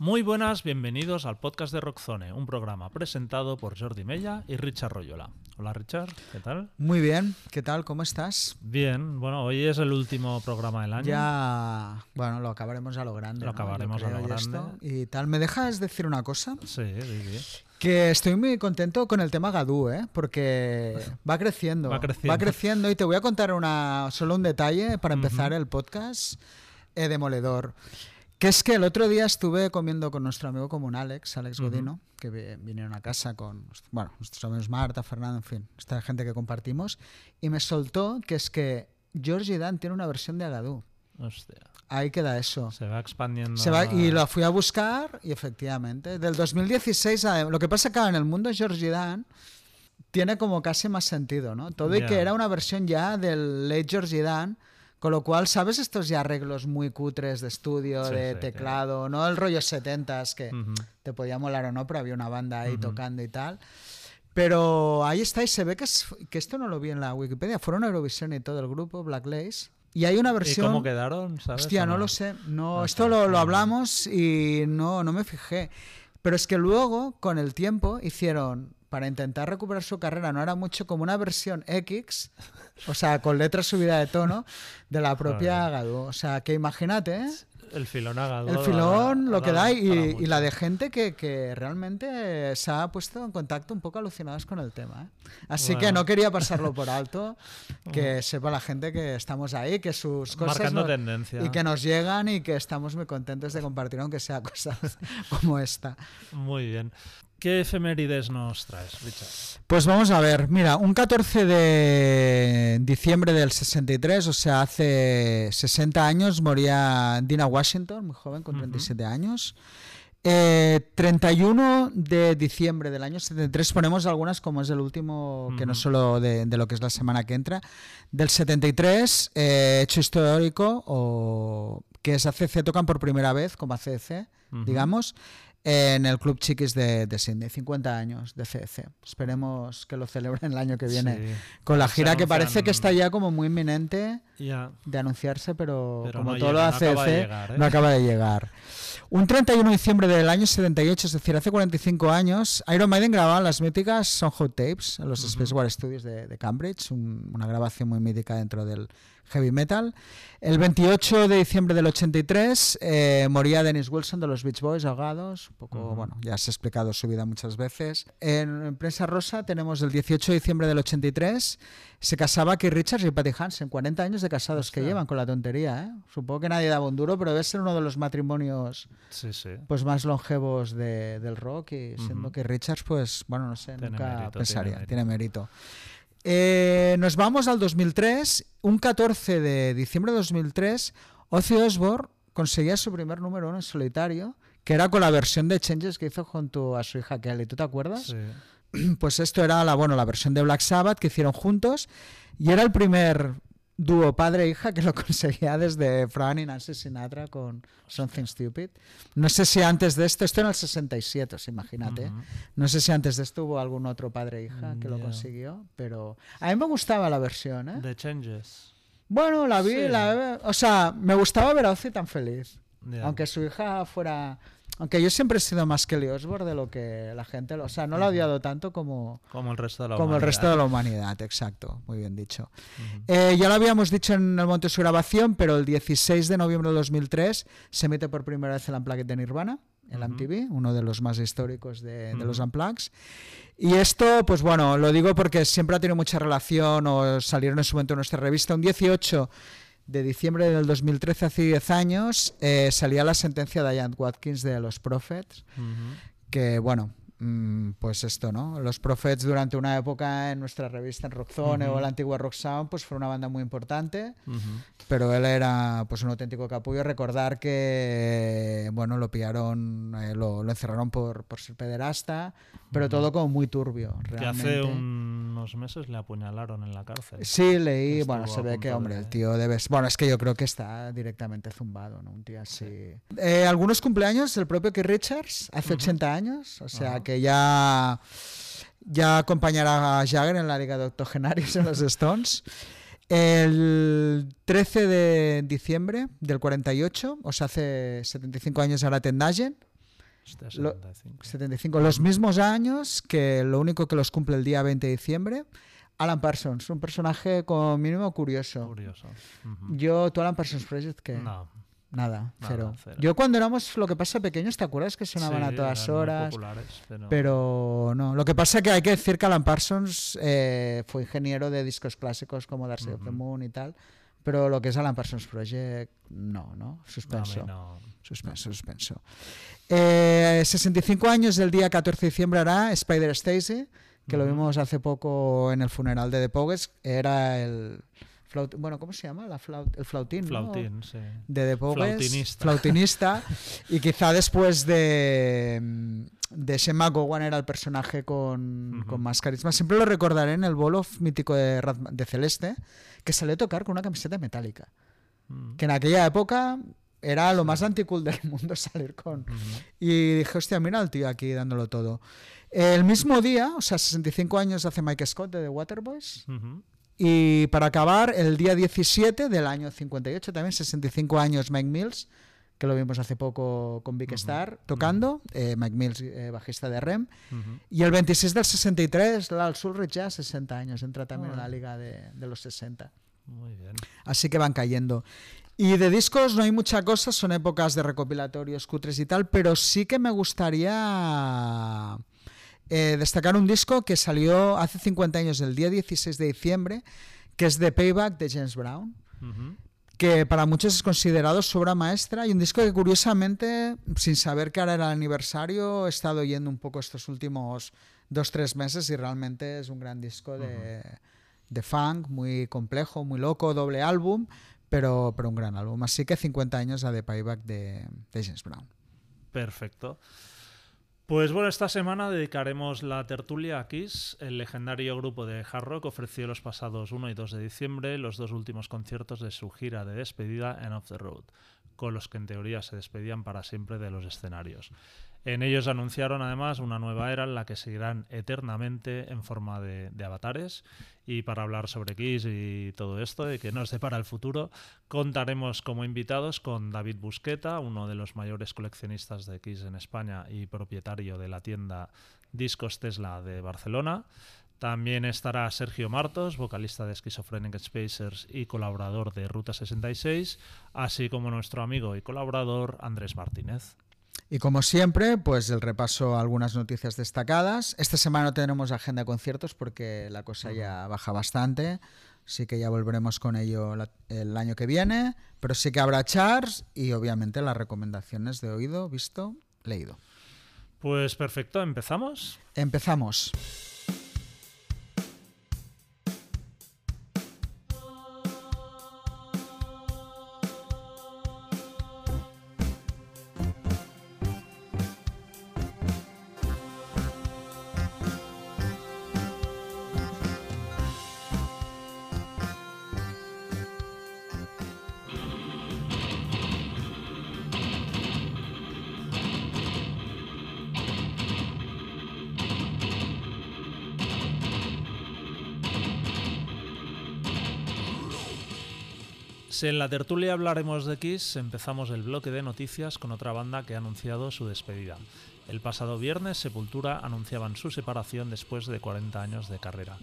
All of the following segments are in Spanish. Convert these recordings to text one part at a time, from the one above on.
Muy buenas, bienvenidos al podcast de Rockzone, un programa presentado por Jordi Mella y Richard Royola. Hola Richard, ¿qué tal? Muy bien, ¿qué tal? ¿Cómo estás? Bien, bueno, hoy es el último programa del año. Ya, bueno, lo acabaremos a lo grande. Lo ¿no? acabaremos a lo grande. esto. Y tal, ¿me dejas decir una cosa? Sí, sí, sí. Que estoy muy contento con el tema Gadú, ¿eh? Porque va creciendo. Va creciendo. Va creciendo y te voy a contar una, solo un detalle para empezar el podcast eh, demoledor. Que es que el otro día estuve comiendo con nuestro amigo común Alex, Alex Godino, que vi- vinieron a casa con, bueno, nuestros amigos Marta, Fernando, en fin, esta gente que compartimos, y me soltó que es que Georgie Dan tiene una versión de Agadú. Hostia. Ahí queda eso. Se va expandiendo. Se va, y lo fui a buscar y efectivamente, del 2016 a... Lo que pasa que en el mundo Georgie Dan tiene como casi más sentido, ¿no? Todo y Ya. que era una versión ya del late Georgie Dan, con lo cual, ¿sabes estos ya arreglos muy cutres de estudio, Sí, de sí, teclado, no el rollo 70s que te podía molar o no, pero había una banda ahí tocando y tal. Pero ahí está y se ve que, es- que esto no lo vi en la Wikipedia, fueron a Eurovisión y todo el grupo, Black Lace. Y hay una ¿Y versión... cómo quedaron? ¿sabes? Hostia, ¿O no lo sé. No, No esto lo, lo hablamos y no, no me fijé. Pero es que luego, con el tiempo, hicieron, para intentar recuperar su carrera, no era mucho como una versión X, o sea, con letra subida de tono, de la propia Joder. Gadú. O sea, que imagínate, ¿eh? El filón haga El filón, lo que da y, y la de gente que, que realmente se ha puesto en contacto un poco alucinados con el tema. ¿eh? Así que no quería pasarlo por alto, que sepa la gente que estamos ahí, que sus cosas Marcando no- tendencia. y que nos llegan y que estamos muy contentos de compartir, aunque sea cosas como esta. Muy bien. ¿Qué efemérides nos traes, Richard? Pues vamos a ver, mira, un 14 de diciembre del 63, o sea, hace 60 años, moría Dina Washington, muy joven, con 37 años. Eh, 31 de diciembre del año 73, ponemos algunas como es el último, que no solo de, de lo que es la semana que entra. Del 73, eh, hecho histórico, o que es ACC, tocan por primera vez como ACC, digamos, en el Club Chiquis de, de Sydney, 50 años de CC. Esperemos que lo celebren el año que viene Sí. con la Se gira que parece que está ya como muy inminente de anunciarse, pero, Pero como no todo lo no de llegar, ¿eh? no acaba de llegar. Un 31 de diciembre del año 78, es decir, hace 45 años, Iron Maiden grababa las míticas Son Hot Tapes en los Space War Studios de, de Cambridge, un- una grabación muy mítica dentro del heavy metal. El 28 de diciembre del 83 eh, moría Dennis Wilson de los Beach Boys ahogados, un poco, Ujú. bueno, ya se ha explicado su vida muchas veces. En, en prensa rosa tenemos el 18 de diciembre del 83, se casaba Keith Richards y Patty Hansen, 40 años de casados que llevan con la tontería, ¿eh? Supongo que nadie daba un duro, pero debe ser uno de los matrimonios Sí, sí. pues más longevos de- del rock y siendo Ujú. que Richards, pues bueno, no sé, Tiene nunca mérito, pensaría, tiene tiene mérito. Eh, nos vamos al 2003, un 14 de diciembre de 2003, Ozzy Osbourne conseguía su primer número uno en solitario, que era con la versión de Changes que hizo junto a su hija Kelly, ¿tú te acuerdas? Sí. Pues esto era la, bueno, la versión de Black Sabbath que hicieron juntos y era el primer dúo padre-hija que lo conseguía desde Fran y Nancy Sinatra con Something Stupid. No sé si antes de esto, esto en el 67, os imagínate. Ujú. No sé si antes de esto hubo algún otro padre-hija que lo Ya. consiguió, pero a mí me gustaba la versión, ¿eh? The Changes. Bueno, la vi, Sí. la o sea, me gustaba ver a Ozzy tan feliz. Aunque su hija fuera... Aunque yo siempre he sido más Kelly Osbourne de lo que la gente... lo- O sea, no la he odiado tanto como, Como el resto de la como el humanidad. resto de la humanidad, exacto, muy bien dicho. Ujú. Eh, ya lo habíamos dicho en el momento de su grabación, pero el 16 de noviembre de 2003 se emite por primera vez el Unplugged de Nirvana, el. MTV, uno de los más históricos de, de los Ujú. Unplugs. Y esto, pues bueno, lo digo porque siempre ha tenido mucha relación o salieron en su momento en nuestra revista. Un 18 de diciembre del 2013, hace 10 años, eh, salía la sentencia de Ian Watkins de los Prophets, que bueno, mm, pues esto, ¿no? Los Prophets durante una época en nuestra revista en Rockzone Ujú. o la antigua Rock Sound, pues fue una banda muy importante, pero él era pues un auténtico capullo. Recordar que, bueno, lo pillaron, eh, lo, lo encerraron por, por ser pederasta, pero todo como muy turbio, Que realmente. hace unos meses le apuñalaron en la cárcel. Sí, leí, Estuvo bueno, se ve que, hombre, de- el tío debe... Bueno, es que yo creo que está directamente zumbado, ¿no? Un tío así... Eh, algunos cumpleaños, el propio Keith Richards, hace 80 años, o sea Ajá. que ya... Ya acompañará a Jagger en la Liga de Octogenarios en los Stones. El 13 de diciembre del 48, o sea, hace 75 años, ahora Tendagen, Lo- 75. 75. Los mismos años que lo único que los cumple el día 20 de diciembre, Alan Parsons, un personaje con mínimo curioso. Curioso. Ujú. Yo, ¿tú Alan Parsons Project qué? No. Nada, Nada, cero. cero. Yo cuando éramos lo que pasa pequeños, ¿te acuerdas que sonaban Sí, a todas horas? pero... Pero no, lo que pasa que hay que decir que Alan Parsons eh, fue ingeniero de discos clásicos como Dark Side of the. Moon y tal, pero lo que es Alan Parsons Project, no, ¿no? a Suspenso. no. Suspenso, suspenso. Eh, 65 años del día 14 de diciembre hará Spider Stacy, que lo Ujú. vimos hace poco en el funeral de The Pogues. Era el. bueno, ¿cómo se llama? La flaut- el flautín. ¿no? Flautín, sí. de The Pogues, Flautinista. flautinista, y quizá después de, mm, de Shane McGowan era el personaje con, Ujú. con más carisma. Siempre lo recordaré en el bolo mítico de, de Celeste, que salió a tocar con una camiseta metálica. Mm. Que en aquella época era lo más anticool del mundo salir con. Ujú. Y dije, hostia, mira al tío aquí dándolo todo. El mismo día, o sea, 65 años hace Mike Scott de The Waterboys. Ujú. Y para acabar, el día 17 del año 58, también 65 años Mike Mills, que lo vimos hace poco con Big Ujú, Star tocando, eh, Mike Mills, eh, bajista de REM. Y el 26 del 63, Lal Ulrich ya 60 años, entra también en la liga de, de los 60. Muy bien. Así que van cayendo. Y de discos no hay mucha cosa, son épocas de recopilatorios cutres y tal, pero sí que me gustaría eh, destacar un disco que salió hace 50 años, el día 16 de diciembre, que es The Payback de James Brown. Que para muchos es considerado su obra maestra y un disco que curiosamente, sin saber que ahora era el aniversario, he estado oyendo un poco estos últimos dos, tres meses y realmente es un gran disco de, de funk, muy complejo, muy loco, doble álbum, pero, pero un gran álbum. Así que 50 años a The Payback de, de James Brown. Perfecto. Pues bueno, esta semana dedicaremos la tertulia a Kiss. El legendario grupo de hard rock ofreció los pasados 1 y 2 de diciembre los dos últimos conciertos de su gira de despedida en Off the Road, con los que en teoría se despedían para siempre de los escenarios. En ellos anunciaron además una nueva era en la que seguirán eternamente en forma de, avatares. Y para hablar sobre Kiss y todo esto y que nos depara el futuro, contaremos como invitados con David Busqueta, uno de los mayores coleccionistas de Kiss en España y propietario de la tienda Discos Tesla de Barcelona. También estará Sergio Martos, vocalista de Schizophrenic Spacers y colaborador de Ruta 66, así como nuestro amigo y colaborador Andrés Martínez. Y como siempre, pues el repaso a algunas noticias destacadas. Esta semana no tenemos agenda de conciertos porque la cosa ya baja bastante. Así que ya volveremos con ello la- el año que viene. Pero sí que habrá charts y obviamente las recomendaciones de oído, visto, leído. Pues perfecto, empezamos. Empezamos. Si en la tertulia hablaremos de Kiss, empezamos el bloque de noticias con otra banda que ha anunciado su despedida. El pasado viernes, Sepultura anunciaban su separación después de 40 años de carrera.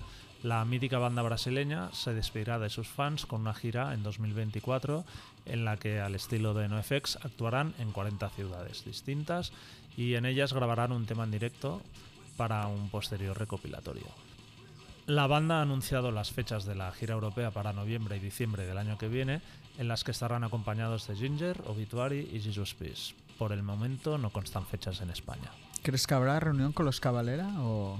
La mítica banda brasileña se despedirá de sus fans con una gira en 2024 en la que, al estilo de NoFX, actuarán en 40 ciudades distintas y en ellas grabarán un tema en directo para un posterior recopilatorio. La banda ha anunciado las fechas de la gira europea para noviembre y diciembre del año que viene, en las que estarán acompañados de Ginger, Obituary y Jesus Peace. Por el momento no constan fechas en España. ¿Crees que habrá reunión con los Cavalera? O...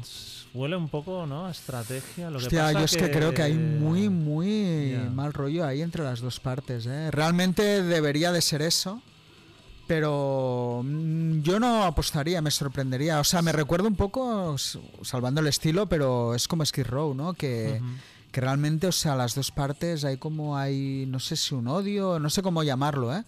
Huele un poco, ¿no? A estrategia. Lo que Hostia, pasa yo es que creo que hay muy, muy mal rollo ahí entre las dos partes. ¿eh? Realmente debería de ser eso, pero mm, yo no apostaría, me sorprendería. O sea, me recuerda un poco, salvando el estilo, pero es como Skid Row, ¿no? Que, que realmente, o sea, las dos partes hay como hay, no sé si un odio, no sé cómo llamarlo, ¿eh?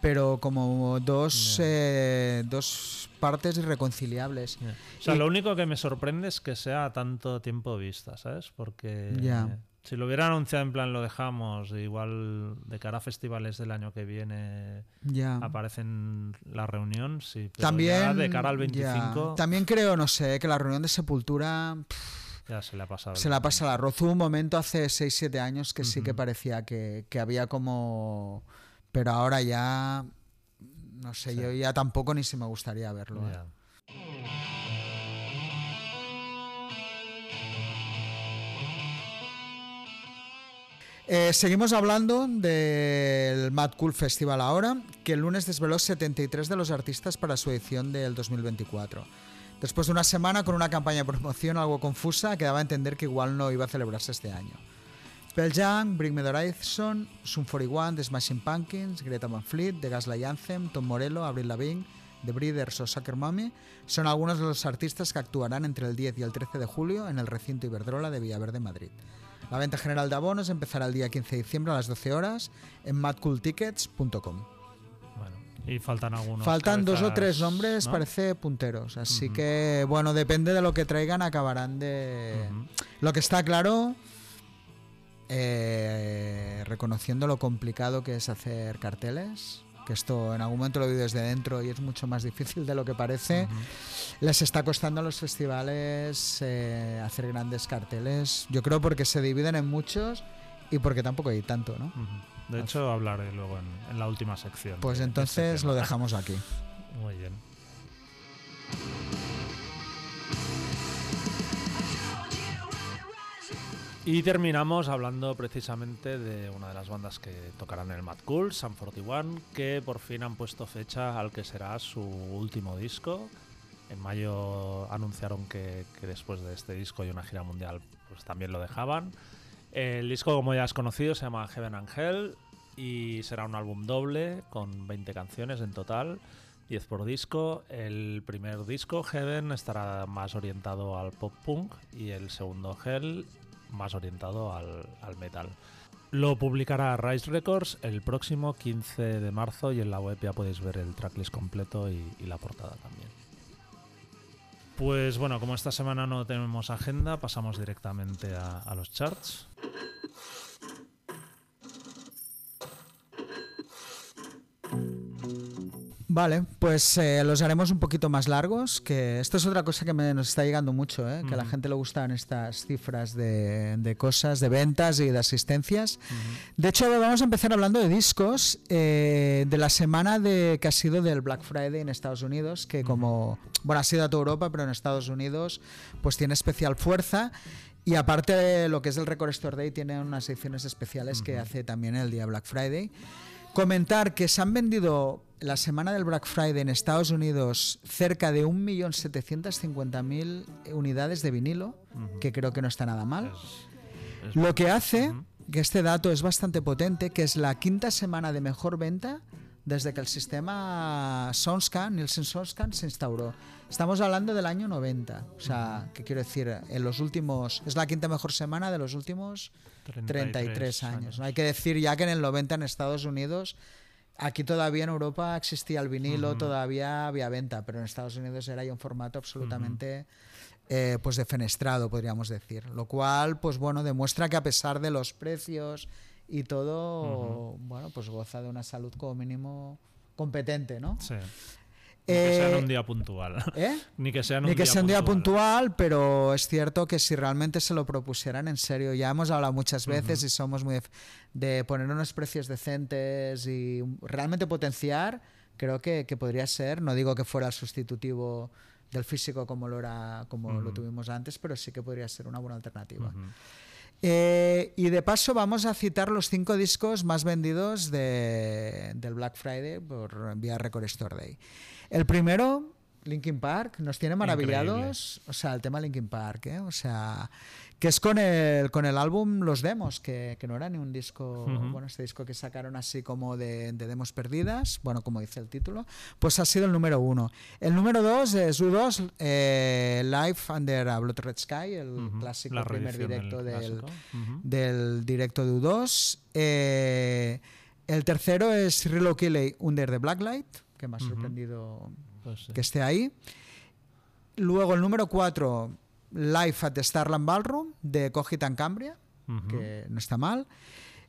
Pero como dos, eh, dos partes irreconciliables. O sea, Y- lo único que me sorprende es que sea tanto tiempo vista, ¿sabes? Porque Ya. Si lo hubiera anunciado en plan lo dejamos, igual de cara a festivales del año que viene Ya. aparece en la reunión, sí. Pero También. ya de cara al ya. 25 También creo, no sé, que la reunión de Sepultura pff, ya se le ha pasado. se la pasa al arroz. Hubo un momento hace 6-7 años que sí que parecía que, que había como. Pero ahora ya. No sé, Sí. yo ya tampoco ni si me gustaría verlo. ¿eh? Eh, seguimos hablando del Mad Cool Festival ahora, que el lunes desveló 73 de los artistas para su edición del 2024. Después de una semana con una campaña de promoción algo confusa que daba a entender que igual no iba a celebrarse este año. Pearl Jam, Bring Me the Horizon, Sum 41, The Smashing Pumpkins, Greta Van Fleet, The Gaslight Anthem, Tom Morello, Avril Lavigne, The Breeders o Sucker Mommy son algunos de los artistas que actuarán entre el 10 y el 13 de julio en el recinto Iberdrola de Villaverde, Madrid. La venta general de abonos empezará el día 15 de diciembre a las 12 horas en madcooltickets.com. Bueno, y faltan algunos. Faltan dos o tres nombres, ¿no? parece punteros. Así que, bueno, depende de lo que traigan, acabarán de... Lo que está claro, eh, reconociendo lo complicado que es hacer carteles, que esto en algún momento lo oído desde dentro y es mucho más difícil de lo que parece, les está costando a los festivales eh, hacer grandes carteles. Yo creo porque se dividen en muchos y porque tampoco hay tanto, ¿no? De hecho, hablaré luego en, en la última sección. Pues este entonces lo dejamos aquí. Muy bien. Y terminamos hablando precisamente de una de las bandas que tocarán en el Mad Cool, Sun 41, que por fin han puesto fecha al que será su último disco. En mayo anunciaron que, después de este disco y una gira mundial, pues también lo dejaban. El disco, como ya has conocido, se llama Heaven and Hell y será un álbum doble con 20 canciones en total, 10 por disco. El primer disco, Heaven, estará más orientado al pop punk y el segundo, Hell, más orientado al, al metal. Lo publicará Rise Records el próximo 15 de marzo y en la web ya podéis ver el tracklist completo y, la portada también. Pues bueno, como esta semana no tenemos agenda, pasamos directamente a los charts. Vale, pues eh, los haremos un poquito más largos, que esto es otra cosa que me, nos está llegando mucho, ¿eh? que a la gente le gustan estas cifras de, de cosas, de ventas y de asistencias. De hecho, vamos a empezar hablando de discos eh, de la semana de, que ha sido del Black Friday en Estados Unidos, que como, bueno, ha sido a toda Europa, pero en Estados Unidos pues tiene especial fuerza. Y aparte de lo que es el Record Store Day, tiene unas ediciones especiales que hace también el día Black Friday. Comentar que se han vendido la semana del Black Friday en Estados Unidos cerca de 1.750.000 unidades de vinilo, que creo que no está nada mal. Es- es- Lo que hace que este dato es bastante potente, que es la quinta semana de mejor venta desde que el sistema Soundscan, Nielsen Soundscan, se instauró. Estamos hablando del año 90. O sea, ¿qué quiero decir? En los últimos. Es la quinta mejor semana de los últimos 33 años. ¿no? Hay que decir ya que en el 90 en Estados Unidos, aquí todavía en Europa existía el vinilo, todavía había venta, pero en Estados Unidos era ya un formato absolutamente eh, pues defenestrado, podríamos decir. Lo cual, pues bueno, demuestra que a pesar de los precios y todo, bueno, pues goza de una salud como mínimo competente, ¿no? Sí. Ni que sea en Eh, un día puntual. ¿Eh? Ni que sea en Ni un que día sea un día puntual. pero es cierto que si realmente se lo propusieran en serio, ya hemos hablado muchas veces Ujú. y somos muy de, poner unos precios decentes y realmente potenciar, creo que, que podría ser, no digo que fuera el sustitutivo del físico como lo era como lo tuvimos antes, pero sí que podría ser una buena alternativa. Eh, y de paso vamos a citar los cinco discos más vendidos de- del Black Friday por vía Record Store Day. El primero, Linkin Park, nos tiene maravillados. O sea, el tema Linkin Park, ¿eh? O sea, que es con el, con el álbum Los Demos, que, que no era ni un disco, bueno, este disco que sacaron así como de, de demos perdidas, bueno, como dice el título, pues ha sido el número uno. El número dos es U2, eh, Live Under a Blood Red Sky, el clásico La primer del directo del directo de U2. Eh, el tercero es Rilo Kiley Under the Blacklight, que me ha sorprendido Pues sí. que esté ahí. Luego el número 4, Live at the Starland Ballroom, de Cogit and Cambria. que no está mal.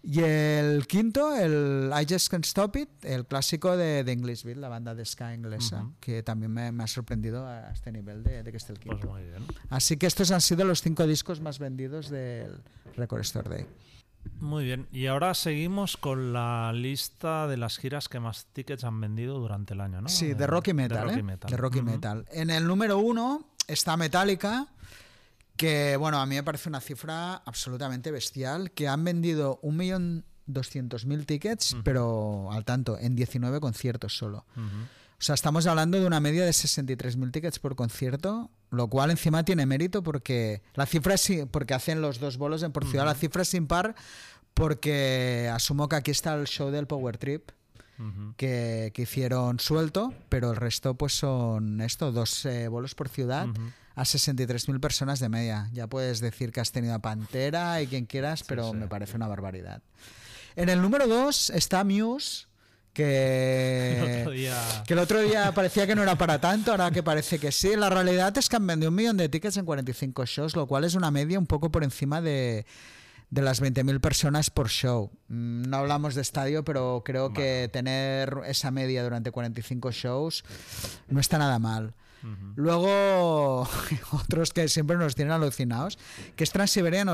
Y el quinto, el I Just Can't Stop It, el clásico de, de Englishville, la banda de ska inglesa, que también me, me, ha sorprendido a este nivel de, de que esté el Pues quinto. muy bien. Así que estos han sido los cinco discos más vendidos del Record Store Day. Muy bien. Y ahora seguimos con la lista de las giras que más tickets han vendido durante el año, ¿no? Sí, de rock y metal. De rock y ¿eh? metal. De rock y metal. En el número uno está Metallica, que bueno, a mí me parece una cifra absolutamente bestial, que han vendido 1.200.000 tickets, pero al tanto, en 19 conciertos solo. O sea, estamos hablando de una media de 63.000 tickets por concierto, lo cual encima tiene mérito porque la cifra es, porque hacen los dos bolos en por ciudad, la cifra es impar porque asumo que aquí está el show del Power Trip que, que hicieron suelto, pero el resto pues son esto, dos eh, bolos por ciudad Ujú. a 63.000 personas de media. Ya puedes decir que has tenido a Pantera y quien quieras, pero sí. me parece una barbaridad. En el número 2 está Muse, que... El otro día- Que el otro día parecía que no era para tanto, ahora que parece que sí. La realidad es que han vendido un millón de tickets en 45 shows, lo cual es una media un poco por encima de, de las 20.000 personas por show. Mm, No hablamos de estadio, pero creo que tener esa media durante 45 shows no está nada mal. Luego, otros que siempre nos tienen alucinados, que es Transiberian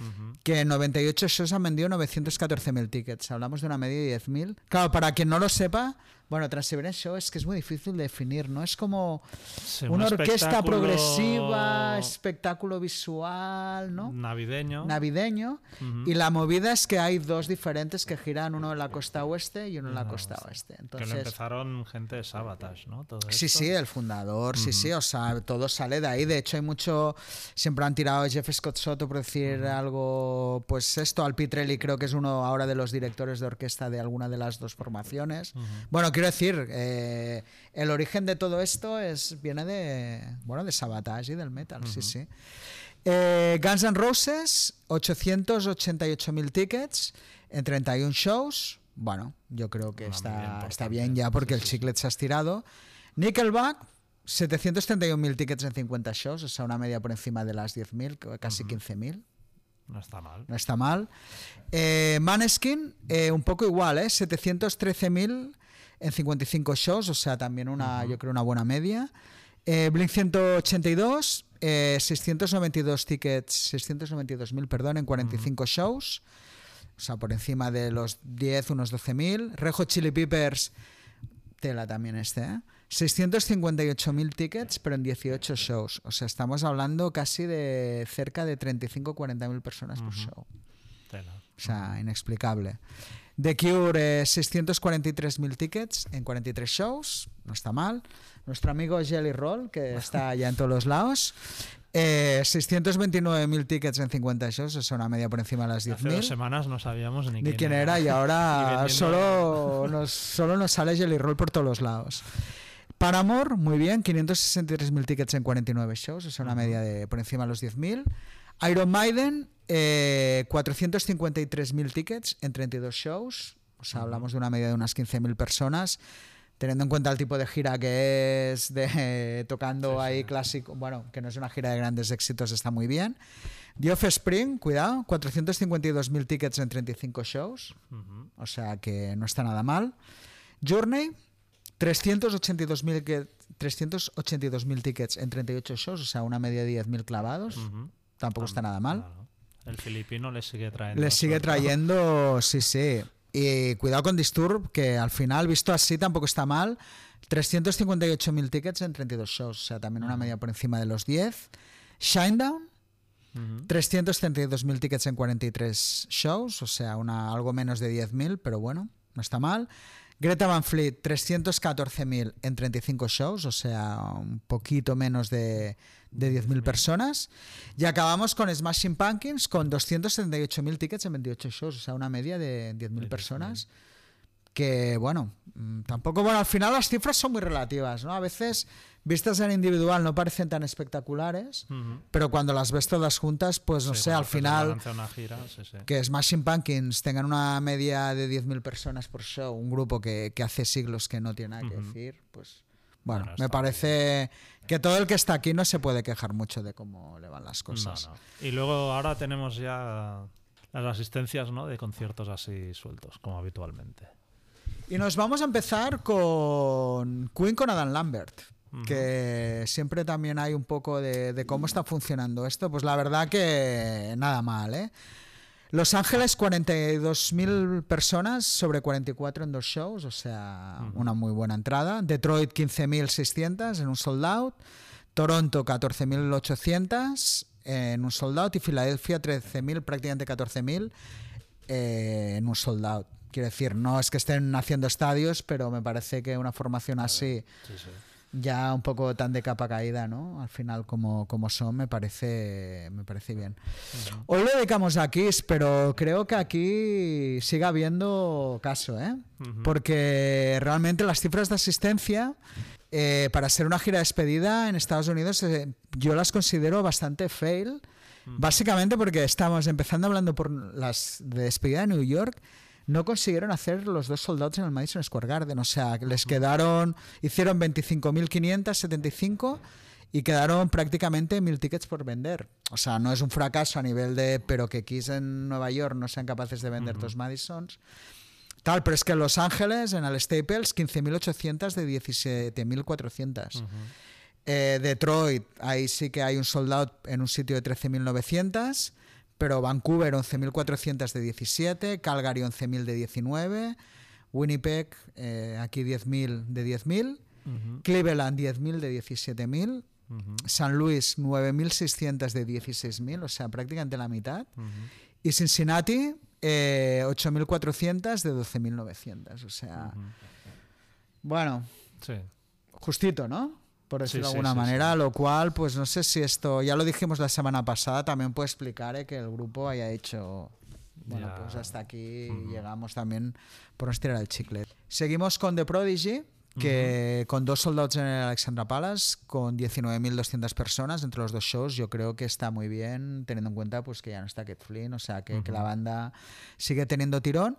Ujú. que en 98 shows han vendido 914.000 tickets. Hablamos de una media de 10.000. Claro, para quien no lo sepa, bueno, Transiberian Show es que es muy difícil de definir, ¿no? Es como Sí, una un orquesta progresiva, espectáculo visual, ¿no? Navideño. Navideño. Ujú. Y la movida es que hay dos diferentes que giran, uno en la costa oeste y uno en la costa oeste. que lo Entonces, empezaron gente de Sabotage, ¿no? Todo Sí, esto. sí, el fundador, sí, sí, o sea, todo sale de ahí. De hecho, hay mucho, siempre han tirado a Jeff Scott Soto por decir algo, pues esto, al Pitrelli creo que es uno ahora de los directores de orquesta de alguna de las dos formaciones. Bueno, quiero decir, eh, el origen de todo esto es viene de, bueno, de Sabotage y del metal, sí, sí. Eh, Guns N' Roses, 888.000 tickets en 31 shows. Bueno, yo creo que media está, importante. está bien ya porque el chiclet se ha estirado. Nickelback, 731.000 tickets en 50 shows, o sea, una media por encima de las 10.000, casi 15.000. No está mal. No está mal. Eh, Maneskin, eh, un poco igual, ¿eh? 713.000 en 55 shows, o sea, también una, yo creo, una buena media. Eh, Blink 182, eh, 692 tickets, 692.000, perdón, en 45 shows. O sea, por encima de los 10, unos 12.000. Rejo Chili Peppers, tela también este, ¿eh? 658.000 tickets, pero en 18 shows. O sea, estamos hablando casi de cerca de 35-40.000 personas por show. Tela. O sea, inexplicable. The Cure, eh, 643.000 tickets en 43 shows, no está mal. Nuestro amigo Jelly Roll, que está ya en todos los lados, eh, 629.000 tickets en 50 shows, es una media por encima de las Hace dos 10.000. semanas no sabíamos ni, Ni quién era y Y ahora solo nos, solo nos sale Jelly Roll por todos los lados. Paramore, muy bien, 563.000 tickets en 49 shows, es una media de por encima de los 10.000. Iron Maiden, eh, 453.000 tickets en 32 shows, o sea, hablamos de una media de unas 15.000 personas. Teniendo en cuenta el tipo de gira que es, de tocando ahí clásico, bueno, que no es una gira de grandes éxitos, está muy bien. The Offspring, cuidado, 452.000 tickets en 35 shows, Ujú. o sea que no está nada mal. Journey, 382.000 que- 382.000 tickets en 38 shows, o sea, una media de 10.000 clavados. Tampoco está nada mal. Claro. El filipino le sigue trayendo. Le sigue trayendo, sí, sí. Y cuidado con Disturb, que al final, visto así, tampoco está mal. 358.000 tickets en 32 shows, o sea, también una media por encima de los 10. Shinedown, Ujú. 332.000 tickets en 43 shows, o sea, una, algo menos de 10.000, pero bueno, no está mal. Greta Van Fleet, 314.000 en 35 shows, o sea, un poquito menos de, de 10.000 personas. Y acabamos con Smashing Pumpkins con 278.000 tickets en 28 shows, o sea, una media de 10.000 personas. Que bueno, mm, tampoco, bueno, al final las cifras son muy relativas, ¿no? A veces, vistas en individual, no parecen tan espectaculares, pero cuando las ves todas juntas, pues no Sí, sé, al final una gira, sí, sí. que Smashing Pumpkins tengan una media de 10.000 personas por show, un grupo que, que hace siglos que no tiene nada que decir, pues Bueno, Bueno, me parece que todo el que está aquí no se puede quejar mucho de cómo le van las cosas. No, no. Y luego ahora tenemos ya las asistencias ¿no? de conciertos así sueltos, como habitualmente. Y nos vamos a empezar con Queen con Adam Lambert, que siempre también hay un poco de, de cómo está funcionando esto. Pues la verdad que nada mal, ¿eh? Los Ángeles, 42.000 personas sobre 44 en dos shows, o sea, una muy buena entrada. Detroit, 15.600 en un sold out. Toronto, 14.800 en un sold out. Y Filadelfia, 13.000, prácticamente 14.000 eh, en un sold out. Quiero decir, no es que estén haciendo estadios, pero me parece que una formación así Sí, sí. Ya un poco tan de capa caída, ¿no? Al final, como, como son, me parece, me parece bien. Hoy lo dedicamos a Kiss, pero creo que aquí sigue habiendo caso, ¿eh? Porque realmente las cifras de asistencia eh, para ser una gira de despedida en Estados Unidos eh, yo las considero bastante fail. Básicamente porque estamos empezando hablando por las de despedida de New York no consiguieron hacer los dos soldados en el Madison Square Garden. O sea, les quedaron, hicieron 25.575 y quedaron prácticamente mil tickets por vender. O sea, no es un fracaso a nivel de, pero que Kiss en Nueva York no sean capaces de vender dos Madisons. Tal, pero es que en Los Ángeles, en el Staples, 15.800 de 17.400. Eh, Detroit, ahí sí que hay un sold out en un sitio de 13.900, pero Vancouver 11.400 de 17, Calgary 11.000 de 19, Winnipeg eh, aquí 10.000 de 10.000, Cleveland 10.000 de 17.000, San Luis 9.600 de 16.000, o sea, prácticamente la mitad, y Cincinnati eh, 8.400 de 12.900, o sea, bueno, Sí. justito, ¿no? Por decirlo Sí, de sí, alguna sí, manera, lo cual, pues no sé si esto, ya lo dijimos la semana pasada, también puede explicar eh, que el grupo haya hecho, bueno, pues hasta aquí llegamos también por no estirar el chicle. Seguimos con The Prodigy, que con dos soldados en el Alexandra Palace, con 19.200 personas entre los dos shows, yo creo que está muy bien, teniendo en cuenta pues que ya no está Kate Flynn, o sea que, que la banda sigue teniendo tirón.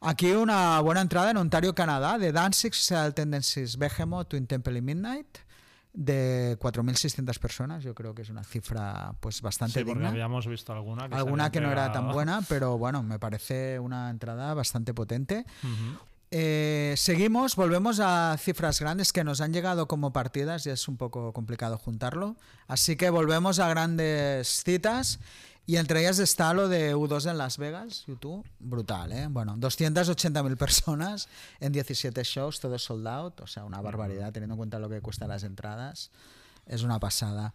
Aquí una buena entrada en Ontario, Canadá, de Danzig, Social Tendencies, Behemoth, Twin Temple y Midnight, de 4.600 personas, yo creo que es una cifra pues bastante Sí, porque digna. habíamos visto alguna que Alguna que no era tan buena, pero bueno, me parece una entrada bastante potente. Eh, seguimos, volvemos a cifras grandes que nos han llegado como partidas y es un poco complicado juntarlo. Así que volvemos a grandes citas y entre ellas está lo de U2 en Las Vegas, YouTube, brutal, ¿eh? Bueno, 280.000 personas en 17 shows, todo sold out, o sea, una barbaridad teniendo en cuenta lo que cuestan las entradas. Es una pasada.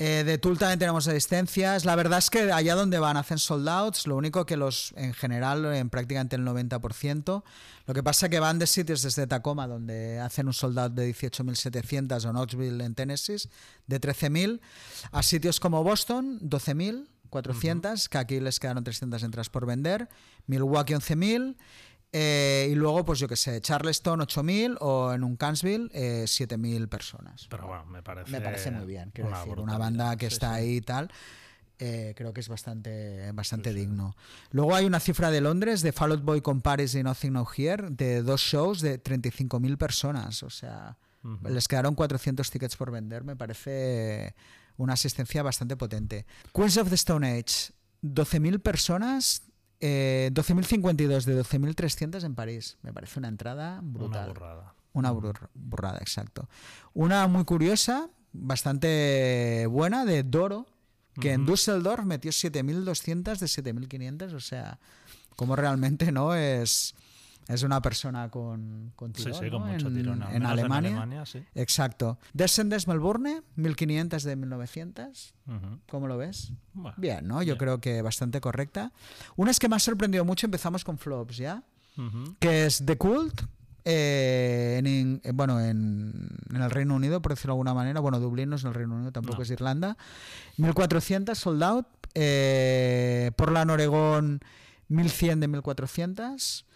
Eh, de Tool también tenemos asistencias. La verdad es que allá donde van hacen sold outs, lo único que los, en general, en prácticamente el 90%. Lo que pasa es que van de sitios desde Tacoma, donde hacen un sold out de 18.700, o Knoxville en Tennessee, de 13.000, a sitios como Boston, 12.400, que aquí les quedaron 300 entradas por vender, Milwaukee 11.000. eh, y luego, pues yo que sé, Charleston 8.000 o en un Cansville eh, 7.000 personas. Pero bueno, me parece. Me parece muy bien, quiero una decir, una banda que Sí, está sí. ahí y tal. eh, creo que es bastante, bastante digno. Luego hay una cifra de Londres de Fall Out Boy con Paris y Nothing No Here de dos shows de 35.000 personas. O sea, les quedaron 400 tickets por vender. Me parece una asistencia bastante potente. Queens of the Stone Age, 12.000 personas. eh, 12.052 de 12.300 en París. Me parece una entrada Una brutal. burrada. Una burr- burrada, exacto. Una muy curiosa, bastante buena, de Doro, que en Düsseldorf metió 7.200 de 7.500, o sea, como realmente no es, es una persona con, con Sí, tirón, sí, con ¿no? mucho en, tirón. en Alemania. Alemania, sí. Exacto. Descendants Melbourne, 1.500 de 1.900. Ujú. ¿Cómo lo ves? Bueno, Bien, ¿no? Yo bien. creo que bastante correcta. Una es que me ha sorprendido mucho, empezamos con flops, ¿ya? Ujú. que es The Cult, eh, en, in- eh, bueno, en, en el Reino Unido, por decirlo de alguna manera. Bueno, Dublín no es el Reino Unido, tampoco No. es Irlanda. 1400 sold out. Eh, Portland, Oregón, 1100 de 1400.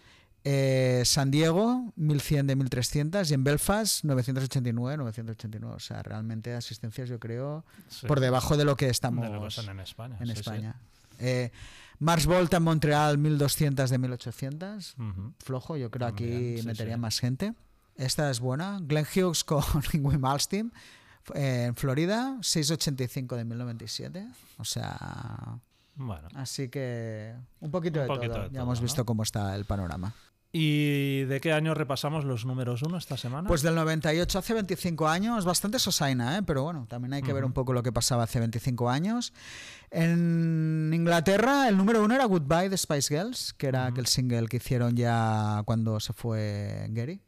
Eh, San Diego, 1100 de 1300. Y en Belfast, 989, 989. O sea, realmente asistencias, yo creo, Sí. por debajo de lo que estamos lo que son en España. en sí, sí. España. Eh, Mars Volta en Montreal, 1200 de 1800 Ujú. flojo, yo creo También, aquí sí, metería sí. más gente. Esta es buena. Glenn Hughes con Wim Malmsteen en Florida, 685 de 1997. O sea. Bueno. Así que un poquito, Un de, poquito todo. de ya hemos ¿no? visto cómo está el panorama. ¿Y de qué año repasamos los números uno esta semana? Pues del 98 hace 25 años, bastante sosaina, ¿eh? pero bueno, también hay que ver un poco lo que pasaba hace 25 años. En Inglaterra el número uno era Goodbye de Spice Girls, que era aquel single que hicieron ya cuando se fue Gary.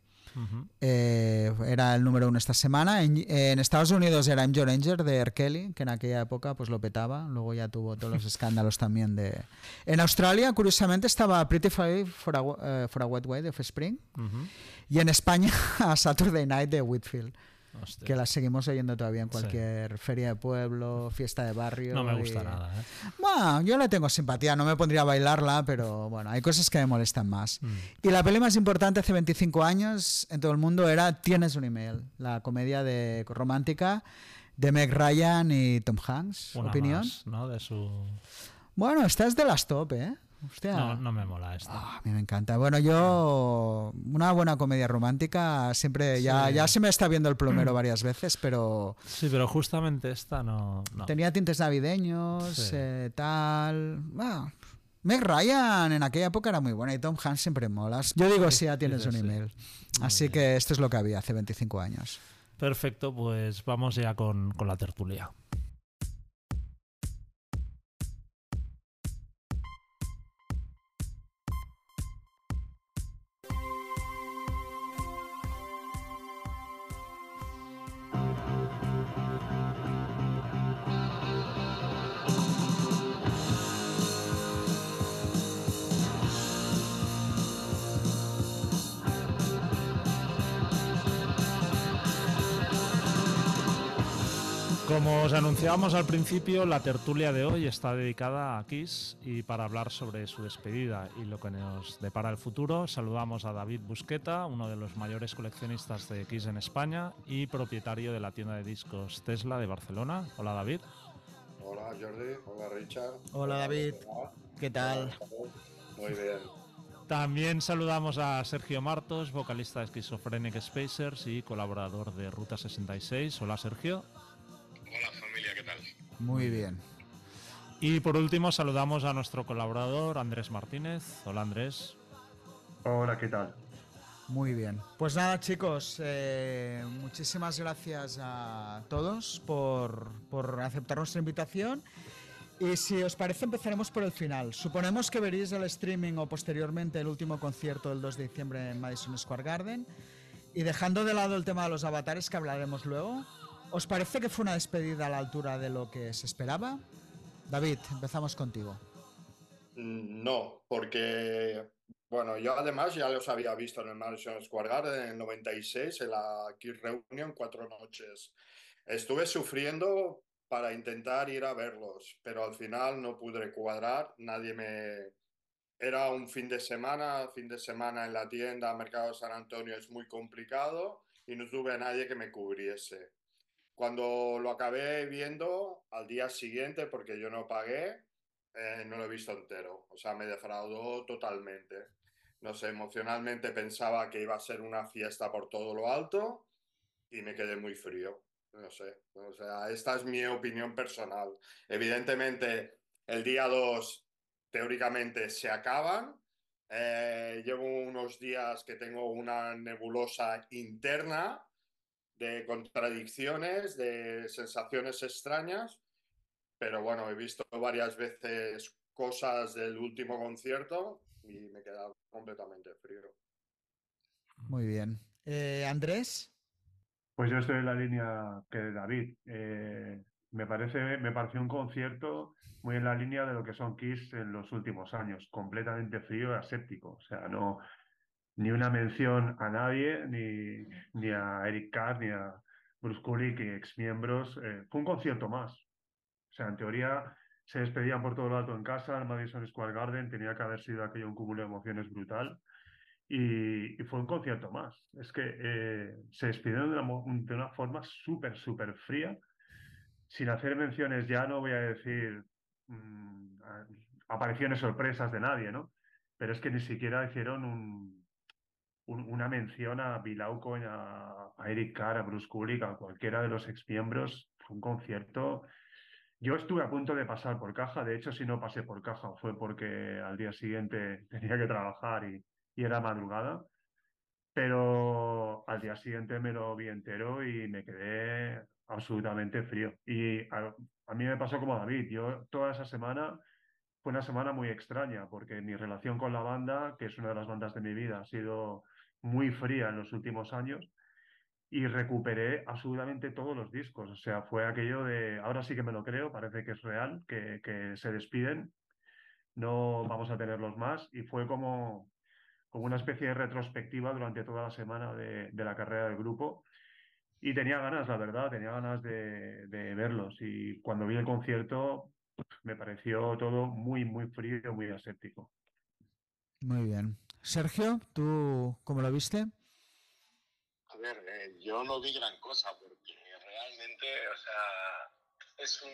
Eh, era el número uno esta semana. En, en Estados Unidos era I'm Your Angel de R. Kelly, que en aquella época pues lo petaba. Luego ya tuvo todos los escándalos también de... En Australia, curiosamente, estaba Pretty Fly for a, eh, for a Wet Way de Offspring. Ujú. Y en España, a Saturday Night de Whitfield, Hostia. que la seguimos oyendo todavía en Sí. cualquier feria de pueblo, fiesta de barrio. No me gusta y- nada. ¿eh? Bueno, yo le tengo simpatía, no me pondría a bailarla, pero bueno, hay cosas que me molestan más. Mm. Y la peli más importante hace 25 años en todo el mundo era Tienes un email, la comedia de romántica de Meg Ryan y Tom Hanks. Una ¿Opinión? más, ¿no? De su... Bueno, esta es de las top, ¿eh? Hostia. No, no me mola esta. Ah, a mí me encanta. Bueno, yo una buena comedia romántica siempre ya Sí. ya se me está viendo el plomero varias veces, pero Sí, pero justamente esta no. no. tenía tintes navideños, Sí. eh, tal. Bueno, Meg Ryan en aquella época era muy buena y Tom Hanks siempre molas. Yo digo sí, ya tienes un email. Así que esto es lo que había hace 25 años. Perfecto, pues vamos ya con, con la tertulia. Como os anunciábamos al principio, la tertulia de hoy está dedicada a Kiss y para hablar sobre su despedida y lo que nos depara el futuro, saludamos a David Busqueta, uno de los mayores coleccionistas de Kiss en España y propietario de la tienda de discos Tesla de Barcelona. Hola David. Hola Jordi, hola Richard. Hola, David. ¿Qué tal? Muy bien. También saludamos a Sergio Martos, vocalista de Schizophrenic Spacers y colaborador de Ruta 66. Hola Sergio. Muy bien. Y por último saludamos a nuestro colaborador Andrés Martínez. Hola Andrés. Hola, ¿qué tal? Muy bien. Pues nada, chicos, eh, muchísimas gracias a todos por, por aceptar nuestra invitación. Y si os parece, empezaremos por el final. Suponemos que veréis el streaming o posteriormente el último concierto del 2 de diciembre en Madison Square Garden. Y dejando de lado el tema de los avatares que hablaremos luego, ¿os parece que fue una despedida a la altura de lo que se esperaba? David, empezamos contigo. No, porque, bueno, yo además ya los había visto en el Madison Square Garden en el 96, en la Kiss Reunion, cuatro noches. Estuve sufriendo para intentar ir a verlos, pero al final no pude cuadrar, nadie me... Era un fin de semana, fin de semana en la tienda, Mercado San Antonio es muy complicado y no tuve a nadie que me cubriese. Cuando lo acabé viendo al día siguiente, porque yo no pagué, eh, no lo he visto entero. O sea, me defraudó totalmente. No sé, emocionalmente pensaba que iba a ser una fiesta por todo lo alto y me quedé muy frío. No sé. O sea, esta es mi opinión personal. Evidentemente, el día 2 teóricamente se acaban. Eh, llevo unos días que tengo una nebulosa interna de contradicciones, de sensaciones extrañas, pero bueno, he visto varias veces cosas del último concierto y me he quedado completamente frío. Muy bien. Eh, Andrés. Pues yo estoy en la línea que David. Eh, me parece, me pareció un concierto muy en la línea de lo que son Kiss en los últimos años, completamente frío y aséptico. O sea, no ni una mención a nadie, ni, ni a Eric Carr, ni a Bruce Kulick, ex miembros. Eh, fue un concierto más. O sea, en teoría se despedían por todo lo alto en casa, en Madison Square Garden, tenía que haber sido aquello un cúmulo de emociones brutal. Y, fue un concierto más. Es que eh, se despidieron de una, forma súper, súper fría, sin hacer menciones, ya no voy a decir mm, apariciones sorpresas de nadie, ¿no? Pero es que ni siquiera hicieron un, una mención a Bilal a, a, Eric Carr, a Bruce Kulick, a cualquiera de los exmiembros. Fue un concierto. Yo estuve a punto de pasar por caja. De hecho, si no pasé por caja fue porque al día siguiente tenía que trabajar y, y era madrugada. Pero al día siguiente me lo vi entero y me quedé absolutamente frío. Y a, a mí me pasó como a David. Yo toda esa semana fue una semana muy extraña porque mi relación con la banda, que es una de las bandas de mi vida, ha sido muy fría en los últimos años y recuperé absolutamente todos los discos. O sea, fue aquello de, ahora sí que me lo creo, parece que es real, que, que se despiden, no vamos a tenerlos más y fue como, como una especie de retrospectiva durante toda la semana de, de la carrera del grupo. Y tenía ganas, la verdad, tenía ganas de, de verlos. Y cuando vi el concierto, me pareció todo muy, muy frío, muy aséptico. Muy bien. Sergio, ¿tú cómo lo viste? A ver, eh, yo no vi gran cosa porque realmente, o sea, es un,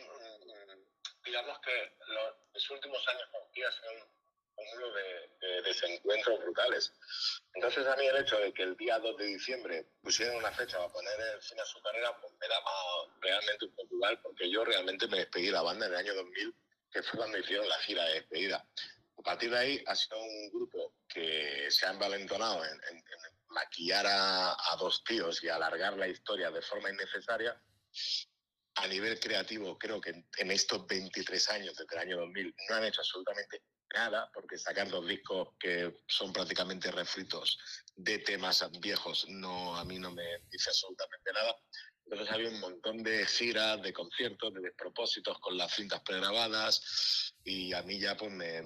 digamos que los, últimos años con han sido un cúmulo de, desencuentros brutales. Entonces a mí el hecho de que el día 2 de diciembre pusieran una fecha para poner el fin a su carrera, pues me daba realmente un poco porque yo realmente me despedí de la banda en el año 2000, que fue cuando hicieron la gira de despedida. A partir de ahí ha sido un grupo que se ha envalentonado en, maquillar a, dos tíos y alargar la historia de forma innecesaria. A nivel creativo, creo que en, estos 23 años, desde el año 2000, no han hecho absolutamente nada, porque sacar dos discos que son prácticamente refritos de temas viejos, no, a mí no me dice absolutamente nada. Entonces había un montón de giras, de conciertos, de despropósitos con las cintas pregrabadas y a mí ya pues me,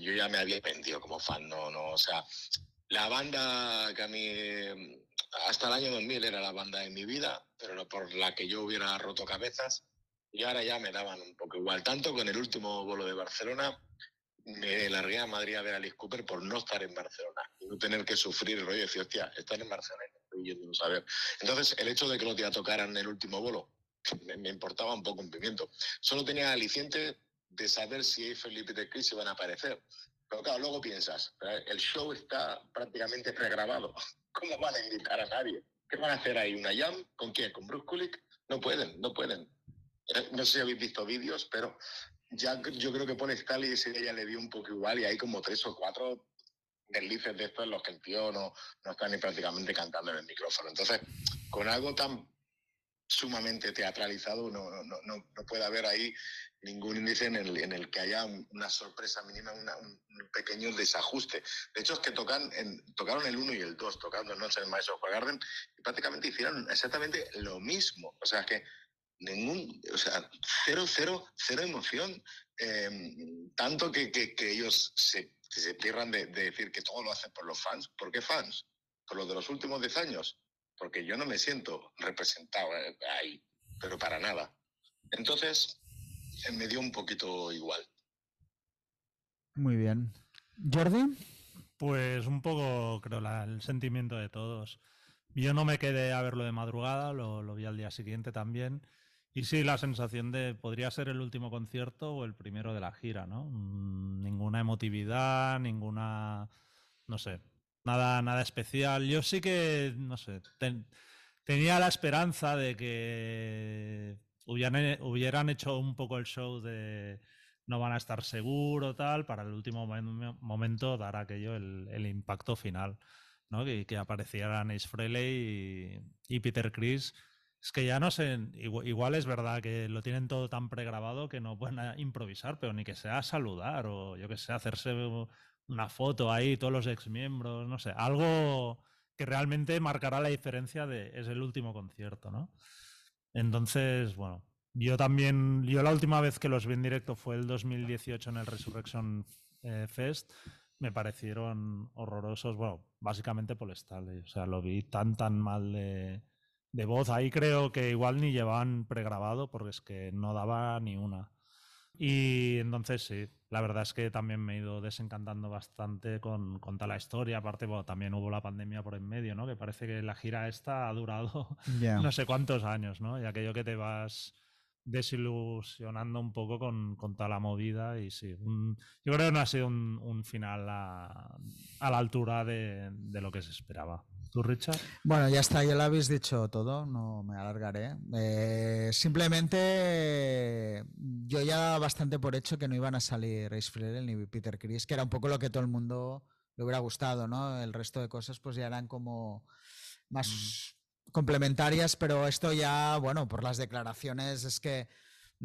yo ya me había vendido como fan, no, no, o sea, la banda que a mí hasta el año 2000 era la banda de mi vida, pero no por la que yo hubiera roto cabezas y ahora ya me daban un poco igual, tanto con el último vuelo de Barcelona me largué a Madrid a ver a Alice Cooper por no estar en Barcelona y no tener que sufrir el rollo de decir, hostia, están en Barcelona a saber. Entonces, el hecho de que los días tocaran el último bolo me, importaba un poco un pimiento. Solo tenía aliciente de saber si Eiffel y Peter Chris iban a aparecer. Pero claro, luego piensas, el show está prácticamente pregrabado. ¿Cómo van a invitar a nadie? ¿Qué van a hacer ahí? ¿Una jam? ¿Con quién? ¿Con Bruce Kulick? No pueden, no pueden. Eh, no sé si habéis visto vídeos, pero ya yo creo que Paul Stanley ese día le dio un poco igual y hay como tres o cuatro deslices de estos en los que el tío no, no está ni prácticamente cantando en el micrófono. Entonces, con algo tan sumamente teatralizado no, no, no, no puede haber ahí ningún índice en el, en el que haya una sorpresa mínima, un pequeño desajuste. De hecho, es que tocan tocaron el 1 y el 2, tocando no sé el Maestro Garden, y prácticamente hicieron exactamente lo mismo. O sea, que ningún, o sea, cero, cero, cero emoción. Em, tanto que, que, ellos se, se pierdan de, de, decir que todo lo hacen por los fans. ¿Por qué fans? ¿Por los de los últimos 10 años? Porque yo no me siento representado eh, ahí, pero para nada. Entonces, eh, me dio un poquito igual. Muy bien. ¿Jordi? Pues un poco, creo, la, el sentimiento de todos. Yo no me quedé a verlo de madrugada, lo, lo vi al día siguiente también. Y sí, la sensación de podría ser el último concierto o el primero de la gira, ¿no? Mm, ninguna emotividad, ninguna, no sé, nada, nada especial. Yo sí que, no sé, tenía la esperanza de que hubieran, hubieran, hecho un poco el show de no van a estar seguro, tal, para el último momento dar aquello el, el impacto final, ¿no? Que, que aparecieran Ace Frehley y, y Peter Chris es que ya no sé, igual, es verdad que lo tienen todo tan pregrabado que no pueden improvisar, pero ni que sea saludar o yo que sé, hacerse una foto ahí, todos los ex miembros, no sé, algo que realmente marcará la diferencia de es el último concierto, ¿no? Entonces, bueno, yo también, yo la última vez que los vi en directo fue el 2018 en el Resurrection eh, Fest, me parecieron horrorosos, bueno, básicamente por el o sea, lo vi tan, tan mal de de voz. Ahí creo que igual ni llevaban pregrabado porque es que no daba ni una. Y entonces sí, la verdad es que también me he ido desencantando bastante con, con toda la historia. Aparte, bueno, también hubo la pandemia por en medio, ¿no? Que parece que la gira esta ha durado yeah. no sé cuántos años, ¿no? Y aquello que te vas desilusionando un poco con, con toda la movida y sí, yo creo que no ha sido un, final a, la altura de, lo que se esperaba. ¿Tú, Richard? Bueno, ya está, ya lo habéis dicho todo, no me alargaré. Eh, simplemente yo ya bastante por hecho que no iban a salir Race Freire ni Peter Chris, que era un poco lo que todo el mundo le hubiera gustado, ¿no? El resto de cosas pues ya eran como más complementarias, pero esto ya, bueno, por las declaraciones es que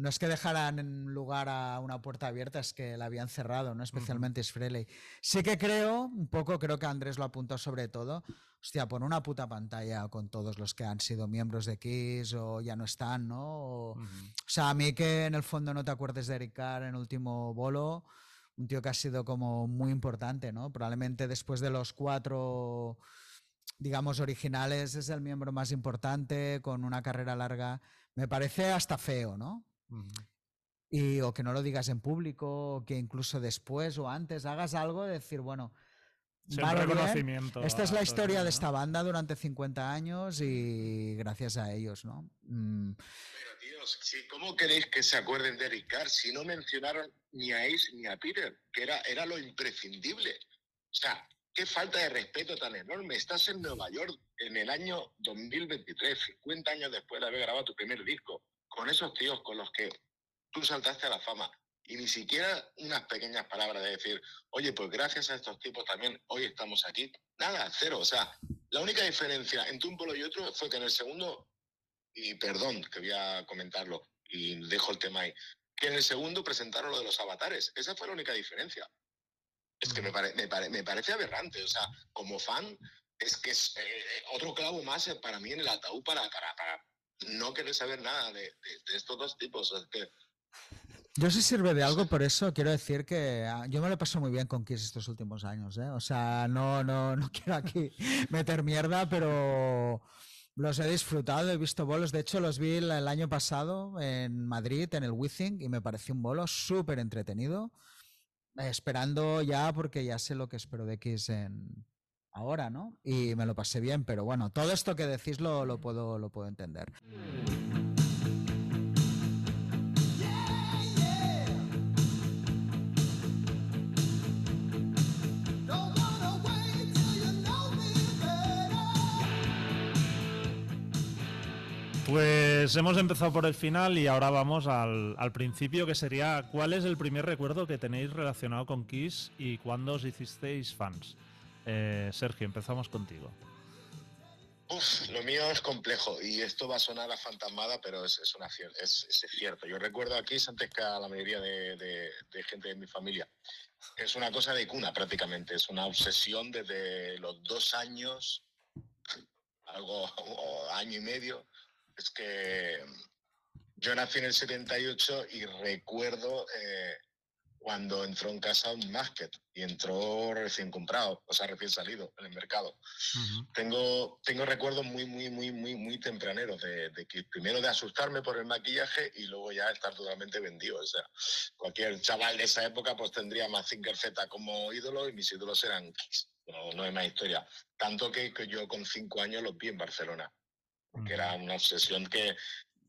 no es que dejaran en lugar a una puerta abierta, es que la habían cerrado, ¿no? Especialmente uh Sí que creo, un poco, creo que Andrés lo apuntó sobre todo, hostia, por una puta pantalla con todos los que han sido miembros de Kiss o ya no están, ¿no? O, sea, a mí que en el fondo no te acuerdes de Eric Carr en último bolo, un tío que ha sido como muy importante, ¿no? Probablemente después de los cuatro digamos, originales, es el miembro más importante, con una carrera larga. Me parece hasta feo, ¿no? Y o que no lo digas en público, o que incluso después o antes hagas algo de decir, bueno, reconocimiento. Esta es la historia de esta banda durante 50 años y gracias a ellos, ¿no? Mm. Pero tíos, ¿cómo queréis que se acuerden de Eric si no mencionaron ni a Ace ni a Peter? Que era, era lo imprescindible. O sea, qué falta de respeto tan enorme. Estás en Nueva York en el año 2023, 50 años después de haber grabado tu primer disco, con esos tíos con los que tú saltaste a la fama. Y ni siquiera unas pequeñas palabras de decir, oye, pues gracias a estos tipos también hoy estamos aquí. Nada, cero. O sea, la única diferencia entre un polo y otro fue que en el segundo, y perdón que voy a comentarlo y dejo el tema ahí, que en el segundo presentaron lo de los avatares. Esa fue la única diferencia. Es que me, me, parece aberrante. O sea, como fan, es que es eh, otro clavo más para mí en el ataúd para, para, no querer saber nada de, estos dos tipos. que... Yo sí sirve de algo, por eso quiero decir que ah, yo me lo paso muy bien con Kiss estos últimos años. ¿eh? O sea, no, no, no quiero aquí meter mierda, pero los he disfrutado, he visto bolos. De hecho, los vi el, año pasado en Madrid, en el Withing, y me pareció un bolo súper entretenido esperando ya, porque ya sé lo que espero de X en ahora, ¿no? Y me lo pasé bien, pero bueno, todo esto que decís lo, puedo, lo puedo entender. Pues hemos empezado por el final y ahora vamos al, principio, que sería ¿cuál es el primer recuerdo que tenéis relacionado con Kiss y cuándo os hicisteis fans? Eh, Sergio, empezamos contigo. Uf, lo mío es complejo y esto va a sonar a fantasmada, pero es, una, es, cierto. Yo recuerdo a Kiss antes que a la mayoría de, gente de mi familia. Es una cosa de cuna prácticamente, es una obsesión desde los dos años, algo, año y medio, es que yo nací en el 78 y recuerdo eh, cuando entró en casa un Masket y entró recién comprado, o sea, recién salido en el mercado. tengo, tengo recuerdos muy, muy, muy, muy, muy tempraneros de, que primero de asustarme por el maquillaje y luego ya estar totalmente vendido. O sea, cualquier chaval de esa época pues tendría más Mazinger Z como ídolo y mis ídolos eran Kiss. No, no hay más historia. Tanto que, que yo con cinco años los vi en Barcelona que era una obsesión que,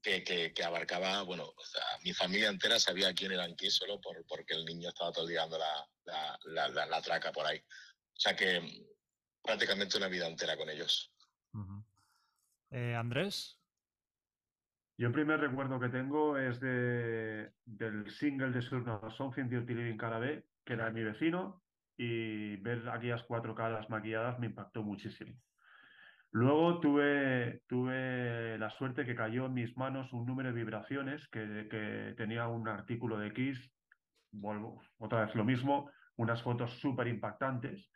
que, abarcaba, bueno, o sea, mi familia entera sabía quién era aquí solo por, porque el niño estaba todo dando la, la, la, traca por ahí. O sea que prácticamente una vida entera con ellos. Eh, Andrés. Yo el primer recuerdo que tengo es de, del single de Surna Something de Utility Carabé, que era mi vecino, y ver aquellas cuatro caras maquilladas me impactó muchísimo. Luego tuve, tuve la suerte que cayó en mis manos un número de vibraciones que, tenía un artículo de Kiss, vuelvo, otra vez lo mismo, unas fotos súper impactantes.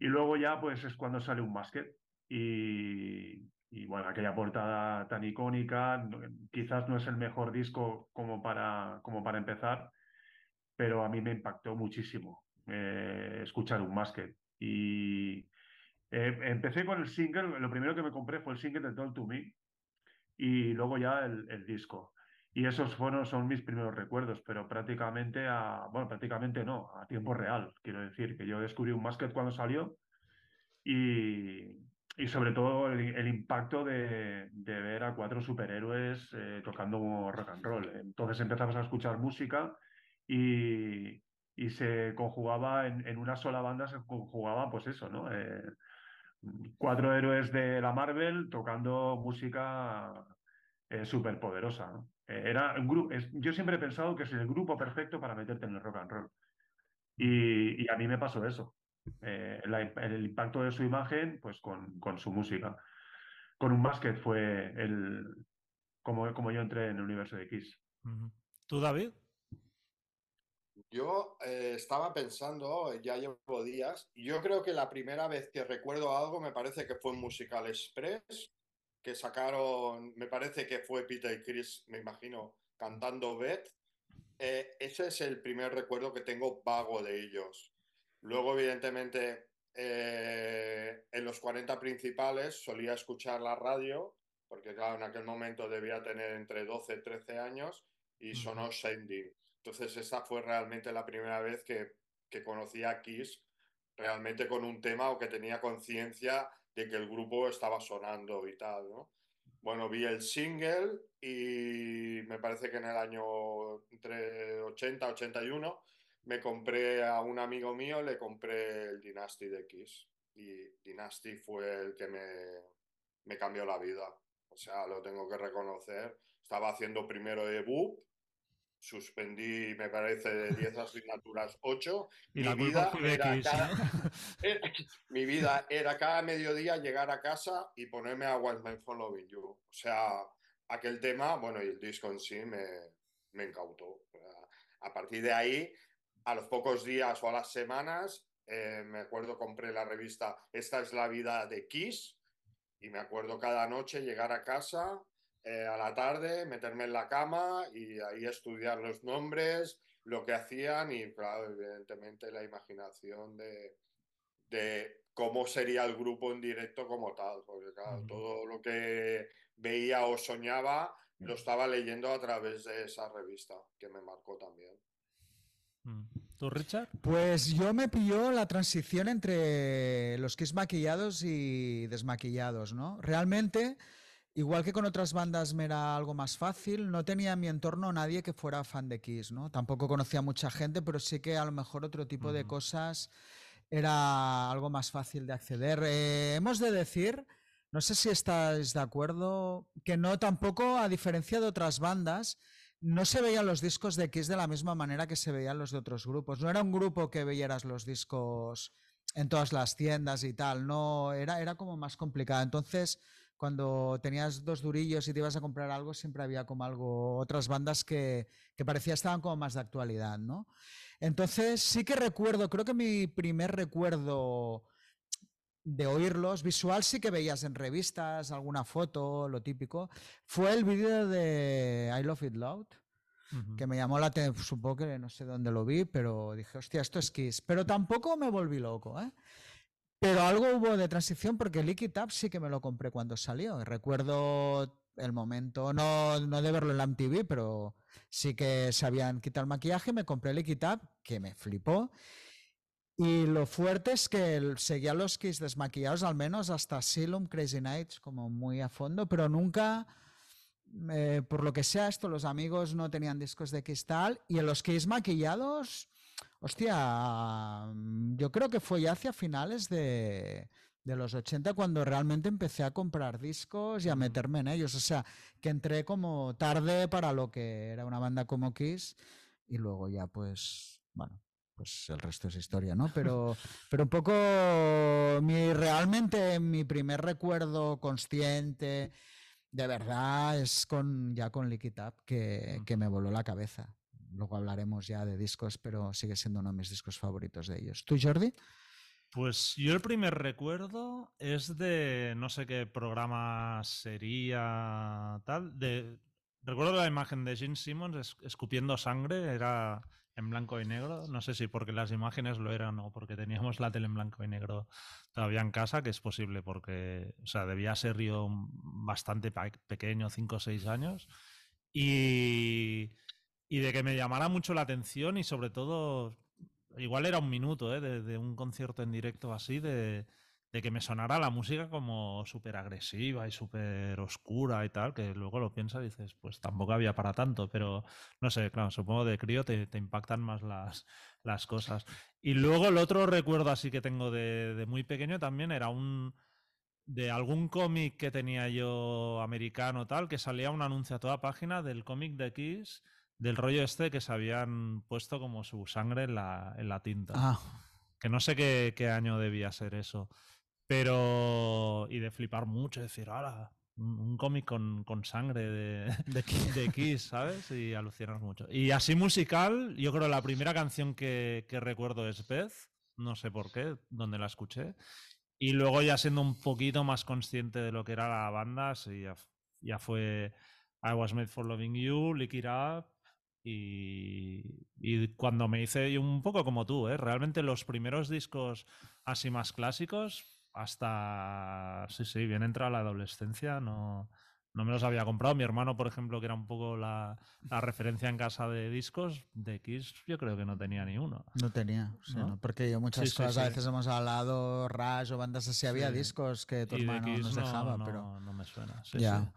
Y luego ya pues es cuando sale un basket. Y, y, bueno, aquella portada tan icónica, quizás no es el mejor disco como para, como para empezar, pero a mí me impactó muchísimo eh, escuchar un basket. Y, eh, empecé con el single, lo primero que me compré fue el single de Talk to Me y luego ya el, disco. Y esos fueron, son mis primeros recuerdos, pero prácticamente a, bueno, prácticamente no, a tiempo real. Quiero decir que yo descubrí un Masket cuando salió y, y sobre todo el, impacto de, ver a cuatro superhéroes eh, tocando rock and roll. Entonces empezamos a escuchar música y, se conjugaba en, una sola banda, se conjugaba pues eso, ¿no? Eh, cuatro héroes de la Marvel tocando música eh, súper poderosa. era un grupo, yo siempre he pensado que es el grupo perfecto para meterte en el rock and roll. y a mí me pasó eso. Eh, el impacto de su imagen pues con, con su música. Con un basket fue el como, como yo entré en el universo de Kiss. ¿Tú, David? Yo eh, estaba pensando, ya llevo días, yo creo que la primera vez que recuerdo algo me parece que fue en Musical Express, que sacaron, me parece que fue Peter y Chris, me imagino, cantando Beth. Eh, ese es el primer recuerdo que tengo vago de ellos. Luego, evidentemente, eh, en los 40 principales solía escuchar la radio, porque claro, en aquel momento debía tener entre 12 y 13 años, y sonó Sending. Entonces, esa fue realmente la primera vez que, que conocí a Kiss realmente con un tema o que tenía conciencia de que el grupo estaba sonando y tal, ¿no? Bueno, vi el single y me parece que en el año entre 80 y 81 me compré a un amigo mío, le compré el Dynasty de X y Dynasty fue el que me, me cambió la vida. O sea, lo tengo que reconocer. Estaba haciendo primero debut, suspendí, me parece, de 10 asignaturas 8. Y mi, vida era cada, mi vida era cada mediodía llegar a casa y ponerme a One Man Following You. O sea, aquel tema, bueno, y el disco en sí me, me incautó. A partir de ahí a los pocos días o a las semanas, eh, me acuerdo, compré la revista Esta es la vida de Kiss y me acuerdo cada noche llegar a casa eh, a la tarde, meterme en la cama y ahí estudiar los nombres, lo que hacían y, claro, evidentemente la imaginación de, de cómo sería el grupo en directo como tal, porque claro, todo lo que veía o soñaba lo estaba leyendo a través de esa revista, que me marcó también. Mm. ¿Tú, Richard? Pues yo me pilló la transición entre los Kiss maquillados y desmaquillados, ¿no? Realmente, igual que con otras bandas me era algo más fácil, no tenía en mi entorno nadie que fuera fan de Kiss, ¿no? Tampoco conocía mucha gente, pero sí que a lo mejor otro tipo de cosas era algo más fácil de acceder. Eh, hemos de decir, no sé si estáis de acuerdo, que no tampoco, a diferencia de otras bandas, no se veían los discos de Kiss de la misma manera que se veían los de otros grupos. No era un grupo que veyeras los discos en todas las tiendas y tal, no, era, era como más complicado. Entonces, cuando tenías dos durillos y te ibas a comprar algo, siempre había como algo, otras bandas que, que parecía estaban como más de actualidad, ¿no? Entonces, sí que recuerdo, creo que mi primer recuerdo de oírlos. Visual sí que veías en revistas, alguna foto, lo típico. Fue el vídeo de I Love It Loud, que me llamó la atención, supongo que no sé dónde lo vi, pero dije, hostia, esto es Kiss. Pero tampoco me volví loco, ¿eh? Pero algo hubo de transición porque Liquid Up sí que me lo compré cuando salió. Recuerdo el momento, no, de verlo en la MTV, pero sí que sabían quitar el maquillaje. Me compré Liquid Up, que me flipó. Y lo fuerte es que seguía los Kiss desmaquillados, al menos hasta Asylum, Crazy Nights, como muy a fondo, pero nunca, eh, por lo que sea esto, los amigos no tenían discos de cristal. Y en los Kiss maquillados, hostia, yo creo que fue ya hacia finales de, de los 80 cuando realmente empecé a comprar discos y a meterme en ellos. O sea, que entré como tarde para lo que era una banda como Kiss y luego ya pues, bueno, pues el resto es historia, ¿no? Pero, pero un poco mi, realmente mi primer recuerdo consciente de verdad es con ya con Liquid Up que, que, me voló la cabeza. Luego hablaremos ya de discos, pero sigue siendo uno de mis discos favoritos de ellos. ¿Tú, Jordi? Pues yo el primer recuerdo es de no sé qué programa sería tal. De, recuerdo la imagen de Gene Simmons escupiendo sangre, era en blanco y negro. No sé si porque las imágenes lo eran o porque teníamos la tele en blanco y negro todavía en casa, que es posible porque, o sea, debía ser yo bastante pequeño, 5 o 6 años. Y, y, de que me llamara mucho la atención y sobre todo, igual era un minuto ¿eh? de, un concierto en directo así, de, de que me sonara la música como súper agresiva y súper oscura y tal, que luego lo piensas y dices, pues tampoco había para tanto, pero no sé, claro, supongo de crío te, impactan más las, las, cosas. Y luego el otro recuerdo así que tengo de, de muy pequeño también era un de algún cómic que tenía yo americano tal, que salía un anuncio a toda página del cómic de Kiss, del rollo este que se habían puesto como su sangre en la, en la tinta. Ah. Que no sé qué, qué año debía ser eso. Pero. Y de flipar mucho, decir, ¡hala! Un, cómic con, con, sangre de, de, Kiss, ¿sabes? Y alucinas mucho. Y así musical, yo creo la primera canción que, que recuerdo es Beth, no sé por qué, donde la escuché. Y luego ya siendo un poquito más consciente de lo que era la banda, sí, ya, ya fue I Was Made for Loving You, Lick It Up, y, y, cuando me hice un poco como tú, ¿eh? realmente los primeros discos así más clásicos hasta, sí, sí, bien entra la adolescencia, no, no me los había comprado. Mi hermano, por ejemplo, que era un poco la, la, referencia en casa de discos, de Kiss, yo creo que no tenía ni uno. No tenía, ¿No? porque yo muchas cosas, a veces hemos hablado, Rush o bandas así, había discos que tu hermano nos dejaba, no, pero... No me suena, ya.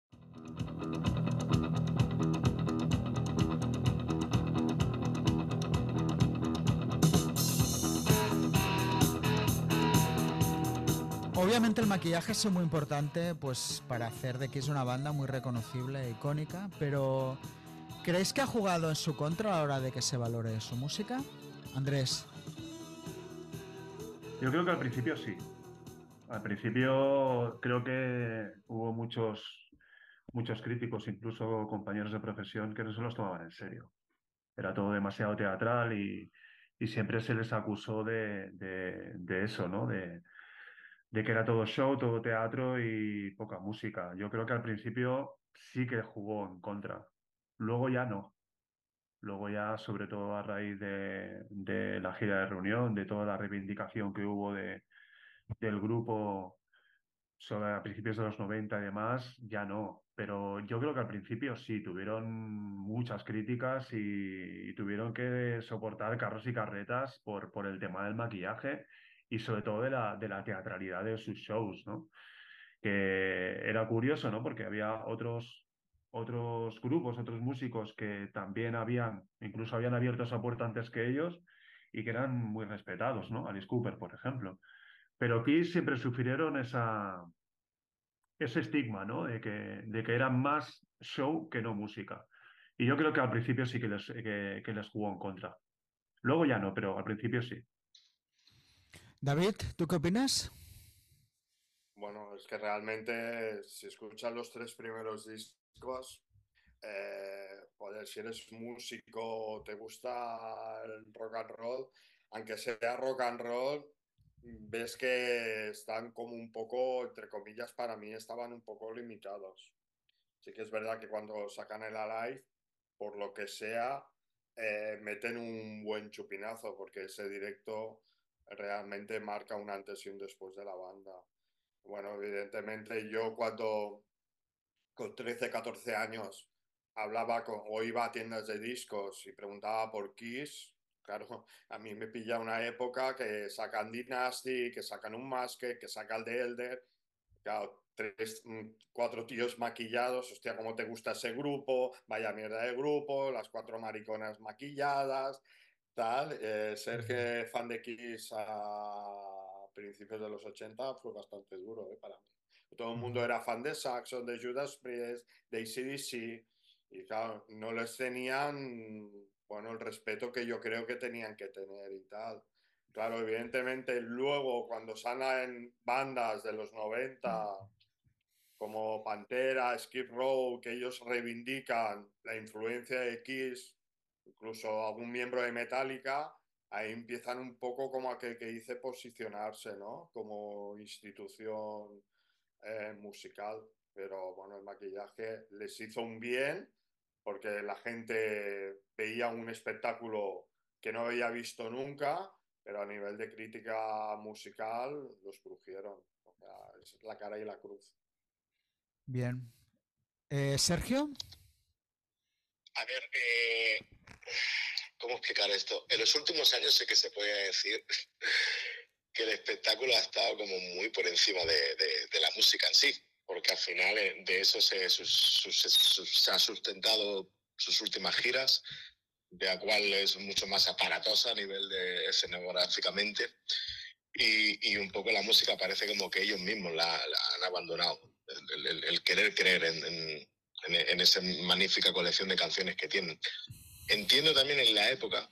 Obviamente el maquillaje es muy importante pues para hacer de que es una banda muy reconocible e icónica, pero ¿creéis que ha jugado en su contra a la hora de que se valore su música? Andrés. Yo creo que al principio sí. Al principio creo que hubo muchos, muchos críticos, incluso compañeros de profesión, que no se los tomaban en serio. Era todo demasiado teatral y, siempre se les acusó de, de eso, ¿no? De, de que era todo show, todo teatro y poca música. Yo creo que al principio sí que jugó en contra. Luego ya no. Luego ya, sobre todo a raíz de, de la gira de reunión, de toda la reivindicación que hubo de, del grupo sobre a principios de los 90 y demás, ya no. Pero yo creo que al principio sí, tuvieron muchas críticas y, tuvieron que soportar carros y carretas por, por el tema del maquillaje y sobre todo de la, de la teatralidad de sus shows, ¿no? Que era curioso, ¿no? Porque había otros, otros grupos, otros músicos que también habían, incluso habían abierto esa puerta antes que ellos y que eran muy respetados, ¿no? Alice Cooper, por ejemplo. Pero aquí siempre sufrieron esa, ese estigma, ¿no? De que, de que más show que no música. Y yo creo que al principio sí que les, que les jugó en contra. Luego ya no, pero al principio sí. David, ¿tú qué opinas? Bueno, es que realmente si escuchas los tres primeros discos, eh, si eres músico, te gusta el rock and roll, aunque sea rock and roll, ves que están como un poco, entre comillas, para mí estaban un poco limitados. Sí que es verdad que cuando sacan el Alive, por lo que sea, eh, meten un buen chupinazo, porque ese directo realmente marca un antes y un después de la banda. Bueno, evidentemente yo cuando con 13, 14 años hablaba con, o iba a tiendas de discos y preguntaba por Kiss, claro, a mí me pilla una época que sacan Dynasty, que sacan un Maske, que sacan The Elder, claro, tres, mm, cuatro tíos maquillados, hostia, ¿cómo te gusta ese grupo? Vaya mierda de grupo, las cuatro mariconas maquilladas, tal. Eh, ser que fan de Kiss a principios de los 80 fue bastante duro eh, para mí. Todo el mundo era fan de Saxon, de Judas Priest, de ACDC, y claro, no les tenían, bueno, el respeto que yo creo que tenían que tener y tal. Claro, evidentemente luego cuando salen bandas de los 90 como Pantera, Skip Row, que ellos reivindican la influencia de Kiss incluso algún miembro de Metallica, ahí empiezan un poco como aquel que dice posicionarse, ¿no? Como institución eh, musical. Pero bueno, el maquillaje les hizo un bien porque la gente veía un espectáculo que no había visto nunca, pero a nivel de crítica musical los crujieron. O sea, es la cara y la cruz. Bien. Eh, Sergio. A ver, eh, ¿Cómo explicar esto? En los últimos años sé que se puede decir que el espectáculo ha estado como muy por encima de, la música en sí, porque al final eh, de eso se, se, ha sustentado sus últimas giras, de la cual es mucho más aparatosa a nivel de escenográficamente. Y, un poco la música parece como que ellos mismos la, han abandonado, el, querer creer en, en, esa magnífica colección de canciones que tienen. Entiendo también en la época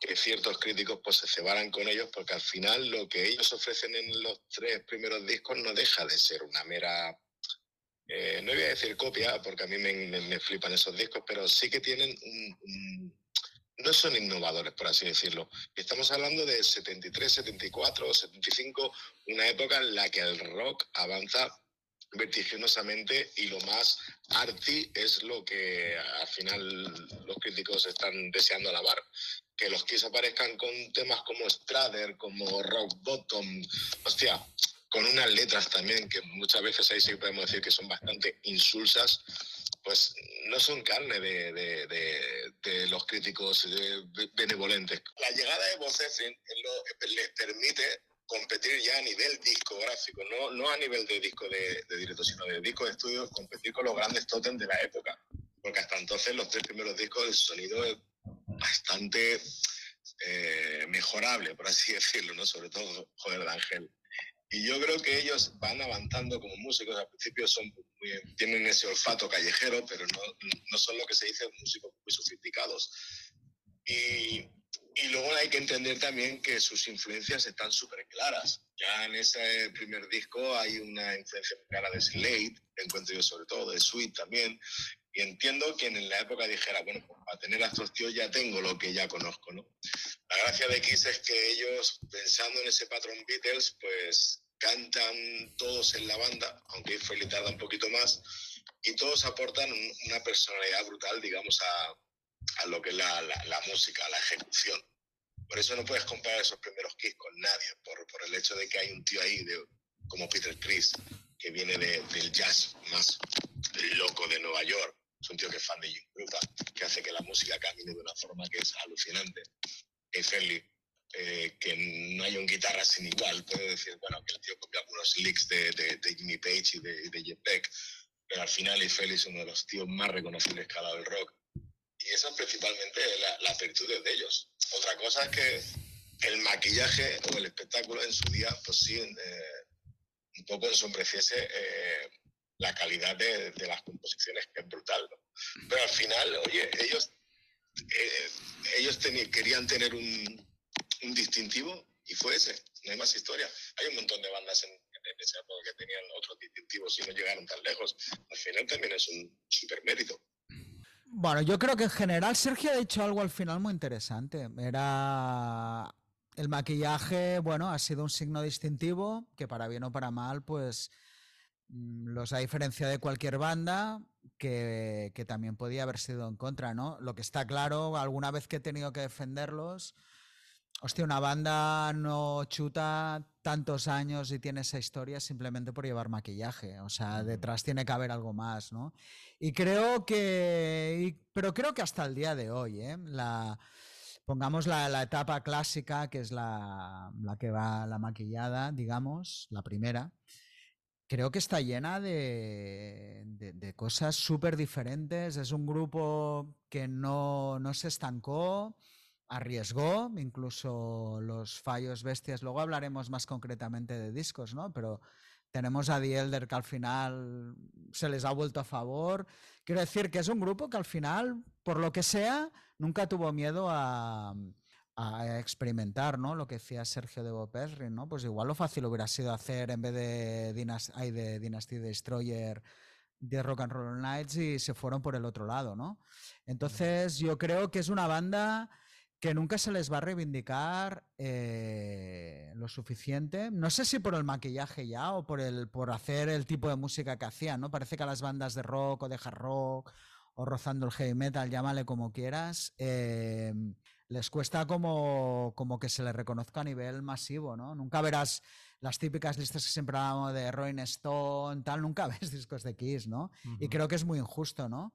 que ciertos críticos pues se cebaran con ellos porque al final lo que ellos ofrecen en los tres primeros discos no deja de ser una mera eh, no voy a decir copia porque a mí me, me, flipan esos discos pero sí que tienen un, no son innovadores por así decirlo estamos hablando de 73 74 75 una época en la que el rock avanza vertiginosamente y lo más arty es lo que al final los críticos están deseando alabar que los Kiss aparezcan con temas como Strader, como Rock Bottom, hostia, con unas letras también que muchas veces ahí sí podemos decir que son bastante insulsas, pues no son carne de, de, los críticos benevolentes. La llegada de voces les permite competir ya a nivel discográfico, no, no a nivel de disco de, directo, sino de disco de estudio, competir con los grandes totems de la época. Porque hasta entonces los tres primeros discos, el sonido bastante eh, mejorable, por así decirlo, ¿no? Sobre todo, joder, de Ángel. Y yo creo que ellos van avanzando como músicos. Al principio son tienen ese olfato callejero, pero no, no son lo que se dice músicos muy sofisticados. Y, y luego hay que entender también que sus influencias están súper claras. Ya en ese primer disco hay una influencia clara de Slade, encuentro yo sobre todo, de Sweet también, y entiendo que en la época dijera, bueno, pues para tener a estos tíos ya tengo lo que ya conozco, ¿no? La gracia de Kiss es que ellos, pensando en ese patrón Beatles, pues cantan todos en la banda, aunque Frehley tarda un poquito más, y todos aportan una personalidad brutal, digamos, a, a lo que es la, la, música, la ejecución. Por eso no puedes comparar esos primeros Kiss con nadie, por, por el hecho de que hay un tío ahí de, como Peter Chris, que viene de, del jazz más loco de Nueva York, es un tío que es fan de Jim que hace que la música camine de una forma que es alucinante. Y Ferli, eh, que no hay un guitarra sin igual, puede decir, bueno, que el tío copia algunos licks de, de, Jimmy Page y de, de Jeff Beck, pero al final Eiffel es uno de los tíos más reconocibles que ha dado el rock. Y eso es principalmente la, la virtud de ellos. Otra cosa es que el maquillaje o el espectáculo en su día, pues sí, eh, un poco ensombreciese eh, la calidad de, las composiciones, que es brutal. Pero al final, oye, ellos, eh, ellos querían tener un, distintivo y fue ese, no hay más historia. Hay un montón de bandas en, esa época que tenían otros distintivos y no llegaron tan lejos. Al final también es un super mérito. Bueno, yo creo que en general Sergio ha dicho algo al final muy interesante. Era el maquillaje, bueno, ha sido un signo distintivo que para bien o para mal, pues Mm, los ha diferenciado de cualquier banda que, también podía haber sido en contra, ¿no? Lo que está claro, alguna vez que he tenido que defenderlos, hostia, una banda no chuta tantos años y tiene esa historia simplemente por llevar maquillaje, o sea, detrás tiene que haber algo más, ¿no? Y creo que, pero creo que hasta el día de hoy, ¿eh? La, pongamos la, la, etapa clásica, que es la, la que va la maquillada, digamos, la primera, creo que está llena de, de, cosas súper diferentes. Es un grupo que no, no, se estancó, arriesgó, incluso los fallos bestias. Luego hablaremos más concretamente de discos, ¿no? Pero tenemos a The Elder que al final se les ha vuelto a favor. Quiero decir que es un grupo que al final, por lo que sea, nunca tuvo miedo a, a experimentar, ¿no? Lo que decía Sergio de Bopesri, ¿no? Pues igual lo fácil hubiera sido hacer en vez de, de Dynasty Destroyer de Rock and Roll Nights y se fueron por el otro lado, ¿no? Entonces yo creo que es una banda que nunca se les va a reivindicar eh, lo suficiente. No sé si por el maquillaje ya o por el por hacer el tipo de música que hacían, ¿no? Parece que a las bandas de rock o de hard rock o rozando el heavy metal, llámale como quieras, eh, les cuesta como, como que se les reconozca a nivel masivo, ¿no? Nunca verás las típicas listas que siempre hablamos de Rolling Stone, tal, nunca ves discos de Kiss, ¿no? Y creo que es muy injusto, ¿no?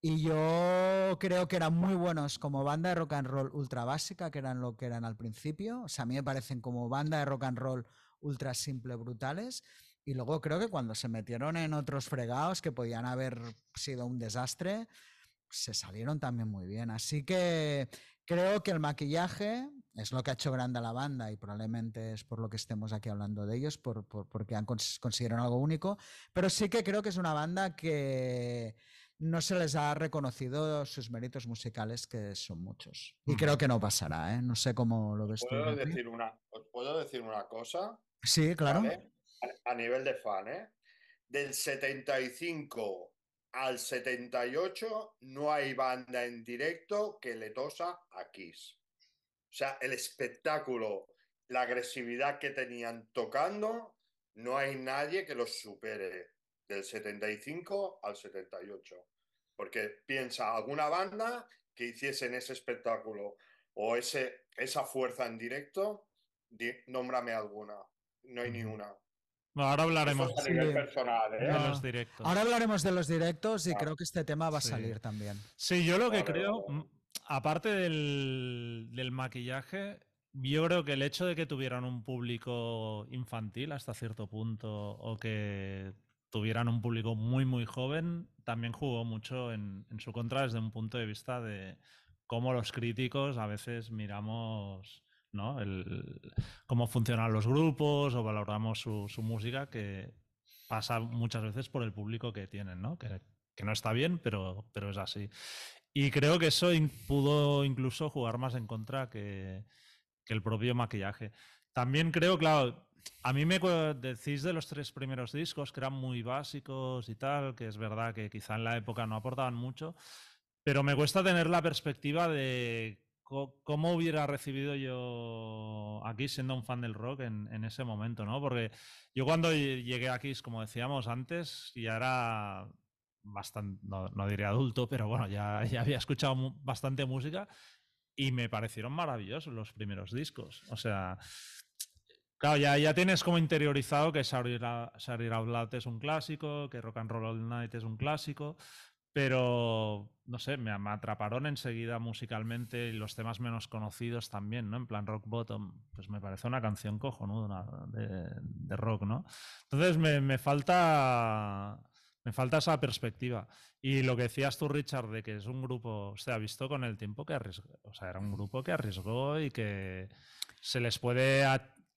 Y yo creo que eran muy buenos como banda de rock and roll ultra básica, que eran lo que eran al principio. O sea, a mí me parecen como banda de rock and roll ultra simple, brutales. Y luego creo que cuando se metieron en otros fregados que podían haber sido un desastre, se salieron también muy bien. Así que creo que el maquillaje es lo que ha hecho grande a la banda y probablemente es por lo que estemos aquí hablando de ellos, por, porque han consiguieron algo único. Pero sí que creo que es una banda que no se les ha reconocido sus méritos musicales, que son muchos. Y creo que no pasará, ¿eh? No sé cómo lo ves ¿Puedo Decir una, ¿Os puedo decir una cosa? Sí, claro. A, nivel de fan, ¿eh? Del 75 al 78 no hay banda en directo que le tosa a Kiss. O sea, el espectáculo, la agresividad que tenían tocando, no hay nadie que los supere del 75 al 78. Porque piensa alguna banda que hiciesen ese espectáculo o ese, esa fuerza en directo, nómbrame alguna. No hay ni una. ahora hablaremos personal, ¿eh? de los directos. Ahora hablaremos de los directos y creo que este tema va a salir también. Sí, yo lo que creo, aparte del, del maquillaje, yo creo que el hecho de que tuvieran un público infantil hasta cierto punto o que tuvieran un público muy, muy joven, también jugó mucho en, su contra desde un punto de vista de cómo los críticos a veces miramos ¿no? Cómo funcionan los grupos o valoramos su, música, que pasa muchas veces por el público que tienen, ¿no? Que, no está bien, pero, pero es así. Y creo que eso pudo incluso jugar más en contra que, que el propio maquillaje. También creo, claro, a mí me decís de los tres primeros discos que eran muy básicos y tal, que es verdad que quizá en la época no aportaban mucho, pero me cuesta tener la perspectiva de cómo hubiera recibido yo aquí siendo un fan del rock en, ese momento, ¿no? Porque yo cuando llegué aquí, como decíamos antes, ya era bastante, no, no diré adulto, pero bueno, ya, ya había escuchado bastante música y me parecieron maravillosos los primeros discos. O sea, Claro, ya, ya tienes como interiorizado que Sorry Out es un clásico, que Rock and Roll All Night es un clásico, pero no sé, me, atraparon enseguida musicalmente y los temas menos conocidos también, ¿no? En plan Rock Bottom, pues me parece una canción cojonuda de, de rock, ¿no? Entonces me, me, falta me falta esa perspectiva. Y lo que decías tú, Richard, de que es un grupo, o sea, visto con el tiempo que arriesgó, o sea, era un grupo que arriesgó y que se les puede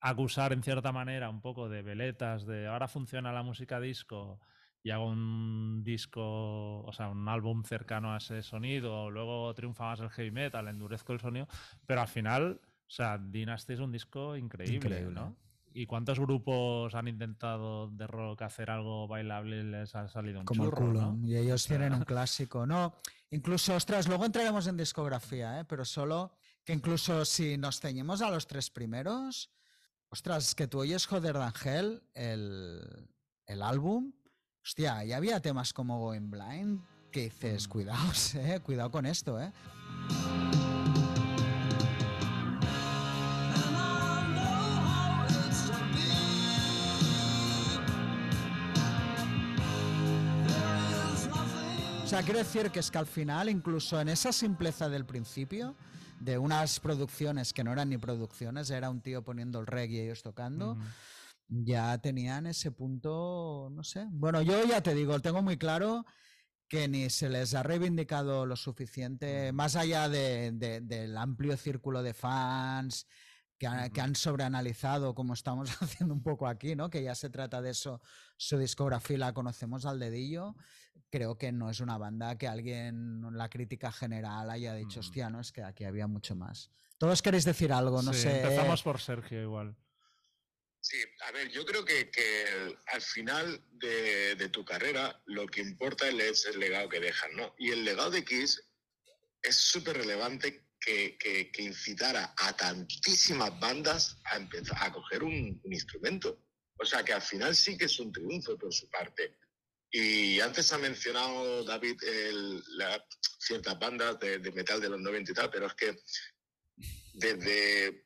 acusar en cierta manera un poco de veletas, de ahora funciona la música disco y hago un disco, o sea, un álbum cercano a ese sonido, luego triunfa más el heavy metal, endurezco el sonido, pero al final, o sea, Dynasty es un disco increíble, ¿no? ¿Y cuántos grupos han intentado de rock hacer algo bailable y les ha salido un Como churro, culo. Y ellos tienen un clásico. No, incluso, ostras, luego entraremos en discografía, ¿eh? pero solo que incluso si nos ceñimos a los tres primeros, Ostras, que tú oyes Joder de Ángel, el, el álbum. Hostia, ya había temas como Going Blind que dices, mm. cuidaos, eh, cuidado con esto, eh. O sea, quiero decir que es que al final, incluso en esa simpleza del principio, de unas producciones que no eran ni producciones, era un tío poniendo el reggae y ellos tocando. Ya tenían ese punto, no sé. Bueno, yo ya te digo, tengo muy claro que ni se les ha reivindicado lo suficiente, más allá del amplio círculo de fans que, que, han sobreanalizado, como estamos haciendo un poco aquí, ¿no? que ya se trata de eso, su discografía la conocemos al dedillo creo que no es una banda que alguien, la crítica general, haya dicho, mm. hostia, no, es que aquí había mucho más. Todos queréis decir algo, no sé. Empezamos por Sergio igual. Sí, a ver, yo creo que, que al final de, de, tu carrera lo que importa es el legado que dejan, ¿no? Y el legado de Kiss es súper relevante que, que, que, incitara a tantísimas bandas a empezar a coger un, un instrumento. O sea que al final sí que es un triunfo por su parte. Y antes ha mencionado David ciertas bandas de, metal de los 90 y tal, pero es que desde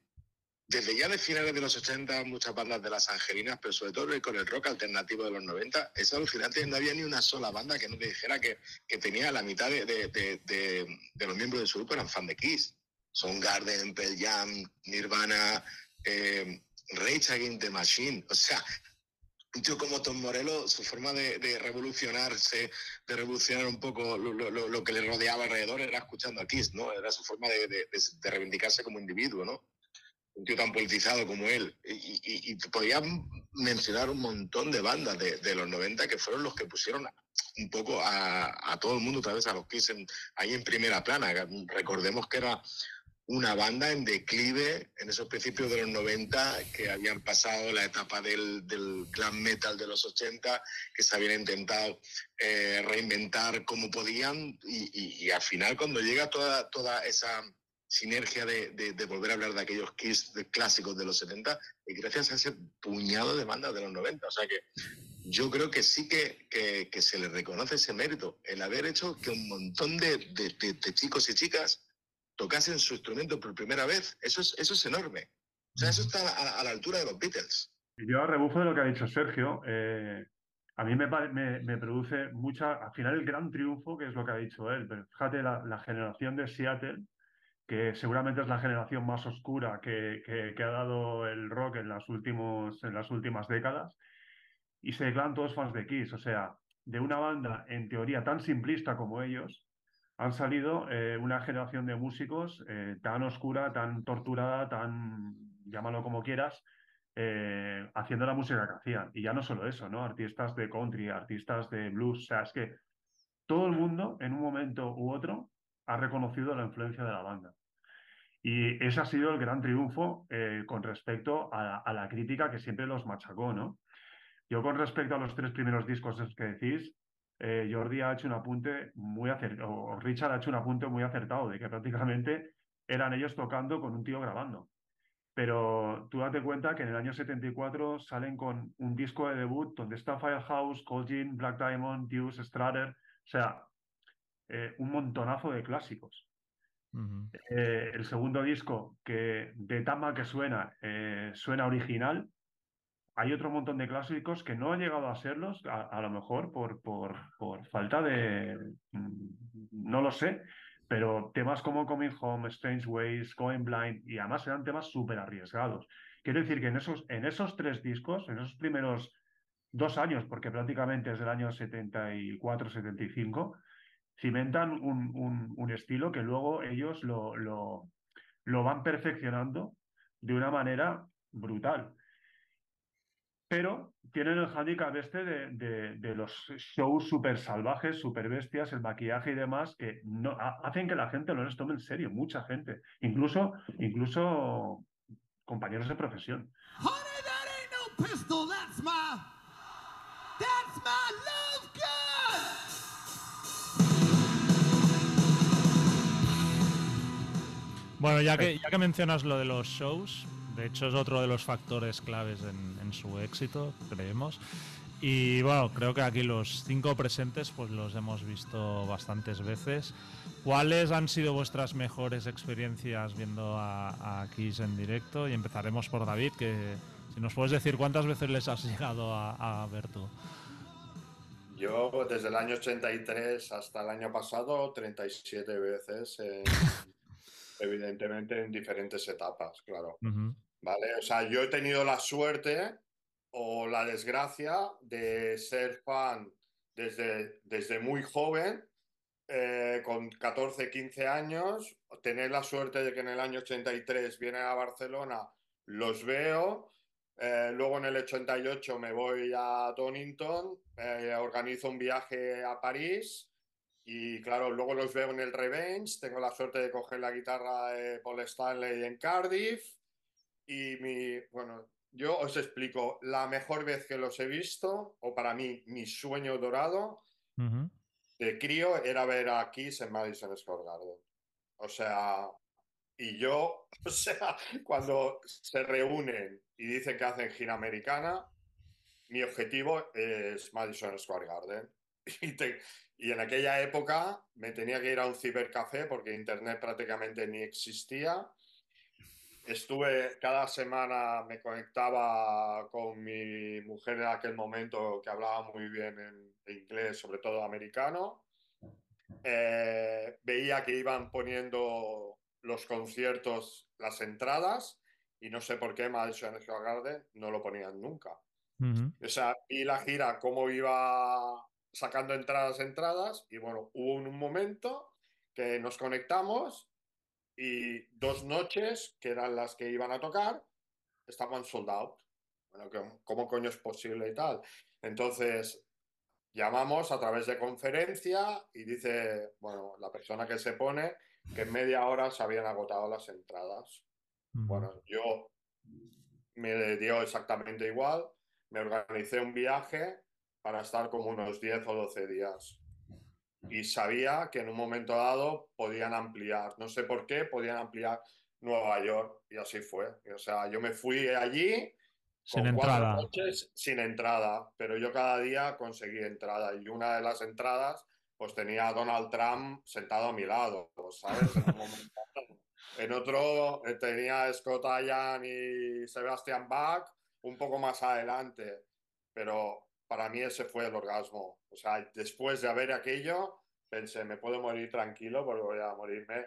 desde ya de finales de los 80, muchas bandas de las angelinas, pero sobre todo con el rock alternativo de los 90, es alucinante. No había ni una sola banda que no te dijera que, que tenía la mitad de, de, de, de, los miembros de su grupo eran fan de Kiss. Son Garden, Pearl Jam, Nirvana, eh, Rage Against the Machine. O sea, tío como Tom Morello, su forma de, revolucionarse, de revolucionar un poco lo, lo, lo, que le rodeaba alrededor era escuchando a Kiss, ¿no? Era su forma de, reivindicarse como individuo, ¿no? Un tío tan politizado como él. Y, y, mencionar un montón de bandas de, los 90 que fueron los que pusieron un poco a, todo el mundo, otra vez a los Kiss ahí en primera plana. Recordemos que era una banda en declive en esos principios de los 90 que habían pasado la etapa del, del glam metal de los 80, que se habían intentado eh, reinventar como podían y, y, al final cuando llega toda, toda esa sinergia de, de, volver a hablar de aquellos Kiss clásicos de los 70 y gracias a ese puñado de bandas de los 90. O sea que yo creo que sí que, que, que se le reconoce ese mérito, el haber hecho que un montón de, de, chicos y chicas tocasen su instrumento por primera vez. Eso es, eso es enorme. O sea, eso está a, la altura de los Beatles. Yo a rebufo de lo que ha dicho Sergio, eh, a mí me, me, me, produce mucha, al final el gran triunfo, que es lo que ha dicho él, pero fíjate, la, la generación de Seattle, que seguramente es la generación más oscura que, que, ha dado el rock en las, últimos, en las últimas décadas, y se declaran todos fans de Kiss. O sea, de una banda en teoría tan simplista como ellos, han salido eh, una generación de músicos eh, tan oscura, tan torturada, tan, llámalo como quieras, eh, haciendo la música que hacían. Y ya no solo eso, ¿no? Artistas de country, artistas de blues, o sea, es que todo el mundo en un momento u otro ha reconocido la influencia de la banda. Y ese ha sido el gran triunfo eh, con respecto a, la crítica que siempre los machacó, ¿no? Yo con respecto a los tres primeros discos que decís, eh, Jordi ha hecho un apunte muy acertado, o Richard ha hecho un apunte muy acertado, de que prácticamente eran ellos tocando con un tío grabando. Pero tú date cuenta que en el año 74 salen con un disco de debut donde está Firehouse, Cold Jean, Black Diamond, Deuce, Strutter, o sea, eh, un montonazo de clásicos. Eh, el segundo disco, que de Tama que suena, eh, suena original. Hay otro montón de clásicos que no han llegado a serlos, a, lo mejor por, por, por, falta de. Mm, no lo sé, pero temas como Coming Home, Strange Ways, Going Blind, y además eran temas súper arriesgados. Quiero decir que en esos, en esos tres discos, en esos primeros dos años, porque prácticamente es del año 74-75, cimentan un, un, estilo que luego ellos lo, lo, lo, van perfeccionando de una manera brutal. Pero tienen el handicap este de, de, los shows súper salvajes, súper bestias, el maquillaje y demás, que no, hacen que la gente no les tome en serio, mucha gente, incluso, incluso compañeros de profesión. Bueno, ya que, ya que mencionas lo de los shows, de hecho es otro de los factores claves en, su éxito, creemos. Y bueno, creo que aquí los cinco presentes pues los hemos visto bastantes veces. ¿Cuáles han sido vuestras mejores experiencias viendo a, Kiss en directo? Y empezaremos por David, que si nos puedes decir cuántas veces les has llegado a, a ver tú. Yo desde el año 83 hasta el año pasado 37 veces evidentemente en diferentes etapas, claro. ¿Vale? O sea, yo he tenido la suerte o la desgracia de ser fan desde, desde muy joven, eh, con 14, 15 años, tener la suerte de que en el año 83 vienen a Barcelona, los veo, eh, luego en el 88 me voy a Donington, eh, organizo un viaje a París y claro, luego los veo en el Revenge, tengo la suerte de coger la guitarra de Paul Stanley en Cardiff y mi, bueno, yo os explico, la mejor vez que los he visto, o para mí mi sueño dorado de crío era ver a Kiss en Madison Square Garden. O sea, y yo, o sea, cuando se reúnen y dicen que hacen gira americana, mi objetivo es Madison Square Garden. Y, te, y en aquella época me tenía que ir a un cibercafé porque internet prácticamente ni existía. estuve cada semana, me conectaba con mi mujer en aquel momento que hablaba muy bien en inglés, sobre todo americano. Eh, veía que iban poniendo los conciertos, las entradas, y no sé por qué Madison Square Garden no lo ponían nunca. O sea, vi la gira, cómo iba sacando entradas, entradas, y bueno, hubo un momento que nos conectamos y dos noches, que eran las que iban a tocar, estaban sold out. Bueno, ¿cómo coño es posible y tal? Entonces, llamamos a través de conferencia y dice, bueno, la persona que se pone que en media hora se habían agotado las entradas. Bueno, yo me dio exactamente igual, me organicé un viaje para estar como unos 10 o 12 días y sabía que en un momento dado podían ampliar. No sé por qué, podían ampliar Nueva York y así fue. O sea, yo me fui allí sin entrada. Noches, sin entrada, pero yo cada día conseguí entrada y una de las entradas pues tenía a Donald Trump sentado a mi lado, ¿sabes? En, otro eh, tenía a Scott Allan y Sebastian Bach un poco más adelante, pero para mí ese fue el orgasmo. O sea, después de haber aquello, pensé, me puedo morir tranquilo porque voy a morirme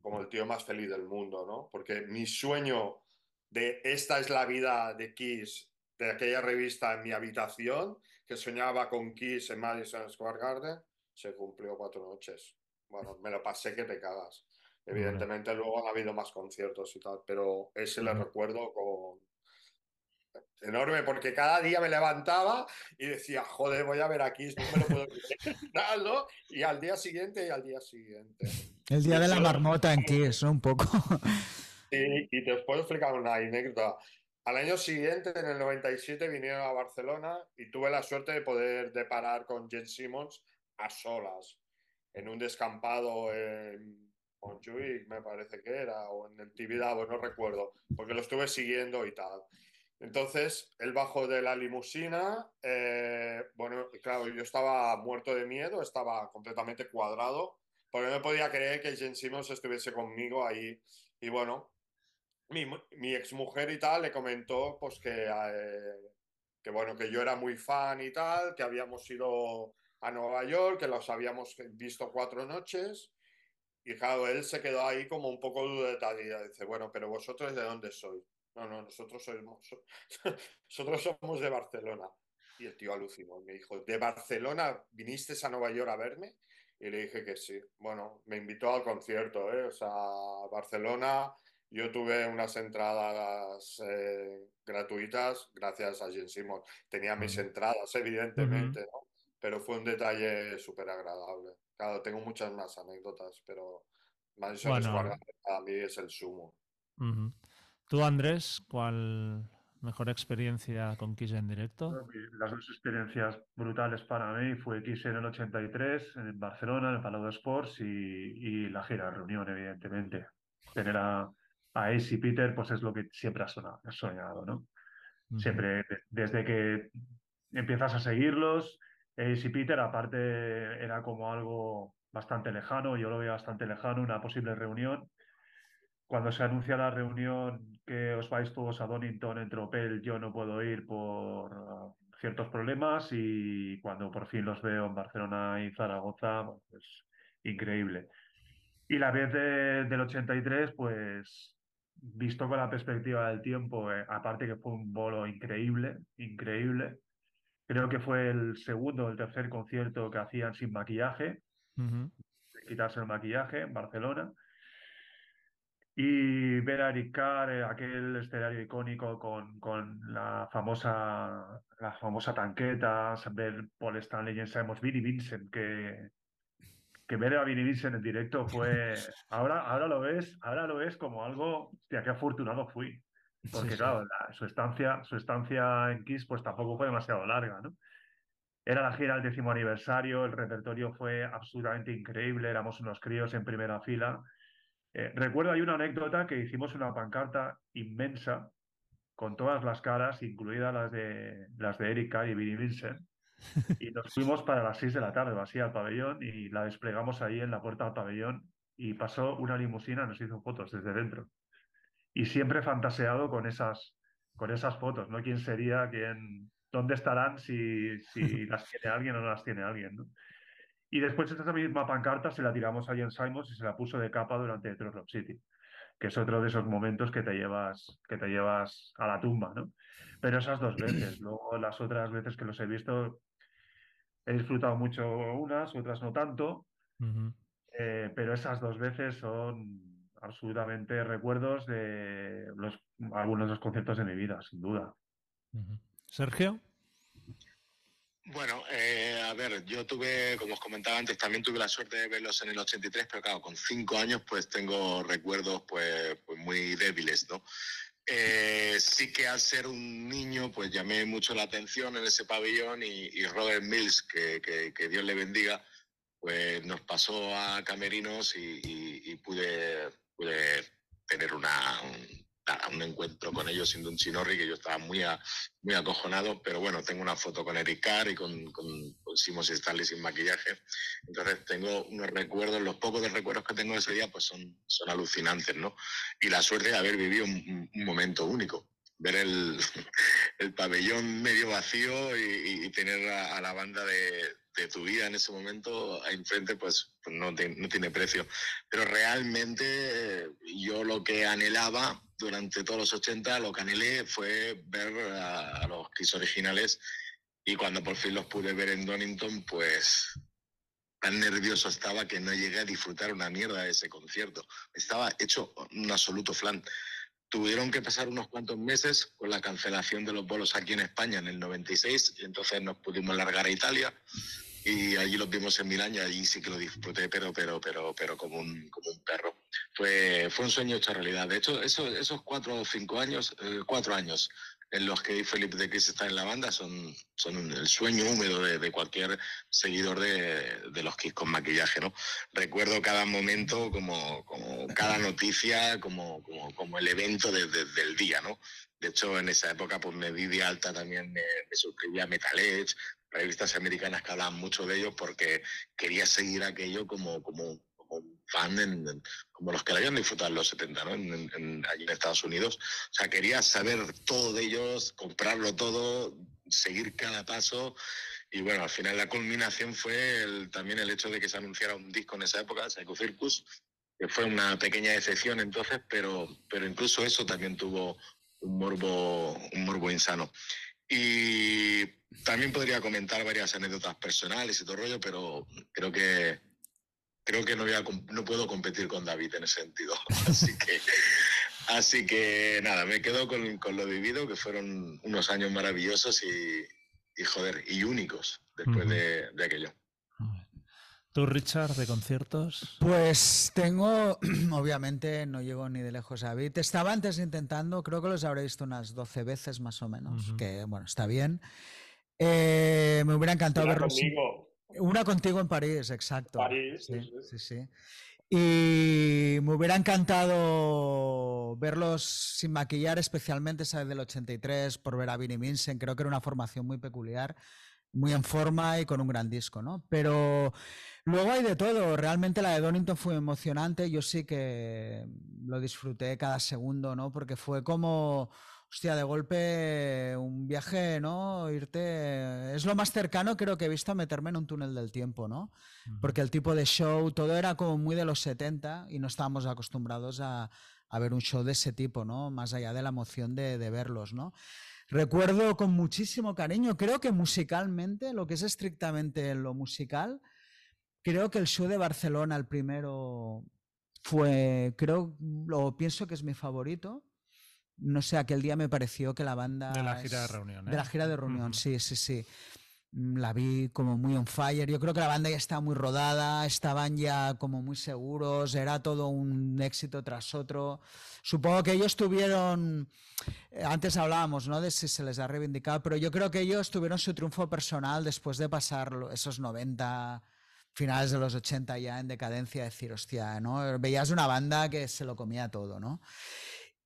como el tío más feliz del mundo, ¿no? Porque mi sueño de esta es la vida de Kiss, de aquella revista en mi habitación, que soñaba con Kiss en Madison Square Garden, se cumplió cuatro noches. Bueno, me lo pasé que te cagas. Evidentemente luego han habido más conciertos y tal, pero ese le recuerdo con, enorme, porque cada día me levantaba y decía, joder, voy a ver aquí, no me lo puedo creer, ¿no? Y al día siguiente y al día siguiente. El día de la marmota en Kiss, ¿no? Un poco. Sí, y te puedo explicar una anécdota. Al año siguiente, en el 97, vinieron a Barcelona y tuve la suerte de poder deparar con Jen Simmons a solas, en un descampado en Montjuic, me parece que era, o en el Tibidabo, no recuerdo, porque lo estuve siguiendo y tal. Entonces, él bajó de la limusina, eh, bueno, claro, yo estaba muerto de miedo, estaba completamente cuadrado, porque no podía creer que Jen Simmons estuviese conmigo ahí. Y bueno, mi, mi exmujer y tal le comentó pues que, eh, que, bueno, que yo era muy fan y tal, que habíamos ido a Nueva York, que los habíamos visto cuatro noches. Y claro, él se quedó ahí como un poco dudetario. Dice, bueno, pero vosotros de dónde sois? No, no, nosotros somos, nosotros somos de Barcelona. Y el tío alucinó. Me dijo, ¿de Barcelona viniste a Nueva York a verme? Y le dije que sí. Bueno, me invitó al concierto, ¿eh? O sea, Barcelona. Yo tuve unas entradas eh, gratuitas gracias a Jen Simon. Tenía mis entradas, evidentemente, ¿no? Pero fue un detalle súper agradable. Claro, tengo muchas más anécdotas, pero Madison bueno. para mí es el sumo. ¿Tú, Andrés, cuál mejor experiencia con Kiss en directo? Las dos experiencias brutales para mí fue Kiss en el 83, en Barcelona, en el Palau de Sports y, la gira reunión, evidentemente. Tener a, a Ace y Peter, pues es lo que siempre has soñado, ¿no? Siempre, desde que empiezas a seguirlos, Ace y Peter, aparte, era como algo bastante lejano, yo lo veía bastante lejano, una posible reunión cuando se anuncia la reunión que os vais todos a Donington en tropel, yo no puedo ir por uh, ciertos problemas y cuando por fin los veo en Barcelona y Zaragoza, pues increíble. Y la vez del 83, pues visto con la perspectiva del tiempo, eh, aparte que fue un bolo increíble, increíble. Creo que fue el segundo o el tercer concierto que hacían sin maquillaje, quitarse el maquillaje en Barcelona. Y ver a Eric Carr, eh, aquel escenario icónico con, con, la, famosa, la famosa tanqueta, ver Paul Stanley y sabemos Vinnie Vincent, que, que ver a Vinnie Vincent en directo fue. Ahora, ahora lo ves, ahora lo ves como algo, hostia, qué afortunado fui. Porque, claro, su, estancia, su estancia en Kiss pues tampoco fue demasiado larga, ¿no? Era la gira del décimo aniversario, el repertorio fue absolutamente increíble, éramos unos críos en primera fila eh, recuerdo hay una anécdota que hicimos una pancarta inmensa con todas las caras, incluidas las de las de Erika y Billy Vincent, y nos fuimos para las 6 de la tarde, así al pabellón, y la desplegamos ahí en la puerta del pabellón, y pasó una limusina, nos hizo fotos desde dentro. y siempre fantaseado con esas, con esas fotos, ¿no? ¿Quién sería? ¿Quién, ¿Dónde estarán si, si las tiene alguien o no las tiene alguien? ¿no? Y después esa misma pancarta se la tiramos a Ian Simons y se la puso de capa durante Detroit Rock City, que es otro de esos momentos que te llevas, que te llevas a la tumba, ¿no? Pero esas dos veces, luego las otras veces que los he visto, he disfrutado mucho unas, otras no tanto, eh, pero esas dos veces son absolutamente recuerdos de los, algunos de los conciertos de mi vida, sin duda. Sergio. Bueno, eh, a ver, yo tuve, como os comentaba antes, también tuve la suerte de verlos en el 83, pero claro, con cinco años pues tengo recuerdos pues, pues muy débiles, ¿no? Eh, sí que al ser un niño pues llamé mucho la atención en ese pabellón y, Robert Mills, que, que, Dios le bendiga, pues nos pasó a Camerinos y, pude, pude tener una, un encuentro con ellos siendo un chinorri que yo estaba muy, muy acojonado, pero bueno, tengo una foto con Eric Carr y con, con, con Simos Stanley sin maquillaje, entonces tengo unos recuerdos, los pocos de recuerdos que tengo de ese día pues son, son alucinantes, ¿no? Y la suerte de haber vivido un, momento único, ver el, el, pabellón medio vacío y, tener a, la banda de, de, tu vida en ese momento enfrente, pues, pues no, no, tiene precio. Pero realmente eh, yo lo que anhelaba durante todos los 80 lo que anhelé fue ver a, los Kiss originales y cuando por fin los pude ver en Donington, pues tan nervioso estaba que no llegué a disfrutar una mierda de ese concierto. Estaba hecho un absoluto flan. Tuvieron que pasar unos cuantos meses con la cancelación de los bolos aquí en España en el 96 y entonces nos pudimos largar a Italia y allí los vimos en Milán y allí sí que lo disfruté, pero, pero, pero, pero como un, como un perro. Fue, fue un sueño hecho realidad. De hecho, eso, esos cuatro o cinco años, eh, cuatro años en los que Felipe de Cris está en la banda son, son el sueño húmedo de, de cualquier seguidor de, de, los Kiss con maquillaje, ¿no? Recuerdo cada momento como, como cada noticia, como, como, como el evento de, del día, ¿no? De hecho, en esa época pues me di de alta también, me, me suscribí a Metal Edge, revistas americanas que hablaban mucho de ellos porque quería seguir aquello como, como, como fan, como los que lo habían disfrutado en los 70, ¿no? En, allí en Estados Unidos. O sea, quería saber todo de ellos, comprarlo todo, seguir cada paso. Y bueno, al final la culminación fue también el hecho de que se anunciara un disco en esa época, Psycho Circus, que fue una pequeña decepción entonces, pero, pero incluso eso también tuvo un morbo, un morbo insano. Y también podría comentar varias anécdotas personales y todo rollo, pero creo que creo que no, voy a, no puedo competir con David en ese sentido. Así que, así que nada, me quedo con, con lo vivido, que fueron unos años maravillosos y, y joder, y únicos después de, de aquello. ¿Tú, Richard, de conciertos? Pues tengo, obviamente, no llego ni de lejos a David. Estaba antes intentando, creo que los habré visto unas 12 veces más o menos, que bueno, está bien. Eh, me hubiera encantado Conmigo. Una contigo en París, exacto. París, sí, sí, sí. Y me hubiera encantado verlos sin maquillar, especialmente esa del 83, por ver a Vinnie Vincent. Creo que era una formación muy peculiar muy en forma y con un gran disco, ¿no? Pero luego hay de todo. Realmente la de Donington fue emocionante. Yo sí que lo disfruté cada segundo, ¿no? Porque fue como, hostia, de golpe un viaje, ¿no? Irte. Es lo más cercano creo que he visto a meterme en un túnel del tiempo, ¿no? Porque el tipo de show, todo era como muy de los 70 y no estábamos acostumbrados a, ver un show de ese tipo, ¿no? Más allá de la emoción de, de verlos, ¿no? Recuerdo con muchísimo cariño, creo que musicalmente, lo que es estrictamente lo musical, creo que el show de Barcelona, el primero, fue, creo, lo pienso que es mi favorito. No sé, aquel día me pareció que la banda... De la gira de reunión. De la ¿eh? gira de reunión, sí, sí, sí. Mm, la vi como muy on fire. Yo creo que la banda ya estaba muy rodada, estaban ya como muy seguros, era todo un éxito tras otro. Supongo que ellos tuvieron, eh, antes hablábamos, ¿no? De si se les ha reivindicado, pero yo creo que ellos tuvieron su triunfo personal después de pasar esos 90, finales de los 80 ya en decadencia, decir, hostia, ¿no? Veías una banda que se lo comía todo, ¿no?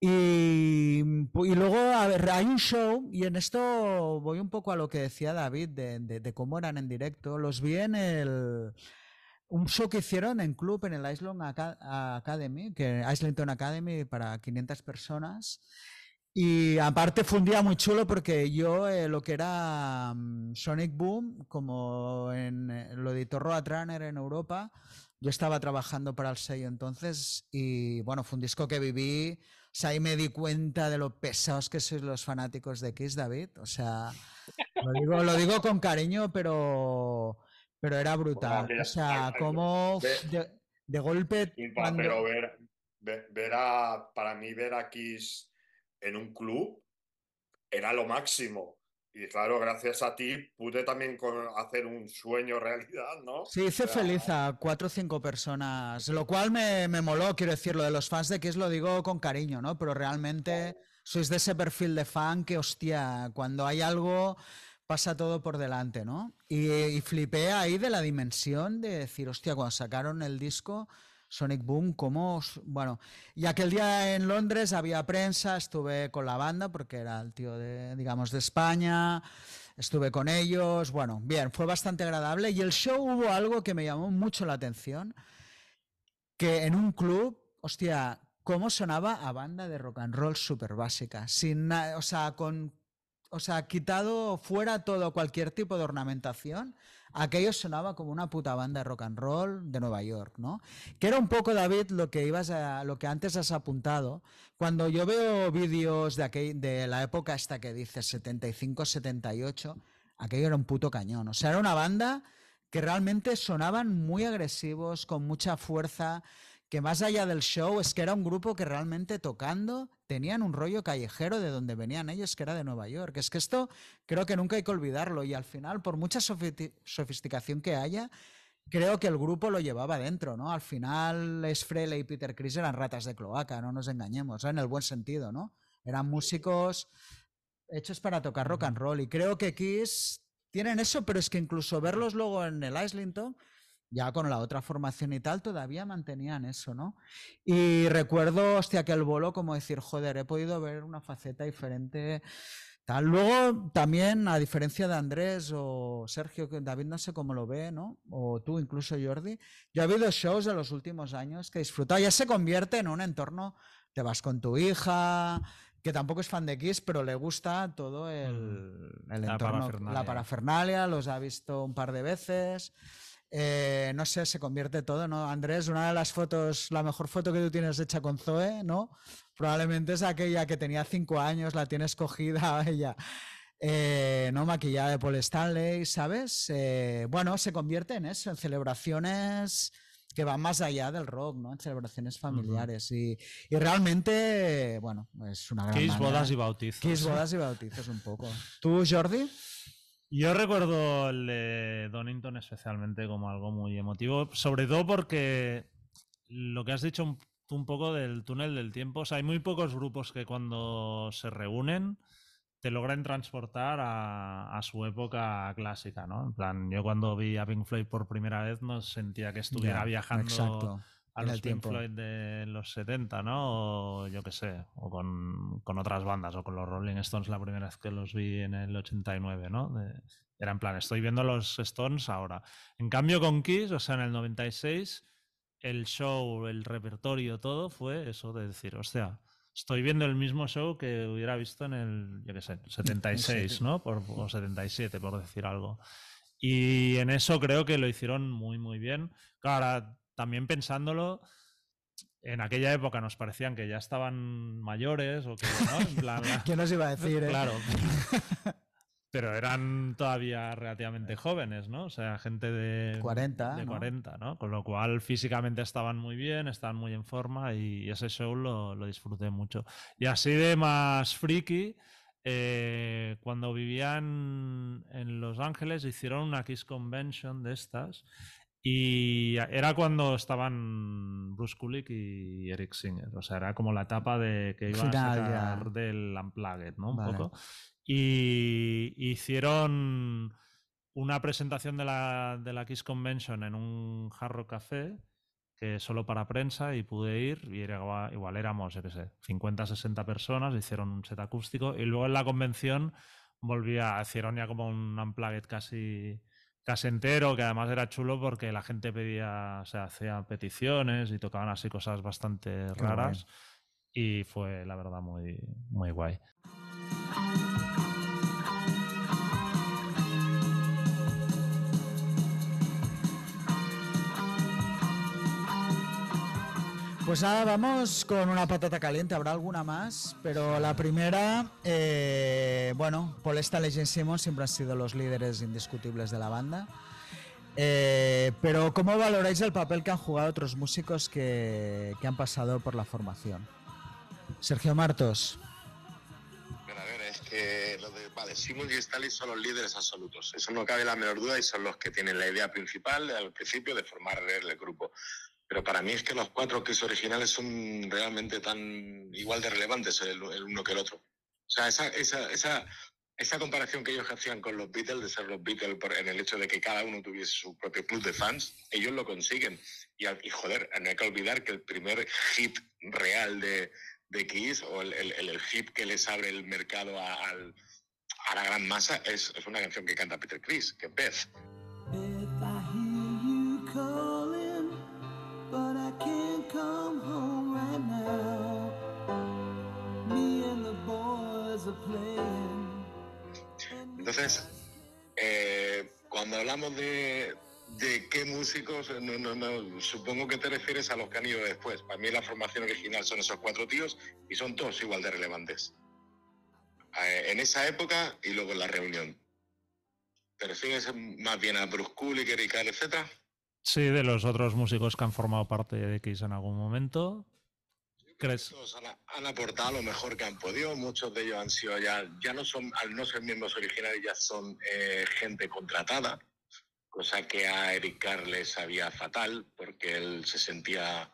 Y, y, luego, a ver, hay un show, y en esto voy un poco a lo que decía David de, de, cómo eran en directo. Los vi en el, un show que hicieron en club en el Islington Academy, que Islington Academy para 500 personas. Y aparte fue un día muy chulo porque yo eh, lo que era mm, Sonic Boom, como en eh, lo editó Roadrunner en Europa, yo estaba trabajando para el sello entonces y bueno, fue un disco que viví, sea, ahí me di cuenta de lo pesados que sois los fanáticos de Kiss, David, o sea, lo digo, lo digo con cariño, pero, pero era brutal, o sea, como de, golpe... Pero ver, ver, a, para mí ver a Kiss en un club era lo máximo. Y claro, gracias a ti pude también hacer un sueño realidad, ¿no? Sí, hice feliz a cuatro o cinco personas, lo cual me, me, moló, quiero decir, lo de los fans de Kiss lo digo con cariño, ¿no? Pero realmente sois de ese perfil de fan que, hostia, cuando hay algo pasa todo por delante, ¿no? Y, y flipé ahí de la dimensión de decir, hostia, cuando sacaron el disco Sonic Boom, como, bueno, y aquel día en Londres había prensa, estuve con la banda porque era el tío de, digamos, de España, estuve con ellos, bueno, bien, fue bastante agradable. Y el show hubo algo que me llamó mucho la atención, que en un club, hostia, cómo sonaba a banda de rock and roll súper básica, sin, o sea, con, o sea, quitado fuera todo cualquier tipo de ornamentación aquello sonaba como una puta banda de rock and roll de Nueva York, ¿no? Que era un poco, David, lo que ibas a, lo que antes has apuntado. Cuando yo veo vídeos de, aquel, de la época esta que dices 75, 78, aquello era un puto cañón. O sea, era una banda que realmente sonaban muy agresivos, con mucha fuerza, que más allá del show es que era un grupo que realmente tocando tenían un rollo callejero de donde venían ellos, que era de Nueva York. Es que esto creo que nunca hay que olvidarlo y al final, por mucha sofisticación que haya, creo que el grupo lo llevaba dentro, ¿no? Al final, es Frele y Peter Chris eran ratas de cloaca, no nos engañemos, en el buen sentido, ¿no? Eran músicos hechos para tocar rock and roll y creo que Kiss tienen eso, pero es que incluso verlos luego en el Islington ya con la otra formación y tal, todavía mantenían eso, ¿no? Y recuerdo, hostia, que el bolo, como decir, joder, he podido ver una faceta diferente. Tal. Luego, también, a diferencia de Andrés o Sergio, que David no sé cómo lo ve, ¿no? O tú, incluso Jordi, yo he habido shows de los últimos años que he disfrutado. Ya se convierte en un entorno, te vas con tu hija, que tampoco es fan de Kiss, pero le gusta todo el, mm. el entorno, la parafernalia, los ha visto un par de veces. Eh, no sé, se convierte todo, ¿no? Andrés, una de las fotos, la mejor foto que tú tienes hecha con Zoe, ¿no? Probablemente es aquella que tenía cinco años, la tienes cogida ella. Eh, no maquillada de Paul Stanley, ¿sabes? Eh, bueno, se convierte en eso, en celebraciones que van más allá del rock, ¿no? En celebraciones familiares. y, realmente, bueno, es una gran. Kiss, bodas y bautizos. Kiss, bodas y bautizos, un poco. ¿Tú, Jordi? Yo recuerdo el de Donington especialmente como algo muy emotivo, sobre todo porque lo que has dicho un, poco del túnel del tiempo, o sea, hay muy pocos grupos que cuando se reúnen te logran transportar a, su época clásica, ¿no? En plan, yo cuando vi a Pink Floyd por primera vez no sentía que estuviera viajando a los Pink Floyd de los 70, ¿no? O yo qué sé, o con, con, otras bandas, o con los Rolling Stones la primera vez que los vi en el 89, ¿no? era en plan, estoy viendo los Stones ahora. En cambio con Kiss, o sea, en el 96, el show, el repertorio, todo fue eso de decir, hostia, estoy viendo el mismo show que hubiera visto en el, yo qué sé, 76, ¿no? Por, o 77, por decir algo. Y en eso creo que lo hicieron muy, muy bien. Claro, también pensándolo, en aquella época nos parecían que ya estaban mayores o que, ¿no? En plan, ¿Qué nos iba a decir? Eh? Claro. Pero eran todavía relativamente jóvenes, ¿no? O sea, gente de 40, de 40 ¿no? Con lo cual físicamente estaban muy bien, estaban muy en forma y ese show lo, lo disfruté mucho. Y así de más friki, eh, cuando vivían en Los Ángeles hicieron una Kiss Convention de estas y era cuando estaban Bruce Kulick y Eric Singer. O sea, era como la etapa de que iban a sacar del Unplugged, ¿no? Un poco. Y hicieron una presentación de la, de la Kiss Convention en un Jarro Café, que solo para prensa, y pude ir, y era, igual éramos, yo qué sé, 50, 60 personas, hicieron un set acústico, y luego en la convención volvía, hicieron ya como un Unplugged casi casi entero, que además era chulo porque la gente pedía, o sea, hacía peticiones y tocaban así cosas bastante raras. Y fue, la verdad, muy, muy guay. Pues nada, vamos con una patata caliente. Habrá alguna más, pero la primera, eh, bueno, Paul Stanley y Simmons siempre han sido los líderes indiscutibles de la banda. Eh, pero ¿cómo valoráis el papel que han jugado otros músicos que, que han pasado por la formación? Sergio Martos. Bueno, a ver, es que lo de, vale, Simmons y Stanley son los líderes absolutos. Eso no cabe la menor duda y son los que tienen la idea principal al principio de formar el grupo. Pero para mí es que los cuatro son originales son realmente tan igual de relevantes el, uno que el otro. O sea, esa, esa, esa, esa comparación que ellos hacían con los Beatles, de ser los Beatles por, en el hecho de que cada uno tuviese su propio club de fans, ellos lo consiguen. Y, y joder, no hay que olvidar que el primer hit real de, de Kiss o el, el, el, hit que les abre el mercado a, a la gran masa es, es, una canción que canta Peter Chris, que es Beth. Entonces, eh, cuando hablamos de, de qué músicos, no, no, no, supongo que te refieres a los que han ido después. Para mí la formación original son esos cuatro tíos y son todos igual de relevantes. Eh, en esa época y luego en la reunión. ¿Te refieres más bien a Bruce Kulick, Eric etcétera? Sí, de los otros músicos que han formado parte de X en algún momento. ¿Crees? Han, han, aportado lo mejor que han podido. Muchos de ellos han sido ya, ya no son, al no ser miembros originales, ya son eh, gente contratada, cosa que a Eric Carr le sabía fatal, porque él se sentía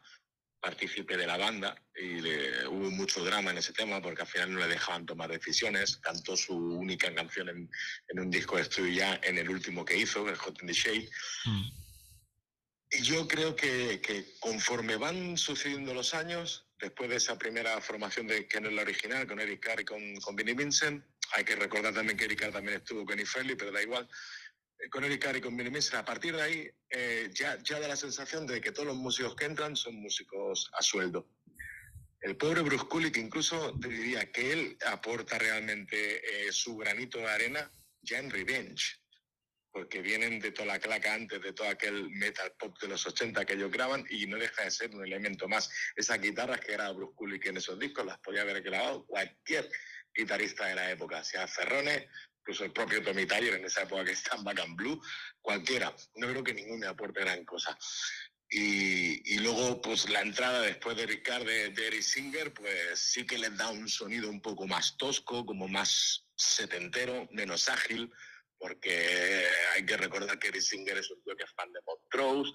partícipe de la banda y le, hubo mucho drama en ese tema porque al final no le dejaban tomar decisiones. Cantó su única canción en, en un disco de estudio ya en el último que hizo, el Hot in the Shade. Mm. Y yo creo que, conforme van sucediendo los años, después de esa primera formación de que no la original, con Eric Carr y con, con Vinnie Vincent, hay que recordar también que Eric Carr también estuvo con Ifeli, pero da igual, eh, con Eric Carr y con Vinnie Vincent, a partir de ahí eh, ya, ya da la sensación de que todos los músicos que entran son músicos a sueldo. El pobre Bruce Kulick incluso te diría que él aporta realmente eh, su granito de arena ya en Revenge porque vienen de toda la claca antes de todo aquel metal pop de los 80 que ellos graban y no deja de ser un elemento más. Esas guitarras que graba Bruce Kulick en esos discos las podía haber grabado cualquier guitarrista de la época, sea Ferrone, incluso el propio Tommy Tyler en esa época que está en Back and Blue, cualquiera. No creo que ninguno aporte gran cosa. Y, y, luego, pues la entrada después de Ricard de, de Eric Singer, pues sí que les da un sonido un poco más tosco, como más setentero, menos ágil, porque hay que recordar que Eric Singer es un tío que es fan de Montrose,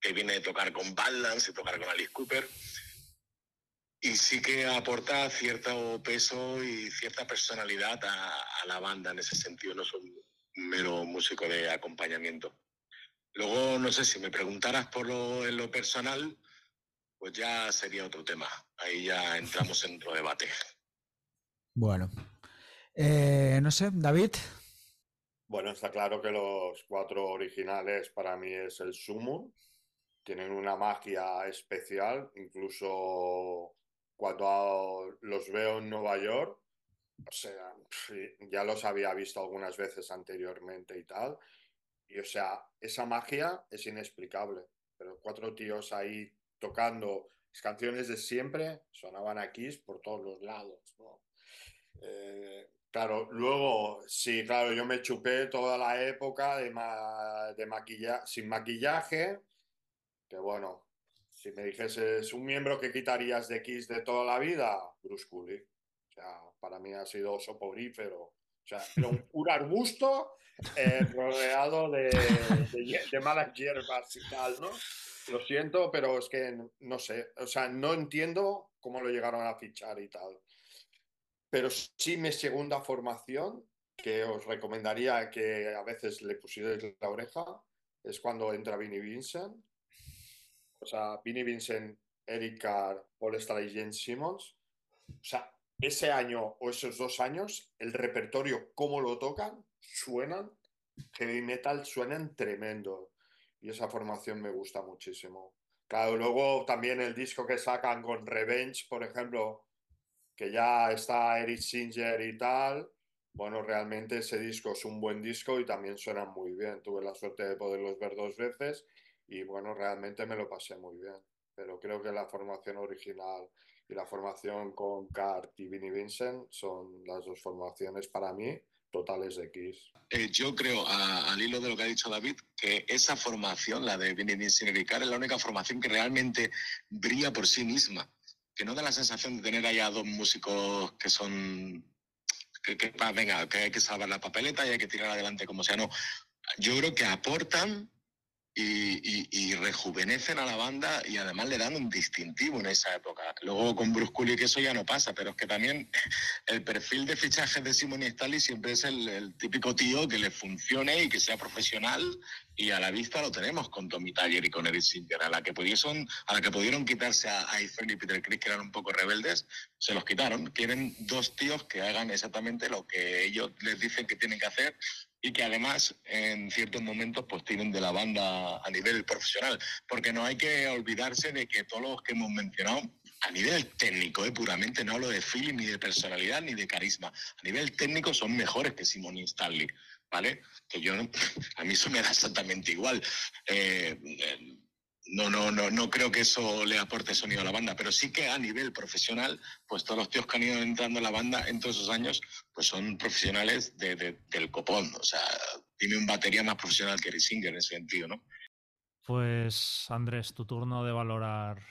que viene de tocar con Badlands y tocar con Alice Cooper, y sí que aporta cierto peso y cierta personalidad a, a la banda en ese sentido, no es un mero músico de acompañamiento. Luego, no sé, si me preguntaras por lo, en lo personal, pues ya sería otro tema. Ahí ya entramos en otro debate. Bueno, eh, no sé, David. Bueno, está claro que los cuatro originales para mí es el sumo. Tienen una magia especial, incluso cuando los veo en Nueva York, o sea, ya los había visto algunas veces anteriormente y tal. Y o sea, esa magia es inexplicable. Pero cuatro tíos ahí tocando canciones de siempre sonaban aquí por todos los lados, ¿no? Eh, Claro, luego, sí, claro, yo me chupé toda la época de, ma de sin maquillaje, que bueno, si me dijeses un miembro que quitarías de Kiss de toda la vida, Bruce. O sea, para mí ha sido soporífero. O sea, un, arbusto eh, rodeado de, de, de, malas hierbas y tal, ¿no? Lo siento, pero es que no sé, o sea, no entiendo cómo lo llegaron a fichar y tal. Pero sí mi segunda formación, que os recomendaría que a veces le pusierais la oreja, es cuando entra Vinnie Vincent. O sea, Vinnie Vincent, Eric Carr, Paul Stanley y Jane Simmons. O sea, ese año o esos dos años, el repertorio, cómo lo tocan, suenan heavy metal suenan tremendo. Y esa formación me gusta muchísimo. Claro, luego también el disco que sacan con Revenge, por ejemplo, que ya está Eric Singer y tal. Bueno, realmente ese disco es un buen disco y también suenan muy bien. Tuve la suerte de poderlos ver dos veces y bueno, realmente me lo pasé muy bien. Pero creo que la formación original y la formación con Cart y Vinnie Vincent son las dos formaciones para mí totales de Kiss. Eh, yo creo, al hilo de lo que ha dicho David, que esa formación, la de Vinnie Vincent y Cart, es la única formación que realmente brilla por sí misma. Que no da la sensación de tener allá dos músicos que son que, que, venga, que hay que salvar la papeleta y hay que tirar adelante como sea. No, yo creo que aportan y, rejuvenecen a la banda y además le dan un distintivo en esa época. Luego con Bruce Kulick eso ya no pasa, pero es que también el perfil de fichajes de Simon y Stanley siempre es el, típico tío que le funcione y que sea profesional y a la vista lo tenemos con Tommy Taller y con Eric Singer. A la que pudieron, a la que pudieron quitarse a, a y Peter Chris, que eran un poco rebeldes, se los quitaron. Quieren dos tíos que hagan exactamente lo que ellos les dicen que tienen que hacer y que además en ciertos momentos pues tienen de la banda a nivel profesional, porque no hay que olvidarse de que todos los que hemos mencionado a nivel técnico, eh, puramente no hablo de feeling ni de personalidad ni de carisma, a nivel técnico son mejores que Simon y Stanley, ¿vale? Que yo a mí eso me da exactamente igual. Eh, eh, no, no, no, no creo que eso le aporte sonido a la banda, pero sí que a nivel profesional, pues todos los tíos que han ido entrando en la banda en todos esos años, pues son profesionales de, del copón. O sea, tiene un batería más profesional que Risinger en ese sentido, ¿no? Pues Andrés, tu turno de valorar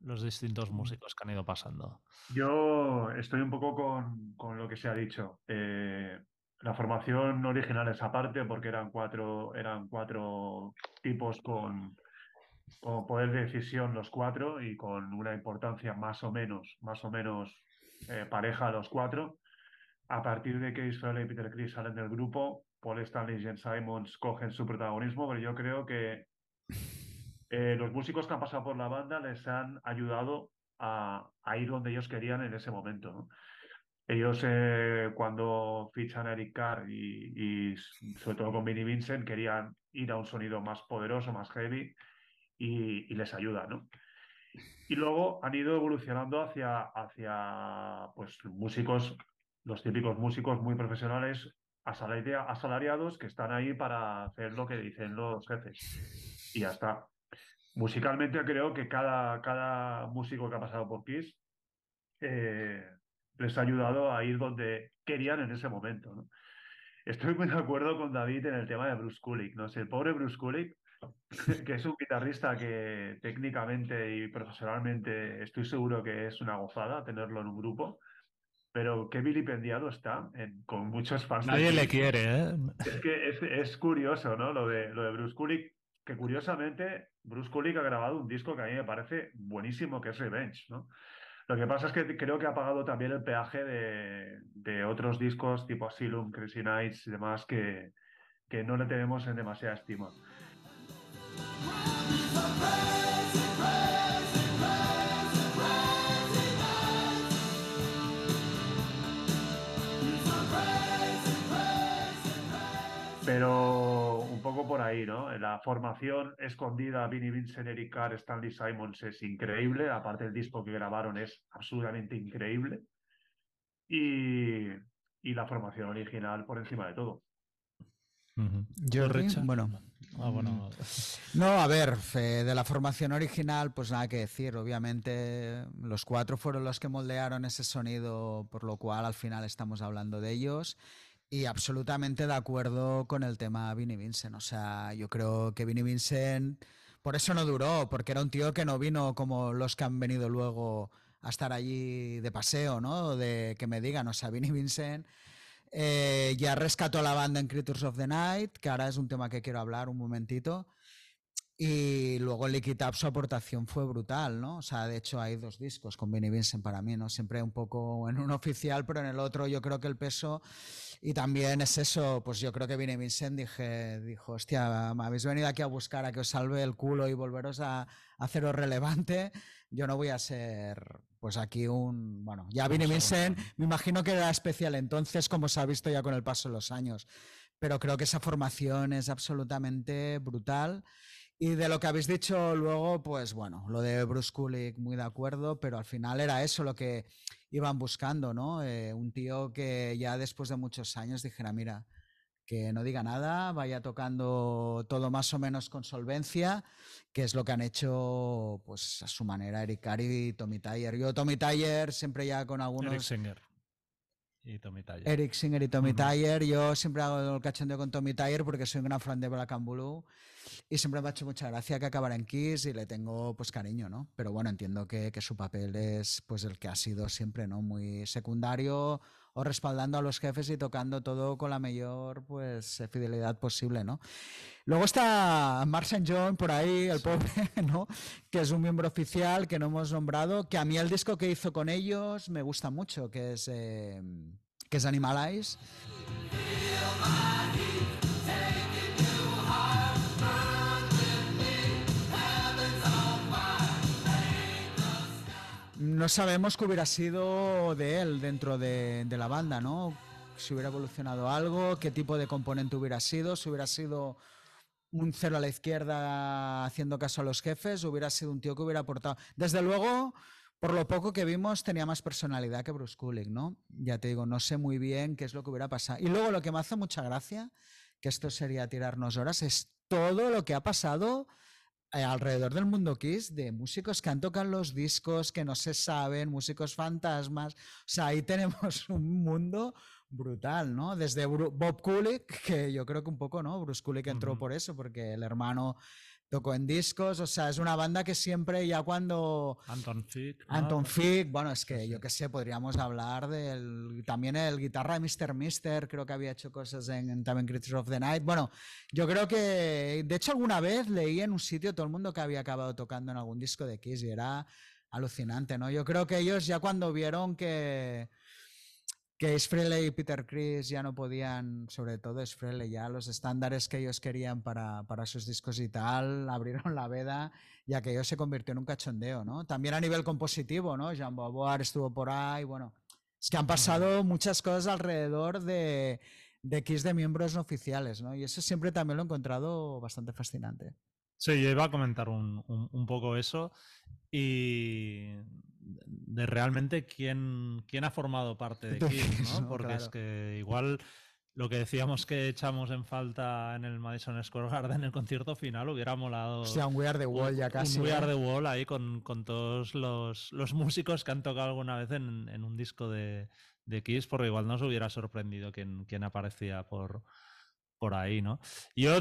los distintos músicos que han ido pasando. Yo estoy un poco con, con lo que se ha dicho. Eh, la formación original es aparte porque eran cuatro, eran cuatro tipos con, con poder de decisión los cuatro y con una importancia más o menos, más o menos eh, pareja a los cuatro. A partir de que Israel y Peter Chris salen del grupo, Paul Stanley y Jen Simons cogen su protagonismo, pero yo creo que eh, los músicos que han pasado por la banda les han ayudado a, ir donde ellos querían en ese momento. Ellos, eh, cuando fichan a Eric Carr y, y, sobre todo con Vinnie Vincent, querían ir a un sonido más poderoso, más heavy, y, les ayuda, ¿no? Y luego han ido evolucionando hacia, hacia pues, músicos, los típicos músicos muy profesionales, asalariados, que están ahí para hacer lo que dicen los jefes. Y ya está. Musicalmente creo que cada, cada músico que ha pasado por Kiss eh, les ha ayudado a ir donde querían en ese momento. Estoy muy de acuerdo con David en el tema de Bruce Kulick. ¿no? sé, el pobre Bruce Kulick que es un guitarrista que técnicamente y profesionalmente estoy seguro que es una gozada tenerlo en un grupo, pero qué vilipendiado está con muchos fans. Nadie le quiere, ¿eh? Es que es, curioso, ¿no? Lo de, lo de Bruce Kulick, que curiosamente Bruce Kulick ha grabado un disco que a mí me parece buenísimo, que es Revenge, ¿no? Lo que pasa es que creo que ha pagado también el peaje de, de otros discos tipo Asylum, Crazy Nights y demás que, que no le tenemos en demasiada estima. Pero un poco por ahí, ¿no? La formación escondida, Vinnie Vincent, Eric Carr, Stanley Simons es increíble. Aparte, el disco que grabaron es absolutamente increíble. Y, y la formación original por encima de todo. Yo, bueno, Ah, bueno. No, a ver, de la formación original, pues nada que decir. Obviamente, los cuatro fueron los que moldearon ese sonido, por lo cual al final estamos hablando de ellos. Y absolutamente de acuerdo con el tema Vinnie Vincent. O sea, yo creo que Vinnie Vincent, por eso no duró, porque era un tío que no vino como los que han venido luego a estar allí de paseo, ¿no? De que me digan, o sea, Vinnie Vincent eh, ya rescató a la banda en Creatures of the Night, que ahora es un tema que quiero hablar un momentito. Y luego Liquid Up su aportación fue brutal, ¿no? O sea, de hecho hay dos discos con Vinnie Vincent para mí, ¿no? Siempre un poco en un oficial, pero en el otro yo creo que el peso y también es eso, pues yo creo que Vinnie Vincent dije, dijo, hostia, me habéis venido aquí a buscar a que os salve el culo y volveros a haceros relevante, yo no voy a ser pues aquí un, bueno, ya Vinnie Vincent, me imagino que era especial entonces, como se ha visto ya con el paso de los años. pero creo que esa formación es absolutamente brutal. Y de lo que habéis dicho luego, pues bueno, lo de Bruce Kulick, muy de acuerdo, pero al final era eso lo que iban buscando, ¿no? Eh, un tío que ya después de muchos años dijera, mira, que no diga nada, vaya tocando todo más o menos con solvencia, que es lo que han hecho pues a su manera Eric Carey y Tommy Tyler. Yo Tommy Tyler siempre ya con algunos... Eric Singer y Tommy Tyler. Eric Singer y Tommy Tyler. Yo siempre hago el cachondeo con Tommy Tyler porque soy un gran fan de Black and Blue y siempre me ha hecho mucha gracia que acabara en Kiss y le tengo pues cariño, ¿no? Pero bueno, entiendo que, que su papel es pues el que ha sido siempre, ¿no? Muy secundario o respaldando a los jefes y tocando todo con la mayor pues fidelidad posible, ¿no? Luego está Mark St. John por ahí, el pobre, ¿no? Que es un miembro oficial que no hemos nombrado, que a mí el disco que hizo con ellos me gusta mucho, que es, eh, que es Animalize. No sabemos qué hubiera sido de él dentro de, la banda, ¿no? Si hubiera evolucionado algo, qué tipo de componente hubiera sido, si hubiera sido un cero a la izquierda haciendo caso a los jefes, hubiera sido un tío que hubiera aportado. Desde luego, por lo poco que vimos, tenía más personalidad que Bruce Kulick, ¿no? Ya te digo, no sé muy bien qué es lo que hubiera pasado. Y luego lo que me hace mucha gracia, que esto sería tirarnos horas, es todo lo que ha pasado alrededor del mundo Kiss de músicos que han tocado los discos, que no se saben, músicos fantasmas. O sea, ahí tenemos un mundo brutal, ¿no? Desde Bob Kulick, que yo creo que un poco, ¿no? Bruce Kulick entró por eso, porque el hermano tocó en discos, o sea, es una banda que siempre ya cuando... Anton Fick. Anton Fick, bueno, es que yo qué sé, podríamos hablar del... También el guitarra de Mr. Mister, creo que había hecho cosas en, también Creatures of the Night. Bueno, yo creo que, de hecho, alguna vez leí en un sitio todo el mundo que había acabado tocando en algún disco de Kiss y era alucinante, ¿no? Yo creo que ellos ya cuando vieron que que Frehley y Peter Chris ya no podían, sobre todo Frehley, ya los estándares que ellos querían para, para, sus discos y tal, abrieron la veda y aquello se convirtió en un cachondeo, ¿no? También a nivel compositivo, ¿no? Jean Boboar estuvo por ahí, bueno, es que han pasado muchas cosas alrededor de, de Kiss de miembros no oficiales, ¿no? Y eso siempre también lo he encontrado bastante fascinante. Sí, yo iba a comentar un, un poco eso y de realmente quién, quién ha formado parte de Kiss, ¿no? Porque es que igual lo que decíamos que echamos en falta en el Madison Square Garden, en el concierto final, hubiera molado. O sea, un We Are the Wall ya casi. Un We Are the Wall ahí con, con todos los, los, músicos que han tocado alguna vez en, en un disco de, de, Kiss, porque igual nos hubiera sorprendido quién, quién aparecía por, por ahí, ¿no? Yo,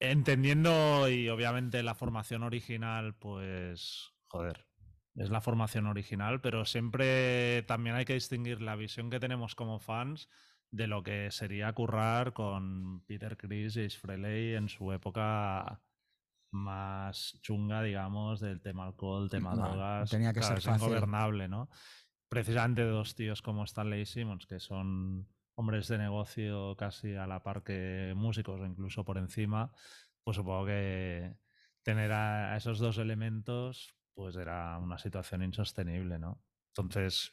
entendiendo y obviamente la formación original, pues, joder, es la formación original, pero siempre también hay que distinguir la visión que tenemos como fans de lo que sería currar con Peter Chris y Frehley en su época más chunga, digamos, del tema alcohol, tema drogas. Tenía que ser fácil. ingobernable, ¿no? Precisamente dos tíos como Stanley Simmons, que son hombres de negocio casi a la par que músicos o incluso por encima, pues supongo que tener a esos dos elementos pues era una situación insostenible, ¿no? Entonces...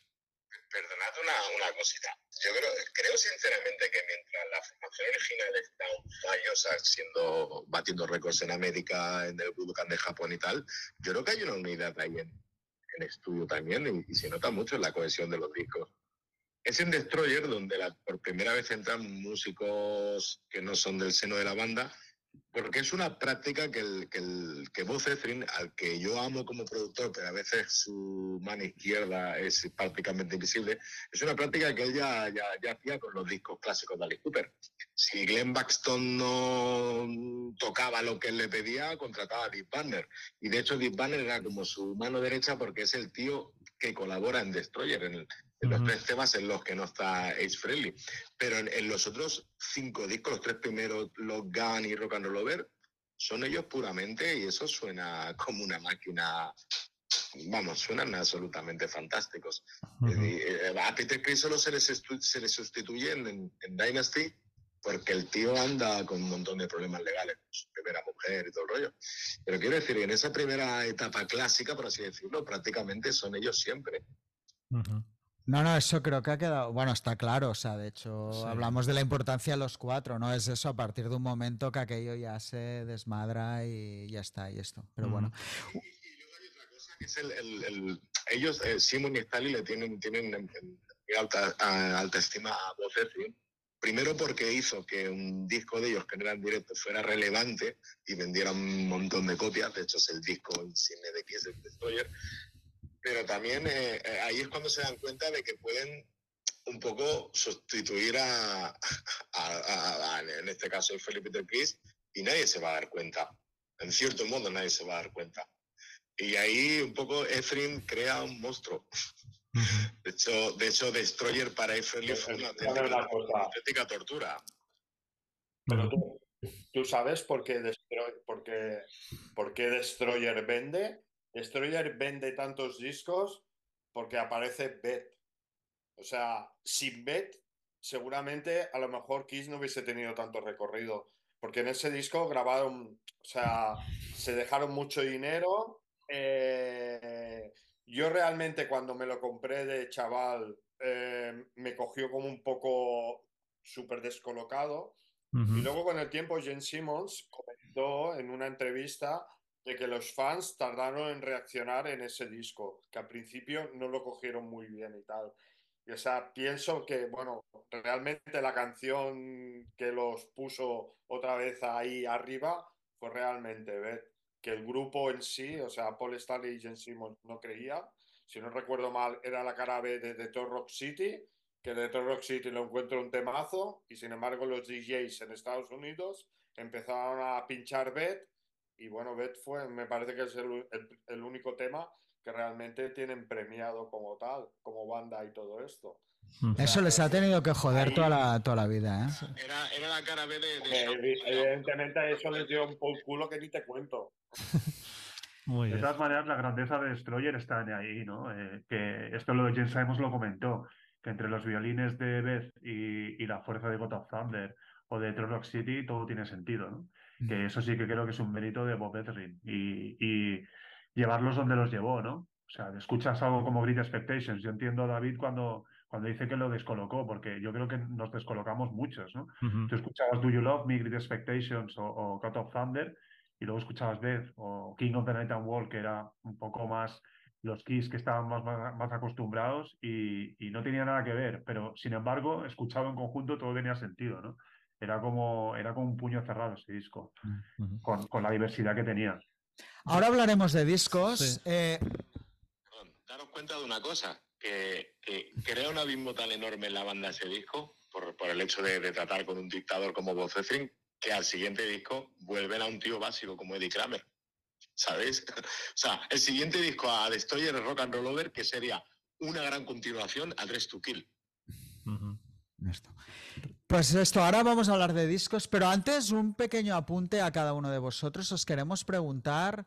Perdonad una, cosita. Yo creo, creo sinceramente que mientras la formación original está un siendo, batiendo récords en América, en el Budokan de Japón y tal, yo creo que hay una unidad ahí en, estudio también y, se nota mucho en la cohesión de los discos. Es en Destroyer donde por primera vez entran músicos que no son del seno de la banda porque es una práctica que, el, que, el, que al que yo amo como productor, pero a veces su mano izquierda es prácticamente invisible, es una práctica que él ya, ya, hacía con los discos clásicos de Alice Cooper. Si Glenn Baxton no tocaba lo que él le pedía, contrataba a Deep Banner. Y de hecho, Deep Banner era como su mano derecha porque es el tío que colabora en Destroyer, los tres temas en los que no está Ace Frehley. Pero en, los otros cinco discos, los tres primeros, Los Gun y Rock and Roll Over, son ellos puramente y eso suena como una máquina. Vamos, suenan absolutamente fantásticos. Eh, eh, a Peter Chris solo se les, se sustituye en, Dynasty porque el tío anda con un montón de problemas legales, con su primera mujer y todo el rollo. Pero quiero decir, en esa primera etapa clásica, por así decirlo, prácticamente son ellos siempre. No, no, eso creo que ha quedado, bueno, está claro, o sea, de hecho, hablamos de la importancia de los cuatro, ¿no? Es eso a partir de un momento que aquello ya se desmadra y ya está, y esto. Pero bueno. Y, luego hay otra cosa que es el, ellos, eh, Simon y Stanley le tienen, tienen alta, alta estima a Bocetti, Primero porque hizo que un disco de ellos que no era en directo fuera relevante y vendiera un montón de copias. De hecho, es el disco insigne de Kiss Destroyer pero también eh, eh, ahí es cuando se dan cuenta de que pueden un poco sustituir a, en este caso, el Felipe de Chris, y nadie se va a dar cuenta. En cierto modo, nadie se va a dar cuenta. Y ahí un poco Efrin crea un monstruo. De hecho, de hecho Destroyer para Efrin fue una auténtica, tortura. Pero tú, tú sabes por qué, Destroyer, por, qué, por qué Destroyer vende Destroyer vende tantos discos porque aparece Beth. O sea, sin Beth, seguramente a lo mejor Kiss no hubiese tenido tanto recorrido. Porque en ese disco grabaron, o sea, se dejaron mucho dinero. Eh, yo realmente cuando me lo compré de chaval, eh, me cogió como un poco súper descolocado. Y luego con el tiempo, Jen Simmons comentó en una entrevista de que los fans tardaron en reaccionar en ese disco, que al principio no lo cogieron muy bien y tal. Y, o sea, pienso que, bueno, realmente la canción que los puso otra vez ahí arriba fue realmente Beth. Que el grupo en sí, o sea, Paul Stanley y Jen Simmons no creían. Si no recuerdo mal, era la cara B de The Rock City, que The Rock City lo encuentro un temazo, y sin embargo los DJs en Estados Unidos empezaron a pinchar Beth y bueno, Bet fue, me parece que es el, único tema que realmente tienen premiado como tal, como banda y todo esto. Eso les ha tenido que joder toda, la, toda la vida, ¿eh? Era, la cara B de... evidentemente eso les dio un poco culo que ni te cuento. De todas maneras, la grandeza de Destroyer está ahí, ¿no? Eh, que esto lo James Simons lo comentó, que entre los violines de Beth y, y la fuerza de God of Thunder o de True Rock City todo tiene sentido, ¿no? Que eso sí que creo que es un mérito de Bob Ezrin y, llevarlos donde los llevó, ¿no? O sea, escuchas algo como Great Expectations. Yo entiendo a David cuando, cuando dice que lo descolocó, porque yo creo que nos descolocamos muchos, ¿no? Tú escuchabas Do You Love Me, Great Expectations o, Cut of Thunder, y luego escuchabas Death o King of the Night and World, que era un poco más los Kiss que estaban más, más, acostumbrados y, y, no tenía nada que ver, pero sin embargo, escuchado en conjunto todo tenía sentido, ¿no? Era como, era como un puño cerrado ese disco, mm, con, la diversidad que tenía. Ahora hablaremos de discos. Eh, daros cuenta de una cosa, que, crea un abismo tan enorme en la banda ese disco, por, el hecho de, tratar con un dictador como Bob que al siguiente disco vuelven a un tío básico como Eddie Kramer. ¿Sabéis? o sea, el siguiente disco a Destroyer Rock and Roll Over, que sería una gran continuación a Dress to Kill. Pues esto, ahora vamos a hablar de discos, pero antes un pequeño apunte a cada uno de vosotros. Os queremos preguntar,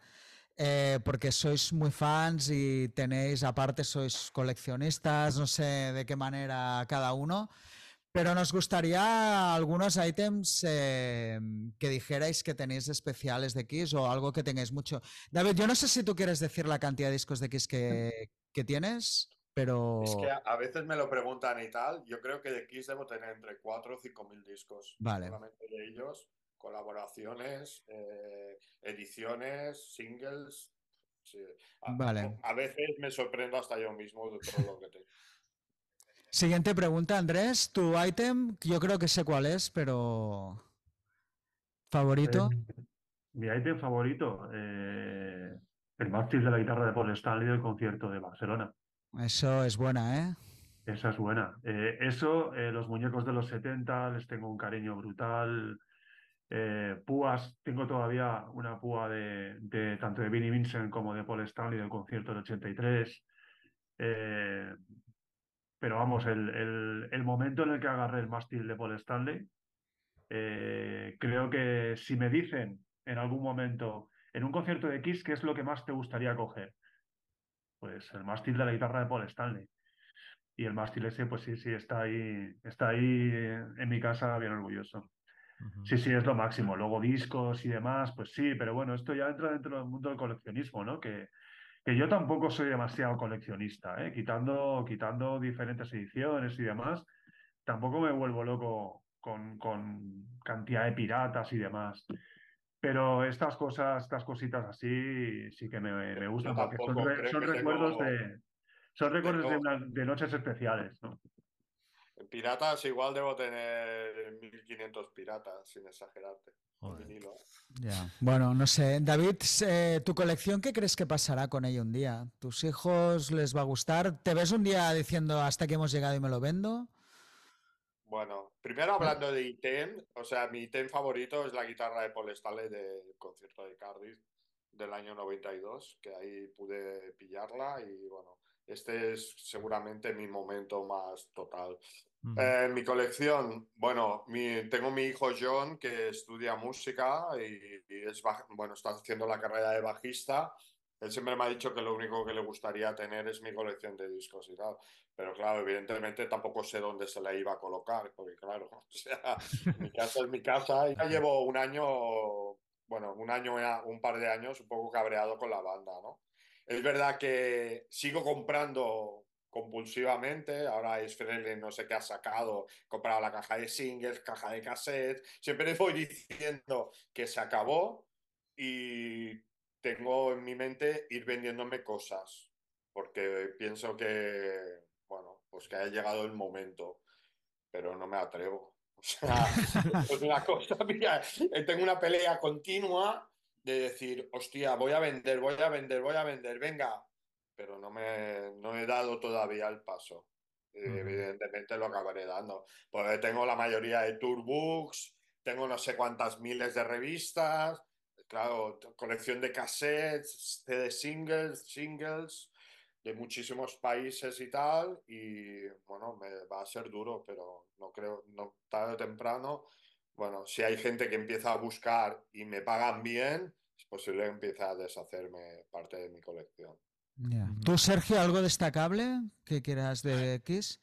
eh, porque sois muy fans y tenéis, aparte sois coleccionistas, no sé de qué manera cada uno, pero nos gustaría algunos ítems eh, que dijerais que tenéis especiales de Kiss o algo que tengáis mucho. David, yo no sé si tú quieres decir la cantidad de discos de Kiss que tienes. Pero... Es que a, veces me lo preguntan y tal. Yo creo que de Kiss debo tener entre 4 o 5 mil discos. Vale. Solamente de ellos, colaboraciones, eh, ediciones, singles. A, vale. a veces me sorprendo hasta yo mismo de todo lo que tengo. Siguiente pregunta, Andrés. Tu ítem, yo creo que sé cuál es, pero. ¿Favorito? Eh, mi ítem favorito, eh, el mástil de la guitarra de Paul Stanley del concierto de Barcelona. Eso es buena, ¿eh? Esa es buena. Eh, eso, eh, los muñecos de los 70, les tengo un cariño brutal. Eh, púas, tengo todavía una púa de, tanto de Vinnie Vincent como de Paul Stanley del concierto del 83. pero vamos, el, el, momento en el que agarré el mástil de Paul Stanley, creo que si me dicen en algún momento, en un concierto de Kiss, ¿qué es lo que más te gustaría coger? Pues el mástil de la guitarra de Paul Stanley. Y el mástil ese, pues sí, sí, está ahí, está ahí en mi casa bien orgulloso. Sí, sí, es lo máximo. Luego discos y demás, pues sí, pero bueno, esto ya entra dentro del mundo del coleccionismo, ¿no? Que, que yo tampoco soy demasiado coleccionista, ¿eh? quitando, quitando diferentes ediciones y demás, tampoco me vuelvo loco con, con cantidad de piratas y demás. Pero estas cosas, estas cositas así, sí que me, me gustan porque son, recuerdos de son recuerdos de, noches especiales, ¿no? En piratas igual debo tener 1500 piratas, sin exagerarte. Bueno, no sé. David, eh, ¿tu colección qué crees que pasará con ella un día? ¿Tus hijos les va a gustar? ¿Te ves un día diciendo hasta que hemos llegado y me lo vendo? Bueno, primero hablando de item, o sea, mi item favorito es la guitarra de Paul Stanley del concierto de Cardiff del año 92, que ahí pude pillarla y bueno, este es seguramente mi momento más total. Eh, mi colección, bueno, tengo mi hijo John que estudia música y, es, bueno, está haciendo la carrera de bajista. Él siempre me ha dicho que lo único que le gustaría tener es mi colección de discos y tal. Pero claro, evidentemente tampoco sé dónde se la iba a colocar, porque claro, o sea, mi casa es mi casa. Y ya llevo un año, bueno, un año, un par de años un poco cabreado con la banda, ¿no? Es verdad que sigo comprando compulsivamente. Ahora es no sé qué ha sacado, comprado la caja de singles, caja de cassette. Siempre voy diciendo que se acabó y tengo en mi mente ir vendiéndome cosas, porque pienso que, bueno, pues que ha llegado el momento, pero no me atrevo. O sea, es una cosa, mira, tengo una pelea continua de decir, hostia, voy a vender, voy a vender, voy a vender, venga, pero no me no he dado todavía el paso. Evidentemente lo acabaré dando, porque tengo la mayoría de tourbooks, tengo no sé cuántas miles de revistas, claro, colección de cassettes, de singles, singles de muchísimos países y tal, y bueno, me va a ser duro, pero no creo, no tarde o temprano bueno, si hay gente que empieza a buscar y me pagan bien, es posible que empiece a deshacerme parte de mi colección. ¿Tú, Sergio, algo destacable que quieras de X?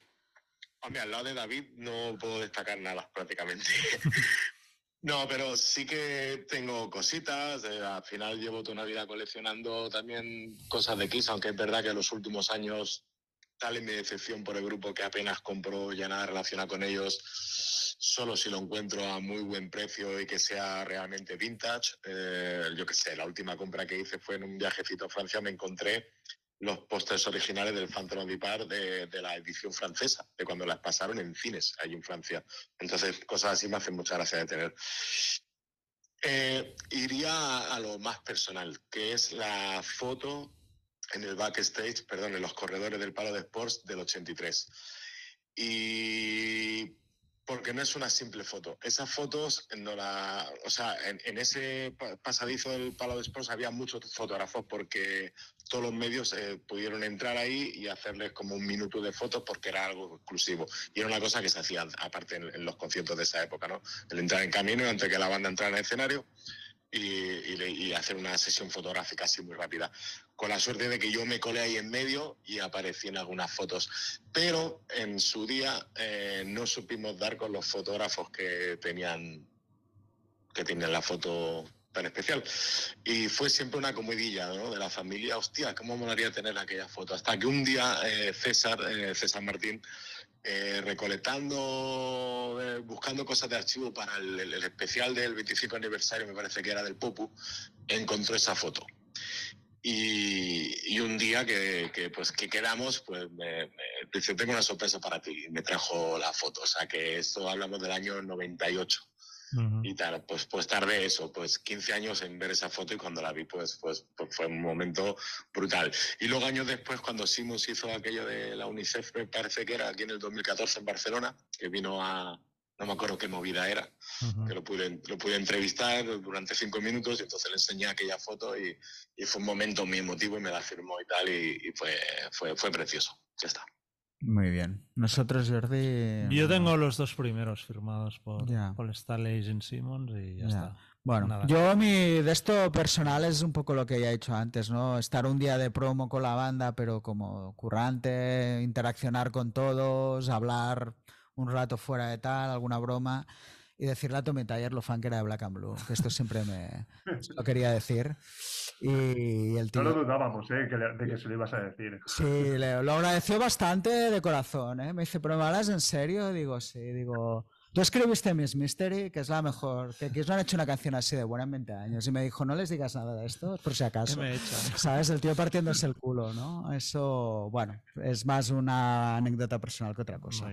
Hombre, al lado de David no puedo destacar nada prácticamente. no, pero sí que tengo cositas. Eh, al final llevo toda una vida coleccionando también cosas de Kiss, aunque es verdad que en los últimos años, tal es mi decepción por el grupo que apenas compro ya nada relacionado con ellos solo si lo encuentro a muy buen precio y que sea realmente vintage. Eh, yo qué sé, la última compra que hice fue en un viajecito a Francia, me encontré los pósters originales del Phantom of de, de, la edición francesa, de cuando las pasaron en cines allí en Francia. Entonces, cosas así me hacen mucha gracia de tener. Eh, iría a lo más personal, que es la foto en el backstage, perdón, en los corredores del Palo de Sports del 83. Y porque no es una simple foto. Esas fotos, no la, o sea, en, ese pasadizo del Palo de Sports había muchos fotógrafos porque todos los medios eh, pudieron entrar ahí y hacerles como un minuto de fotos porque era algo exclusivo. Y era una cosa que se hacía aparte en, los conciertos de esa época, ¿no? El entrar en camino antes que la banda entrara en el escenario y, hacer una sesión fotográfica así muy rápida. Con la suerte de que yo me colé ahí en medio y aparecí en algunas fotos. Pero en su día eh, no supimos dar con los fotógrafos que tenían, que tenían la foto tan especial. Y fue siempre una comidilla ¿no? de la familia, hostia, ¿cómo molaría tener aquella foto? Hasta que un día eh, César, eh, César Martín, recolectando, buscando cosas de archivo para el, especial del 25 aniversario, me parece que era del Popu, encontró esa foto. Y, un día que, pues, que quedamos, pues me, dice, tengo una sorpresa para ti, me trajo la foto. O sea que esto hablamos del año 98 y tal. Pues, pues tardé eso, pues 15 años en ver esa foto y cuando la vi, pues, pues, pues, fue un momento brutal. Y luego años después, cuando Simus hizo aquello de la UNICEF, me parece que era aquí en el 2014 en Barcelona, que vino a, no me acuerdo qué movida era, que lo pude, lo pude entrevistar durante cinco minutos y entonces le enseñé aquella foto y, y fue un momento muy emotivo y me la firmó y tal y, y fue, fue, fue precioso. Ya está. Muy bien. Nosotros, Jordi. Yo tengo los dos primeros firmados por, Paul Stanley y Simmons y ya, está. Bueno, yo mi de esto personal es un poco lo que ya he dicho antes, ¿no? Estar un día de promo con la banda, pero como currante, interaccionar con todos, hablar un rato fuera de tal, alguna broma y decirle a Tommy Tyler lo fan que era de Black and Blue, que esto siempre me lo quería decir. Y el tío... No lo dudábamos, ¿eh? de que se lo ibas a decir. Sí, lo agradeció bastante de corazón, ¿eh? Me dice, ¿pero me hablas en serio? Digo, sí, digo... Tú escribiste Miss Mystery, que es la mejor, que Kiss no han hecho una canción así de buena en 20 años. Y me dijo, no les digas nada de esto, por si acaso. Me he hecho? ¿Sabes? El tío partiéndose el culo, ¿no? Eso, bueno, es más una anécdota personal que otra cosa.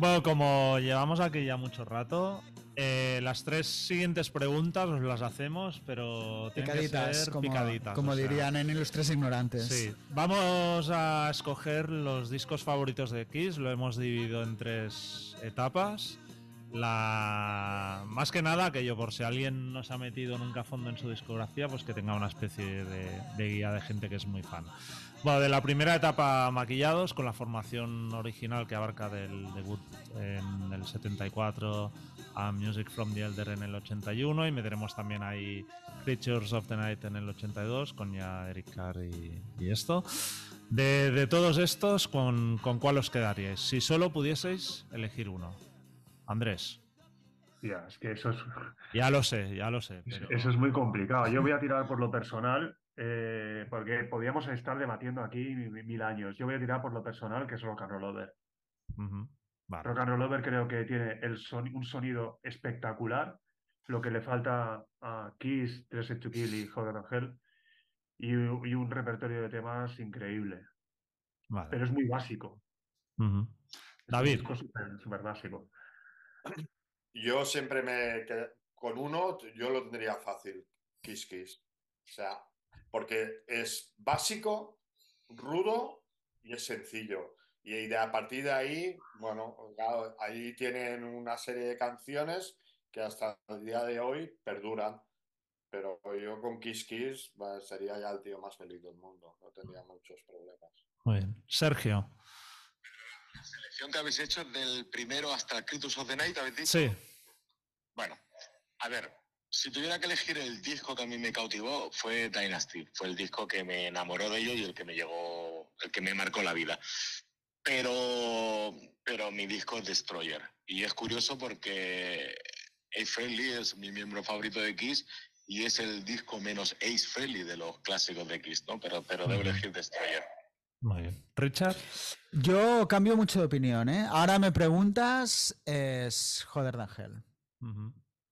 Bueno, como llevamos aquí ya mucho rato, eh, las tres siguientes preguntas os las hacemos, pero tienen picaditas, que ser como, picaditas. Como dirían en Ilustres Ignorantes. Sí. Vamos a escoger los discos favoritos de Kiss, lo hemos dividido en tres etapas. La más que nada que yo por si alguien no se ha metido nunca a fondo en su discografía, pues que tenga una especie de guía de gente que es muy fan. Bueno, de la primera etapa maquillados, con la formación original que abarca del debut en el 74 a Music from the Elder en el 81 y meteremos también ahí Creatures of the Night en el 82 con ya Eric Carr y, esto. De, todos estos, ¿con, ¿con cuál os quedaríais? Si solo pudieseis elegir uno. Andrés. Ya, es que eso es... Ya lo sé, ya lo sé. Eso es muy complicado. Yo voy a tirar por lo personal eh, porque podríamos estar debatiendo aquí mil años. Yo voy a tirar por lo personal, que es Rock and Roll Over. Rock and Roll Over creo que tiene el un sonido espectacular, lo que le falta a Kiss, Dressed to Kill y Hogan Angel, y, y, un repertorio de temas increíble. Pero es muy básico. David. Es súper básico. Yo siempre me... Con uno yo lo tendría fácil, Kiss Kiss. O sea, porque es básico, rudo y es sencillo. Y de, a partir de ahí, bueno, ahí tienen una serie de canciones que hasta el día de hoy perduran. Pero yo con Kiss Kiss sería ya el tío más feliz del mundo. No tendría muchos problemas. Muy bien. Sergio. La selección que habéis hecho del primero hasta Critus of the Night, ¿habéis dicho? Sí. Bueno, a ver, si tuviera que elegir el disco que a mí me cautivó, fue Dynasty. Fue el disco que me enamoró de ello y el que me llegó, el que me marcó la vida. Pero, pero mi disco es Destroyer. Y es curioso porque Ace Friendly es mi miembro favorito de Kiss y es el disco menos Ace Friendly de los clásicos de Kiss, ¿no? Pero, pero debo elegir Destroyer. Muy bien. Richard. Yo cambio mucho de opinión, ¿eh? Ahora me preguntas, es Joder de Ángel.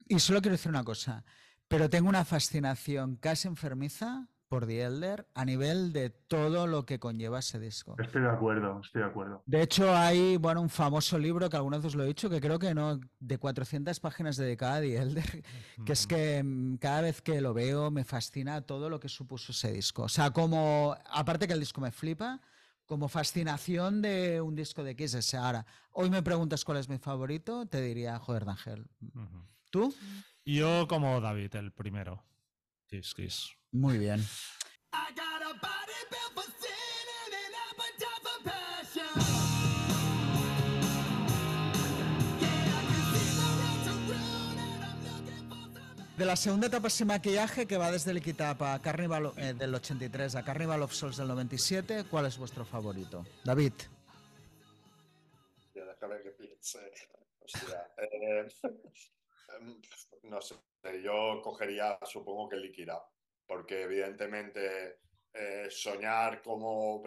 Y solo quiero decir una cosa, pero tengo una fascinación casi enfermiza por The Elder a nivel de todo lo que conlleva ese disco. Estoy de acuerdo, estoy de acuerdo. De hecho, hay bueno, un famoso libro que alguna vez os lo he dicho, que creo que no, de 400 páginas dedicada a The Elder, que es que mm, cada vez que lo veo me fascina todo lo que supuso ese disco. O sea, como, aparte que el disco me flipa, como fascinación de un disco de Kiss. Ahora, hoy me preguntas cuál es mi favorito, te diría Joder de Ángel. ¿Tú? Yo como David, el primero. Muy bien. De la segunda etapa sin maquillaje, que va desde el a Carnival eh, del 83 a Carnival of Souls del 97, ¿cuál es vuestro favorito? David. Ya, déjame que piense. Hostia. Eh, Em, no sé, yo cogería, supongo que líquida, porque evidentemente eh, soñar como...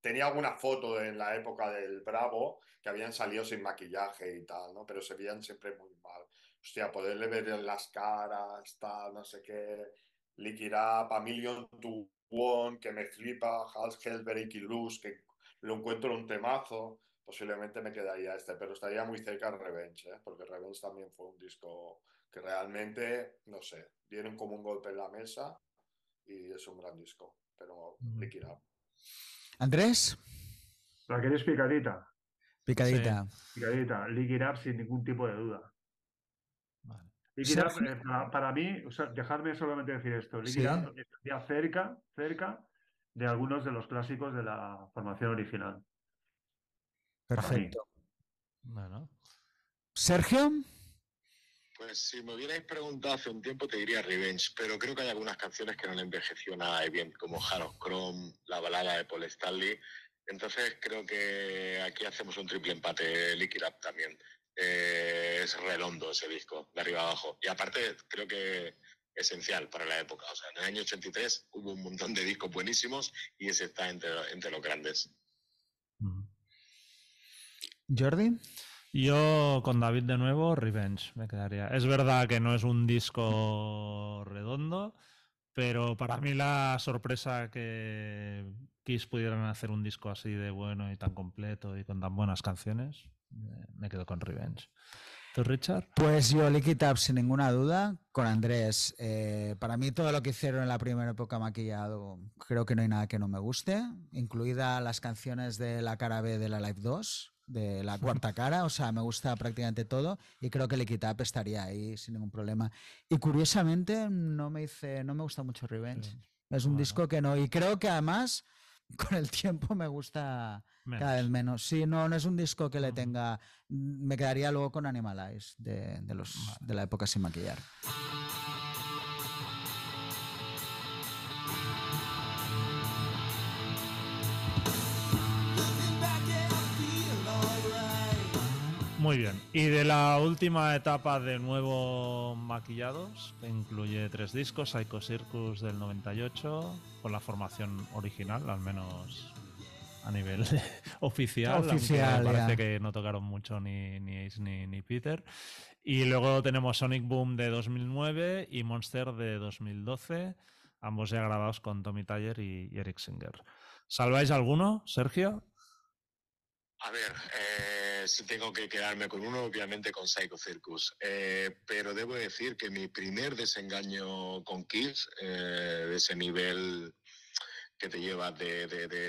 Tenía alguna foto en la época del Bravo que habían salido sin maquillaje y tal, ¿no? Pero se veían siempre muy mal. Hostia, poderle ver en las caras, tal, no sé qué. Liquid a Million to One, que me flipa, Hals Hellberg y Luz, que lo encuentro un temazo posiblemente me quedaría este, pero estaría muy cerca Revenge, ¿eh? porque Revenge también fue un disco que realmente, no sé, dieron como un golpe en la mesa y es un gran disco, pero Liquid Andrés. ¿La quieres picadita? Picadita. Picadita. Liquid sin ningún tipo de duda. Vale. Eh, para, mí, o sea, dejadme solamente decir esto, Liquid estaría cerca, cerca de algunos de los clásicos de la formación original. Perfecto. Bueno. Sergio. Pues si me hubierais preguntado hace un tiempo te diría Revenge, pero creo que hay algunas canciones que no han envejecido nada bien, como Harold Chrome, la balada de Paul Stanley. Entonces creo que aquí hacemos un triple empate, Liquid Up también. Eh, es redondo ese disco, de arriba abajo. Y aparte creo que esencial para la época. O sea, en el año 83 hubo un montón de discos buenísimos y ese está entre, entre los grandes. Jordi. Yo con David de nuevo, Revenge, me quedaría. Es verdad que no es un disco redondo, pero para mí la sorpresa que Kiss pudieran hacer un disco así de bueno y tan completo y con tan buenas canciones, me quedo con Revenge. ¿Tú, Richard? Pues yo Liquid Up sin ninguna duda, con Andrés. Eh, para mí todo lo que hicieron en la primera época maquillado, creo que no hay nada que no me guste, incluida las canciones de la cara B de la Live 2 de la cuarta cara, o sea, me gusta prácticamente todo y creo que Liquid Up estaría ahí sin ningún problema. Y curiosamente no me hice, no me gusta mucho Revenge. Es un disco que no, y creo que además con el tiempo me gusta cada vez menos. Sí, no, no es un disco que le tenga, me quedaría luego con Animalize de, de los, de la época sin maquillar. Muy bien. Y de la última etapa de nuevo maquillados, que incluye tres discos, Psycho Circus del 98, con la formación original, al menos a nivel oficial. Oficial. Parece que no tocaron mucho ni, ni Ace ni, Peter. Y luego tenemos Sonic Boom de 2009 y Monster de 2012, ambos ya grabados con Tommy Tyler y, y Eric Singer. ¿Salváis alguno, Sergio? A ver, eh, si tengo que quedarme con uno, obviamente con Psycho Circus. Eh, pero debo decir que mi primer desengaño con Kiss, eh, de ese nivel que te lleva de,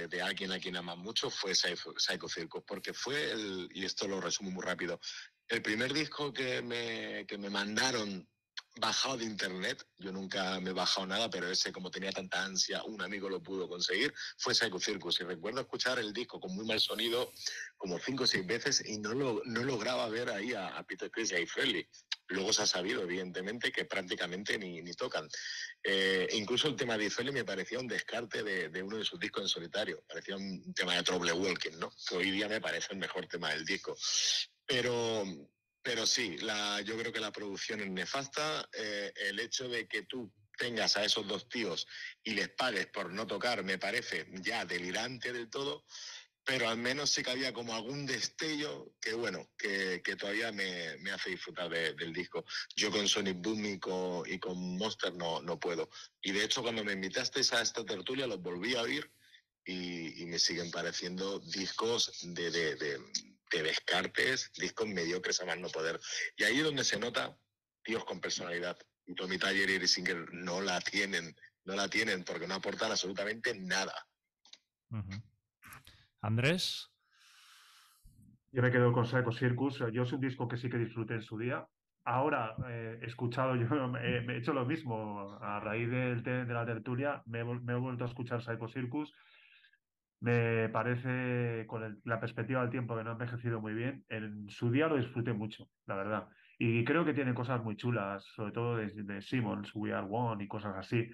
de, alguien a quien amas mucho, fue Psycho, Circus, porque fue el, y esto lo resumo muy rápido, el primer disco que me, que me mandaron bajado de internet, yo nunca me he bajado nada, pero ese como tenía tanta ansia, un amigo lo pudo conseguir, fue Psycho Circus. Y recuerdo escuchar el disco con muy mal sonido como cinco o seis veces y no, lo, no lograba ver ahí a, Peter Chris y a Frehley. Luego se ha sabido, evidentemente, que prácticamente ni, ni tocan. Eh, incluso el tema de Frehley me parecía un descarte de, de, uno de sus discos en solitario. Parecía un tema de Trouble Walking, ¿no? Que hoy día me parece el mejor tema del disco. Pero pero sí, la, yo creo que la producción es nefasta. Eh, el hecho de que tú tengas a esos dos tíos y les pagues por no tocar me parece ya delirante del todo, pero al menos sí que había como algún destello que, bueno, que, todavía me, hace disfrutar del disco. Yo con Sonic Boom y con, y Monster no, no puedo. Y de hecho, cuando me invitasteis a esta tertulia, los volví a oír y, me siguen pareciendo discos de, de de Descartes, discos mediocres a más no poder. Y ahí es donde se nota tíos con personalidad. Y Tommy Taller y Eric Singer no la tienen, no la tienen porque no aportan absolutamente nada. Andrés. Yo me quedo con Psycho Circus. Yo es un disco que sí que disfruté en su día. Ahora eh, he escuchado, yo me, he hecho lo mismo. A raíz del, de la tertulia me, me, he vuelto a escuchar Psycho Circus me parece, con la perspectiva del tiempo, que no ha envejecido muy bien. En su día lo disfruté mucho, la verdad. Y creo que tiene cosas muy chulas, sobre todo de, de Simmons, We Are One y cosas así.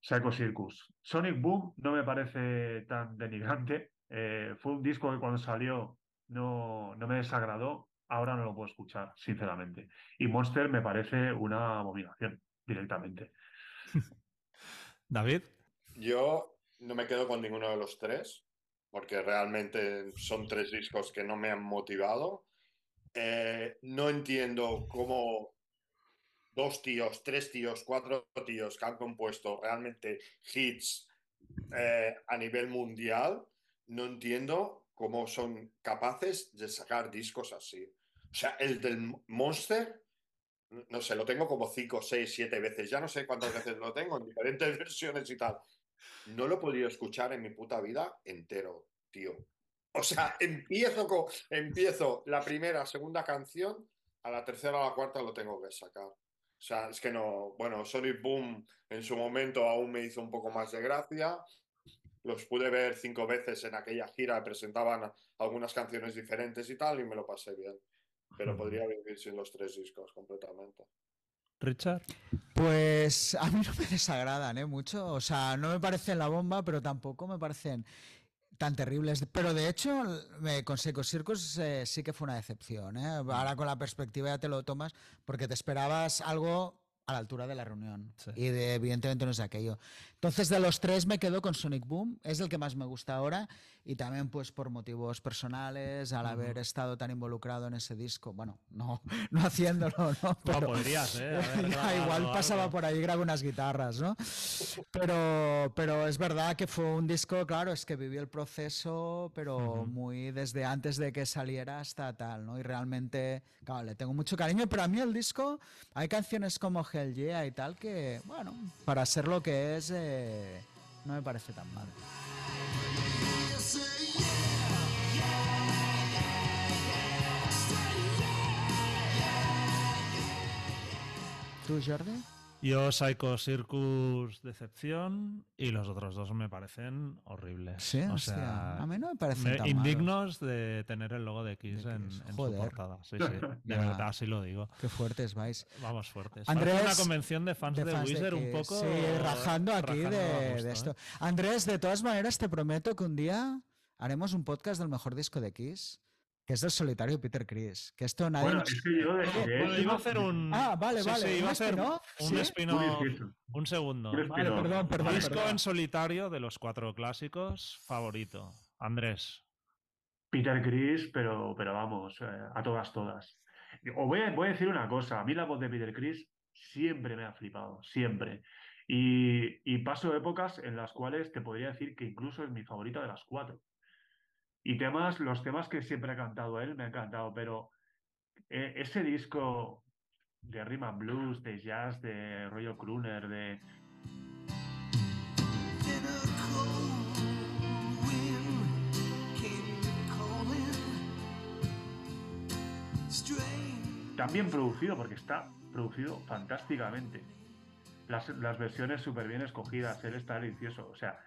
Psycho Circus. Sonic Boom no me parece tan denigrante. Eh, fue un disco que cuando salió no, no me desagradó. Ahora no lo puedo escuchar, sinceramente. Y Monster me parece una abominación, directamente. David. Yo no me quedo con ninguno de los tres, porque realmente son tres discos que no me han motivado. Eh, no entiendo cómo dos tíos, tres tíos, cuatro tíos que han compuesto realmente hits eh, a nivel mundial, no entiendo cómo son capaces de sacar discos así. O sea, el del Monster, no sé, lo tengo como cinco, seis, siete veces, ya no sé cuántas veces lo tengo en diferentes versiones y tal. No lo he podido escuchar en mi puta vida entero, tío. O sea, empiezo, con, empiezo la primera, segunda canción, a la tercera o la cuarta lo tengo que sacar. O sea, es que no, bueno, Sonic Boom en su momento aún me hizo un poco más de gracia, los pude ver cinco veces en aquella gira, presentaban algunas canciones diferentes y tal, y me lo pasé bien. Pero podría vivir sin los tres discos completamente. Richard. Pues a mí no me desagradan ¿eh? mucho. O sea, no me parecen la bomba, pero tampoco me parecen tan terribles. Pero de hecho, me, con Seco Circus eh, sí que fue una decepción. ¿eh? Ahora con la perspectiva ya te lo tomas porque te esperabas algo a la altura de la reunión. Y de, evidentemente no es aquello. Entonces, de los tres me quedo con Sonic Boom. Es el que más me gusta ahora. Y también, pues, por motivos personales, al haber estado tan involucrado en ese disco. Bueno, no, no haciéndolo, ¿no? Pero, podrías, ¿eh? igual pasaba por ahí, grabé unas guitarras, ¿no? Pero, pero es verdad que fue un disco, claro, es que viví el proceso, pero muy desde antes de que saliera hasta tal, ¿no? Y realmente, claro, le tengo mucho cariño. Pero a mí el disco, hay canciones como Hell Yeah y tal que, bueno, para ser lo que es... Eh, no me parece tan mal. ¿Tú, Jordi? Yo, Psycho Circus, Decepción, y los otros dos me parecen horribles. Sí, o sea, a mí no me parecen tan Indignos de tener el logo de X, en, su portada. Sí, sí, de verdad, así lo digo. Qué fuertes vais. Vamos fuertes. Andrés, una convención de fans de, Wizard un poco. Sí, rajando aquí de, esto. ¿eh? Andrés, de todas maneras, te prometo que un día haremos un podcast del mejor disco de X que es del solitario Peter Chris. Que esto nadie. Bueno, es que yo de, iba a hacer un. Ah, vale, vale. Sí, iba a hacer un espino. Un segundo. Vale, perdón, perdón. Disco en solitario de los cuatro clásicos, favorito. Andrés. Peter Chris, pero, pero vamos, eh, a todas, todas. O voy a, voy a decir una cosa. A mí la voz de Peter Chris siempre me ha flipado, siempre. Y, y paso épocas en las cuales te podría decir que incluso es mi favorita de las cuatro. Y temas, los temas que siempre ha cantado él me han encantado, pero eh, ese disco de rhythm blues, de jazz, de rollo crooner, de... También producido, porque está producido fantásticamente. Las, las versiones súper bien escogidas, él está delicioso. O sea,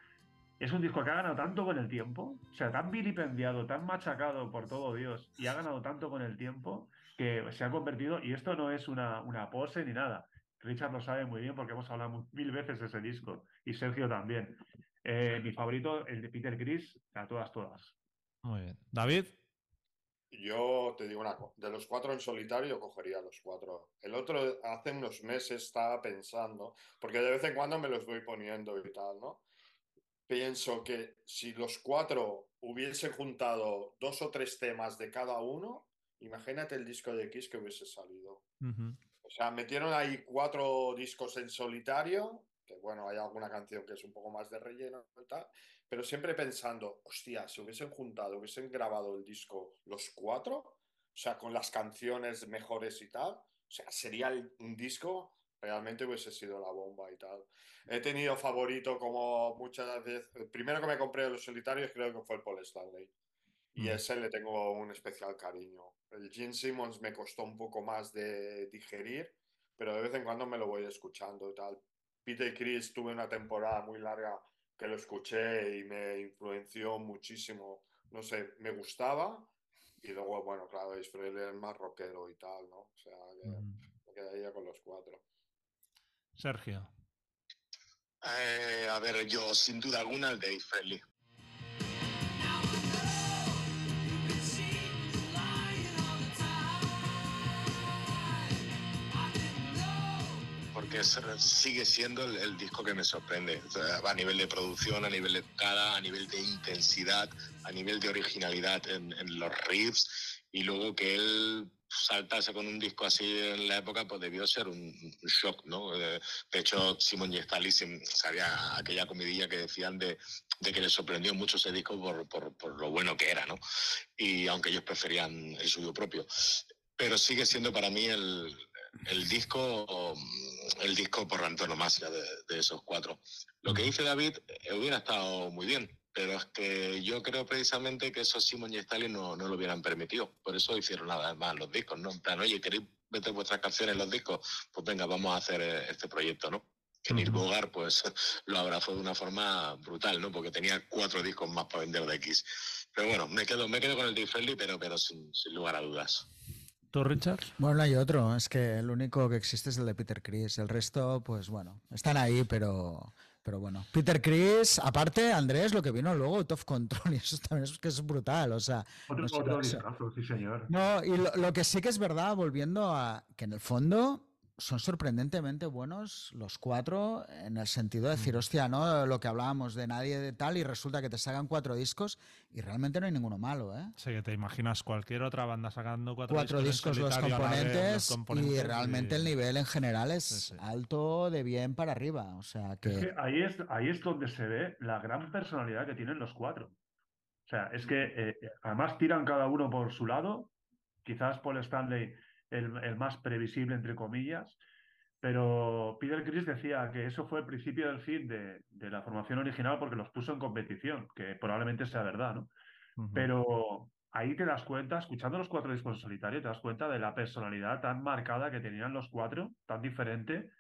es un disco que ha ganado tanto con el tiempo, o sea, tan vilipendiado, tan machacado por todo Dios, y ha ganado tanto con el tiempo que se ha convertido, y esto no es una, una pose ni nada. Richard lo sabe muy bien porque hemos hablado mil veces de ese disco, y Sergio también. Eh, mi favorito, el de Peter Chris, a todas, todas. Muy bien. David. Yo te digo una cosa, de los cuatro en solitario cogería los cuatro. El otro hace unos meses estaba pensando, porque de vez en cuando me los voy poniendo y tal, ¿no? Pienso que si los cuatro hubiesen juntado dos o tres temas de cada uno, imagínate el disco de X que hubiese salido. O sea, metieron ahí cuatro discos en solitario, que bueno, hay alguna canción que es un poco más de relleno y tal, pero siempre pensando, hostia, si hubiesen juntado, hubiesen grabado el disco los cuatro, o sea, con las canciones mejores y tal, o sea, sería un disco realmente hubiese sido la bomba y tal. He tenido favorito como muchas veces. El primero que me compré de los solitarios creo que fue el Paul Stanley. Y mm. ese le tengo un especial cariño. El Gene Simmons me costó un poco más de digerir, pero de vez en cuando me lo voy escuchando y tal. Peter Chris tuve una temporada muy larga que lo escuché y me influenció muchísimo. No sé, me gustaba. Y luego, bueno, claro, es más rockero y tal, ¿no? O sea, me quedaría con los cuatro. Sergio. Eh, a ver, yo sin duda alguna el de Friendly. Porque sigue siendo el, disco que me sorprende. a nivel de producción, a nivel de tocada, a nivel de intensidad, a nivel de originalidad en los riffs. Y luego que él saltarse con un disco así en la época, pues debió ser un, shock, ¿no? Eh, de hecho, Simon y Stanley sabía aquella comidilla que decían de, que les sorprendió mucho ese disco por, lo bueno que era, ¿no? Y aunque ellos preferían el suyo propio. Pero sigue siendo para mí el, disco el disco por antonomasia de, de esos cuatro. Lo que dice David eh, hubiera estado muy bien, pero es que yo creo precisamente que eso Simon y Stalin no, no lo hubieran permitido. Por eso hicieron nada más los discos, ¿no? En plan, oye, ¿queréis meter vuestras canciones en los discos? Pues venga, vamos a hacer eh, este proyecto, ¿no? que Neil Bogart pues lo abrazó de una forma brutal, ¿no? Porque tenía cuatro discos más para vender de X. Pero bueno, me quedo, me quedo con el Dick Friendly, pero, pero sin, lugar a dudas. ¿Tú, Richard? Bueno, hay otro. Es que el único que existe es el de Peter Chris. El resto, pues bueno, están ahí, pero, pero bueno. Peter Chris, aparte, Andrés, lo que vino luego, Tough Control, y eso también es que es brutal. O sea, otro, no, sí, señor. No, y lo, que sí que es verdad, volviendo a que en el fondo son sorprendentemente buenos los cuatro en el sentido de decir, hostia, ¿no? Lo que hablábamos de nadie de tal y resulta que te sacan cuatro discos y realmente no hay ninguno malo, ¿eh? Sí, que te imaginas cualquier otra banda sacando cuatro, cuatro discos, los, componentes, y realmente el nivel en general es alto de bien para arriba, o sea que... ahí, es, ahí es donde se ve la gran personalidad que tienen los cuatro. O sea, es que eh, además tiran cada uno por su lado, quizás Paul Stanley el, más previsible, entre comillas. Pero Peter Chris decía que eso fue el principio del fin de, la formación original porque los puso en competición, que probablemente sea verdad, ¿no? Pero ahí te das cuenta, escuchando los cuatro discos en solitario, te das cuenta de la personalidad tan marcada que tenían los cuatro, tan diferente,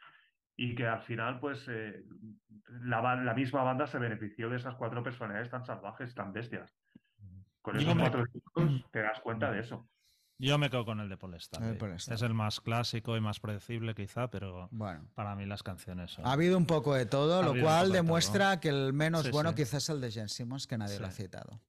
y que al final, pues, eh, la, la, misma banda se benefició de esas cuatro personalidades tan salvajes, tan bestias. Con esos cuatro discos te das cuenta de eso. Yo me quedo con el de Paul Es el más clásico y más predecible quizá, pero bueno. para mí las canciones son... Ha habido un poco de todo, lo cual demuestra que el menos bueno quizás es el de Jen Simmons, que nadie lo ha citado.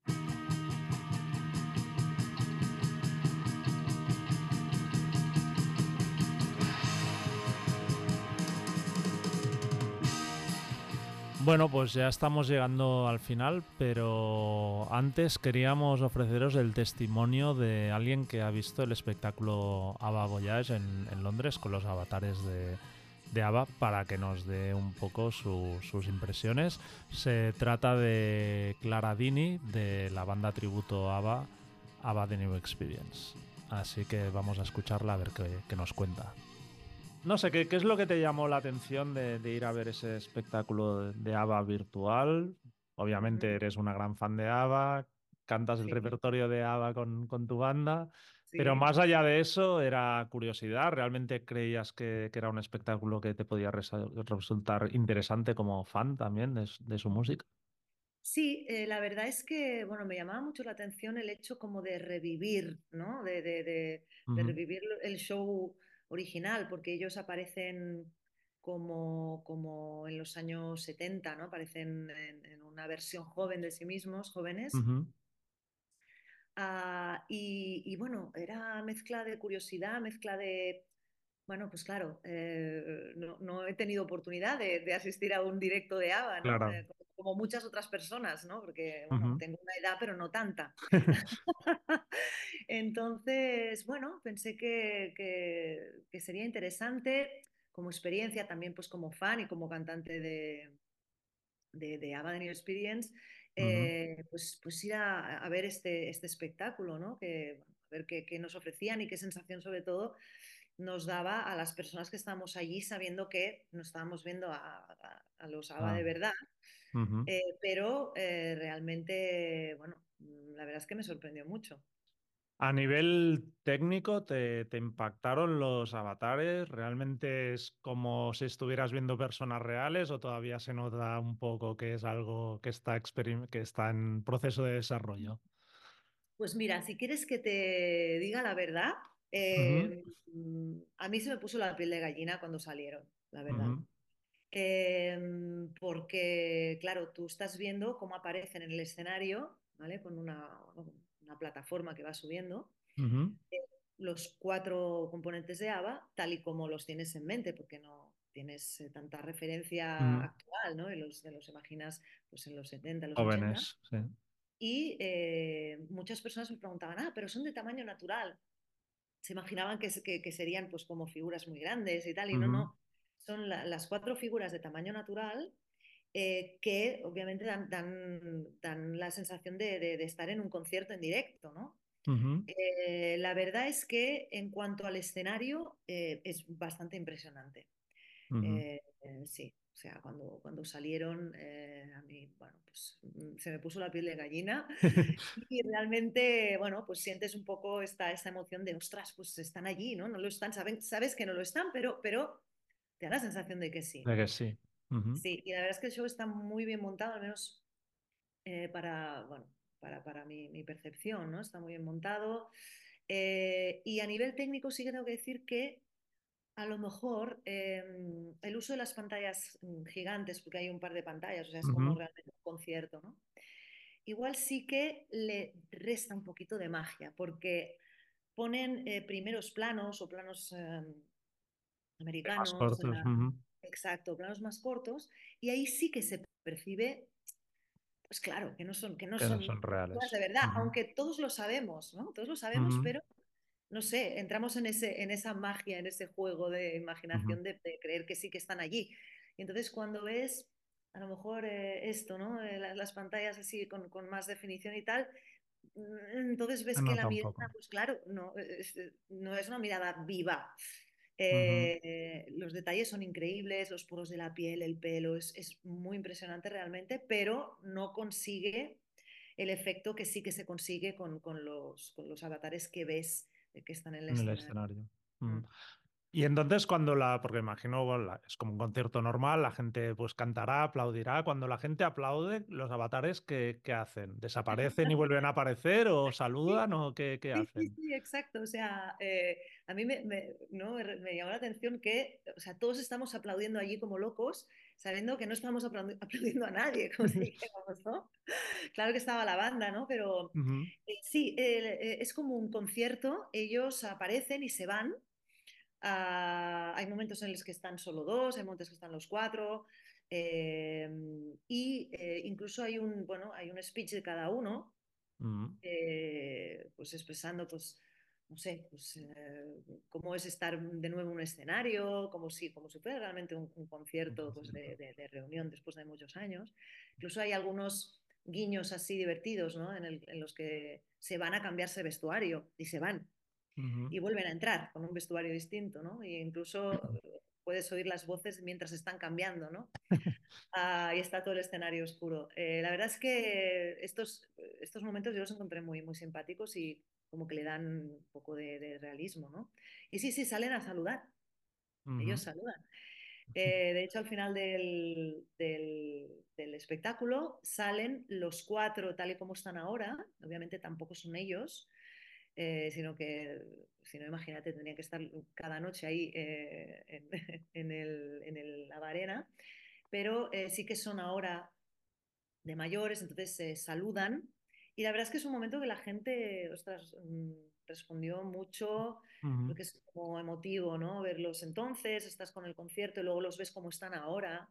Bueno, pues ya estamos llegando al final, pero antes queríamos ofreceros el testimonio de alguien que ha visto el espectáculo ABBA Voyage en, Londres con los avatares de, de para que nos dé un poco sus impresiones. Se trata de Clara Dini de la banda tributo ABBA, ABBA The New Experience. Así que vamos a escucharla a ver qué nos cuenta. No sé, ¿qué, es lo que te llamó la atención de, ir a ver ese espectáculo de ABBA virtual? Obviamente eres una gran fan de ABBA, cantas el repertorio de ABBA con, tu banda, pero más allá de eso, era curiosidad. ¿Realmente creías que, era un espectáculo que te podía resultar interesante como fan también de, su música? Sí, eh, la verdad es que, bueno, me llamaba mucho la atención el hecho como de revivir, ¿no? De, revivir el show original, porque ellos aparecen como, como en los años 70, ¿no? Aparecen en, una versión joven de sí mismos, jóvenes. Ah, y, bueno, era mezcla de curiosidad, mezcla de... Bueno, pues claro, eh, no, he tenido oportunidad de, asistir a un directo de ABBA, ¿no? Eh, como muchas otras personas, ¿no? Porque tengo una edad, pero no tanta. Entonces, bueno, pensé que, que, sería interesante como experiencia, también pues como fan y como cantante de, de, de New Experience, eh, pues, pues ir a, ver este, este espectáculo, ¿no? Que, a ver qué, nos ofrecían y qué sensación sobre todo nos daba a las personas que estábamos allí sabiendo que nos estábamos viendo a, a, los ABBA de verdad eh, pero eh, realmente, bueno, la verdad es que me sorprendió mucho. A nivel técnico, ¿te, impactaron los avatares? ¿Realmente es como si estuvieras viendo personas reales o todavía se nota un poco que es algo que está, que está en proceso de desarrollo? Pues mira, si quieres que te diga la verdad, eh, mm, a mí se me puso la piel de gallina cuando salieron, la verdad. Em, porque, claro, tú estás viendo cómo aparecen en el escenario, ¿vale? Con una, plataforma que va subiendo. Eh, los cuatro componentes de ABBA, tal y como los tienes en mente, porque no tienes eh, tanta referencia actual, ¿no? Y los, los imaginas pues, en los 70, los Jóvenes, Sí. Y eh, muchas personas me preguntaban, ah, pero son de tamaño natural. Se imaginaban que, que, serían pues como figuras muy grandes y tal, y no, no son las cuatro figuras de tamaño natural eh, que obviamente dan, dan, la sensación de, estar en un concierto en directo, ¿no? Eh, la verdad es que en cuanto al escenario eh, es bastante impresionante. sí, o sea, cuando, cuando salieron, a mí, bueno, pues mm, se me puso la piel de gallina y realmente, bueno, pues sientes un poco esta, esta emoción de, ostras, pues están allí, ¿no? No lo están, saben, sabes que no lo están, pero, pero te da la sensación de que sí. De que sí. Sí, y la verdad es que el show está muy bien montado, al menos eh, para, bueno, para, para mi, mi, percepción, ¿no? Está muy bien montado. Eh, y a nivel técnico sí que tengo que decir que a lo mejor em, el uso de las pantallas mm, gigantes, porque hay un par de pantallas, o sea, es como realmente un concierto, ¿no? Igual sí que le resta un poquito de magia, porque ponen eh, primeros planos o planos em, americanos. Más cortos. Exacto, planos más cortos, y ahí sí que se percibe pues claro, que no son, que no son, reales. De verdad, aunque todos lo sabemos, ¿no? Todos lo sabemos, pero no sé, entramos en, ese, en esa magia, en ese juego de imaginación de, creer que sí que están allí. Y entonces cuando ves a lo mejor eh, esto, ¿no? Eh, las, pantallas así con, con, más definición y tal, mm, entonces ves que la mirada, pues claro, no no es una mirada viva, eh, los detalles son increíbles, los poros de la piel, el pelo, es, muy impresionante realmente, pero no consigue el efecto que sí que se consigue con, los, con los, avatares que ves que están en el escenario. Mm. Y entonces cuando la, porque imagino es como un concierto normal, la gente pues cantará, aplaudirá. Cuando la gente aplaude, los avatares, ¿qué, qué hacen? ¿Desaparecen y vuelven a aparecer o saludan o qué, qué hacen? Sí, sí, exacto. O sea, eh, a mí me, me, ¿no? me, llamó la atención que, o sea, todos estamos aplaudiendo allí como locos, sabiendo que no estamos aplaudiendo a nadie, como si dijéramos, ¿no? Claro que estaba la banda, ¿no? Pero eh, sí, eh, es como un concierto, ellos aparecen y se van Ah, hay momentos en los que están solo dos, hay momentos que están los cuatro. Eh, y eh, incluso hay un, bueno, hay un speech de cada uno, mm. eh, pues expresando, pues, no sé, pues, cómo es estar de nuevo en un escenario, como si, como si fuera realmente un, concierto pues, de, de, reunión después de muchos años. Incluso hay algunos guiños así divertidos, ¿no? En, el, en los que se van a cambiarse vestuario y se van y vuelven a entrar con un vestuario distinto, ¿no? E incluso puedes oír las voces mientras están cambiando, ¿no? Ahí está todo el escenario oscuro. Eh, la verdad es que estos, estos momentos yo los encontré muy, muy simpáticos y como que le dan un poco de, realismo, ¿no? Y sí, sí, salen a saludar. Ellos saludan. Eh, de hecho, al final del, del, del, espectáculo salen los cuatro tal y como están ahora. Obviamente tampoco son ellos, eh, sino que, si no, imagínate, tendrían que estar cada noche ahí eh, en, el, en el, la arena, pero eh, sí que son ahora de mayores, entonces se saludan. Y la verdad es que es un momento que la gente, ostras, mm, respondió mucho, porque es como emotivo, ¿no? Verlos entonces, estás con el concierto y luego los ves como están ahora.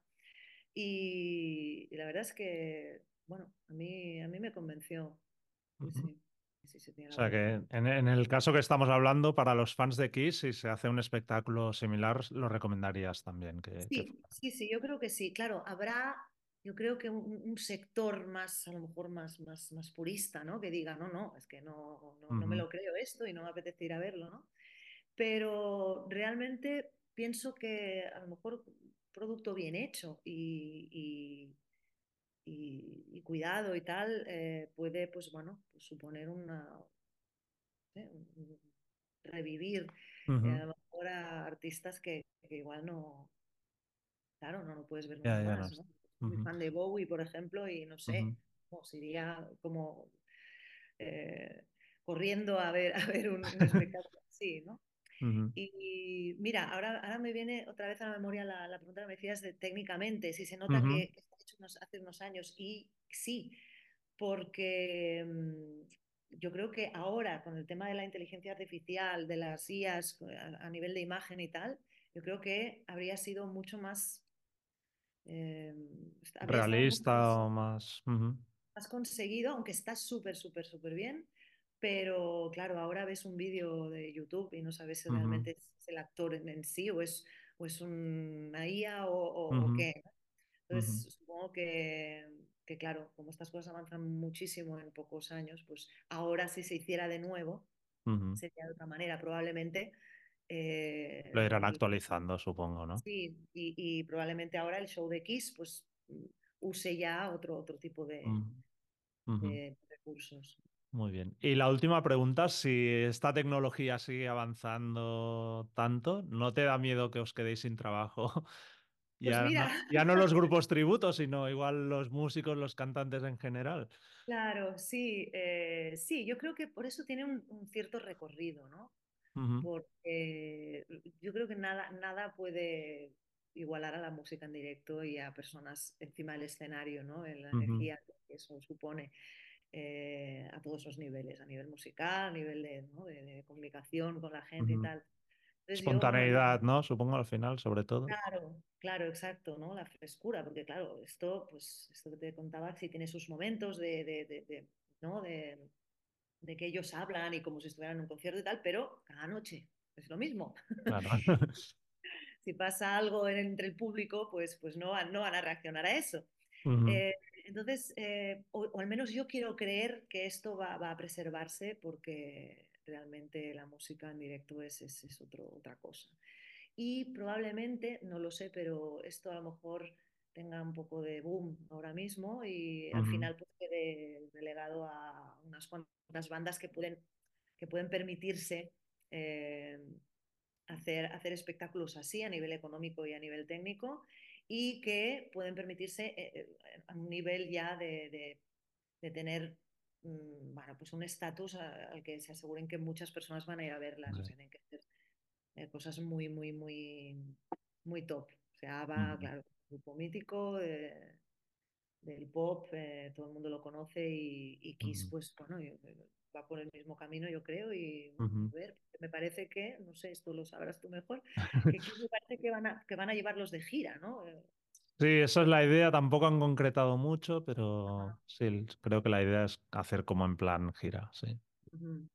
Y, la verdad es que, bueno, a mí, a mí me convenció. sí o sea que en, el caso que estamos hablando, para los fans de Kiss, si se hace un espectáculo similar, lo recomendarías también. Que, sí, sí, sí, yo creo que sí. Claro, habrá, yo creo que un, sector más, a lo mejor más, más, más purista, ¿no? Que diga, no, no, es que no, no, me lo creo esto y no me apetece ir a verlo, ¿no? Pero realmente pienso que a lo mejor producto bien hecho y y, cuidado y tal, eh, puede, pues bueno, pues suponer una. revivir eh, a lo mejor a artistas que, igual no. Claro, no lo puedes ver más. Muy fan de Bowie, por ejemplo, y no sé, uh iría como eh, corriendo a ver, a ver un, espectáculo así, ¿no? y, mira, ahora, ahora me viene otra vez a la memoria la, la pregunta que me decías de técnicamente, si se nota que, hecho hace unos años. Y sí, porque mm, yo creo que ahora, con el tema de la inteligencia artificial, de las IAS a, nivel de imagen y tal, yo creo que habría sido mucho más... Eh, Realista o más... Más conseguido, aunque está súper, súper, súper bien pero claro, ahora ves un vídeo de YouTube y no sabes si realmente es el actor en, sí o es, o es una IA o, qué. Entonces, supongo que, que, claro, como estas cosas avanzan muchísimo en pocos años, pues ahora si se hiciera de nuevo, sería de otra manera, probablemente. Eh, Lo irán actualizando, supongo, ¿no? Sí, y, probablemente ahora el show de Kiss, pues use ya otro, otro tipo de, de recursos. Muy bien. Y la última pregunta, si esta tecnología sigue avanzando tanto, ¿no te da miedo que os quedéis sin trabajo? Pues ya, mira. No, ya no los grupos tributos, sino igual los músicos, los cantantes en general. Claro, sí, eh, sí, yo creo que por eso tiene un, un cierto recorrido, ¿no? Uh -huh. Porque yo creo que nada, nada puede igualar a la música en directo y a personas encima del escenario, ¿no? En la Uh -huh. energía que eso supone eh, a todos los niveles, a nivel musical, a nivel de, ¿no? de, de comunicación con la gente Uh -huh. y tal. Espontaneidad, ¿no? Supongo al final, sobre todo. Claro, claro, exacto, ¿no? La frescura, porque claro, esto, pues, esto que te contaba, sí tiene sus momentos de, de, de, de ¿no? De, de, que ellos hablan y como si estuvieran en un concierto y tal, pero cada noche es lo mismo. Claro. si pasa algo entre el público, pues, pues no, no van a reaccionar a eso. Uh -huh. eh, entonces, eh, o, o, al menos yo quiero creer que esto va, va, a preservarse porque realmente la música en directo es, es, es otro, otra cosa. Y probablemente, no lo sé, pero esto a lo mejor tenga un poco de boom ahora mismo y uh -huh. al final pues, quede relegado a unas cuantas bandas que pueden, que pueden permitirse eh, hacer, hacer espectáculos así a nivel económico y a nivel técnico y que pueden permitirse eh, a un nivel ya de, de, de tener bueno, pues un estatus al que se aseguren que muchas personas van a ir a verlas. Sí. O sea, tienen que ser eh, cosas muy, muy, muy, muy top. O sea, va, claro, grupo mítico de, del pop, eh, todo el mundo lo conoce y, y Kiss, pues bueno, va por el mismo camino, yo creo, y uh -huh. a ver, me parece que, no sé, esto lo sabrás tú mejor, que Kiss me parece que van, a, que van a llevarlos de gira, ¿no? Sí, esa es la idea, tampoco han concretado mucho, pero sí, creo que la idea es hacer como en plan gira, sí.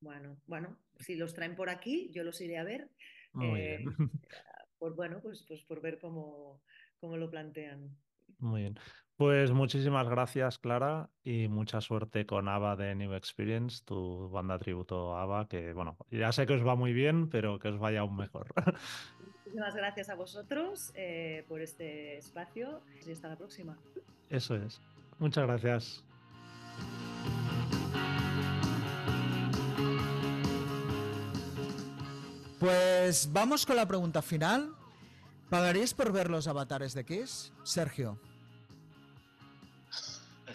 Bueno, bueno, si los traen por aquí, yo los iré a ver. Muy eh, bien. Por, bueno, pues, pues por ver cómo, cómo lo plantean. Muy bien. Pues muchísimas gracias, Clara, y mucha suerte con ABBA de New Experience, tu banda tributo a ABBA, que bueno, ya sé que os va muy bien, pero que os vaya aún mejor. Muchísimas gracias a vosotros eh, por este espacio y hasta la próxima. Eso es. Muchas gracias. Pues vamos con la pregunta final. ¿Pagaríais por ver los avatares de Kiss? Sergio.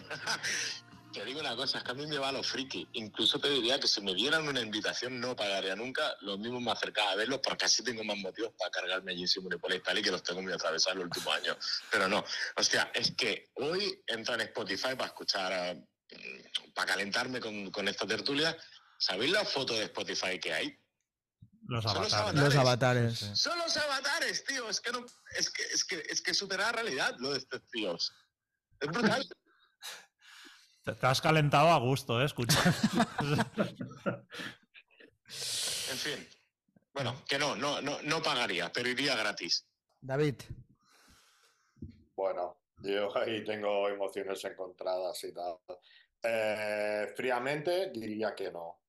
te digo una cosa, es que a mí me va lo friki. Incluso te diría que si me dieran una invitación no pagaría nunca. Lo mismo me acercaba a verlos porque así tengo más motivos para cargarme allí y tal y que los tengo muy atravesados los últimos años. Pero no, hostia, es que hoy entra en Spotify para escuchar, uh, para calentarme con, con esta tertulia. ¿Sabéis la foto de Spotify que hay? Los avatares. los avatares. Los avatares. Sí. Son los avatares, tío. Es que, no, es que, es que, es que supera la realidad lo de estos tíos. Es brutal. Te has calentado a gusto, ¿eh? Escucha. en fin. Bueno, que no, no, no, no pagaría, pero iría gratis. David. Bueno, yo ahí tengo emociones encontradas y tal. Eh, fríamente diría que no.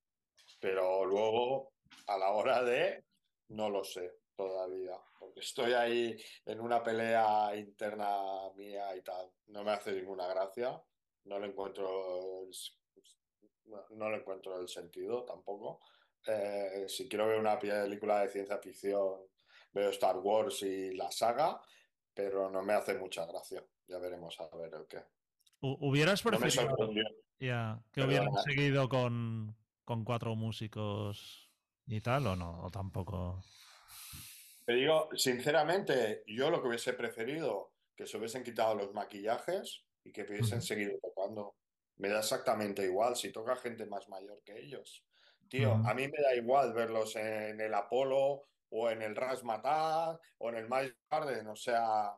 Pero luego, a la hora de, no lo sé todavía. Porque estoy ahí en una pelea interna mía y tal. No me hace ninguna gracia no le encuentro el, no le encuentro el sentido tampoco. Eh, si quiero ver una película de ciencia ficción, veo Star Wars y la saga, pero no me hace mucha gracia. Ya veremos a ver el qué. ¿Hubieras preferido no yeah, que pero hubieran seguido con, con cuatro músicos y tal o no? ¿O tampoco? Te digo, sinceramente, yo lo que hubiese preferido que se hubiesen quitado los maquillajes y que hubiesen seguido tocando. Me da exactamente igual si toca gente más mayor que ellos. Tío, a mí me da igual verlos en el Apolo o en el Razzmatazz o en el Miles Garden. O sea,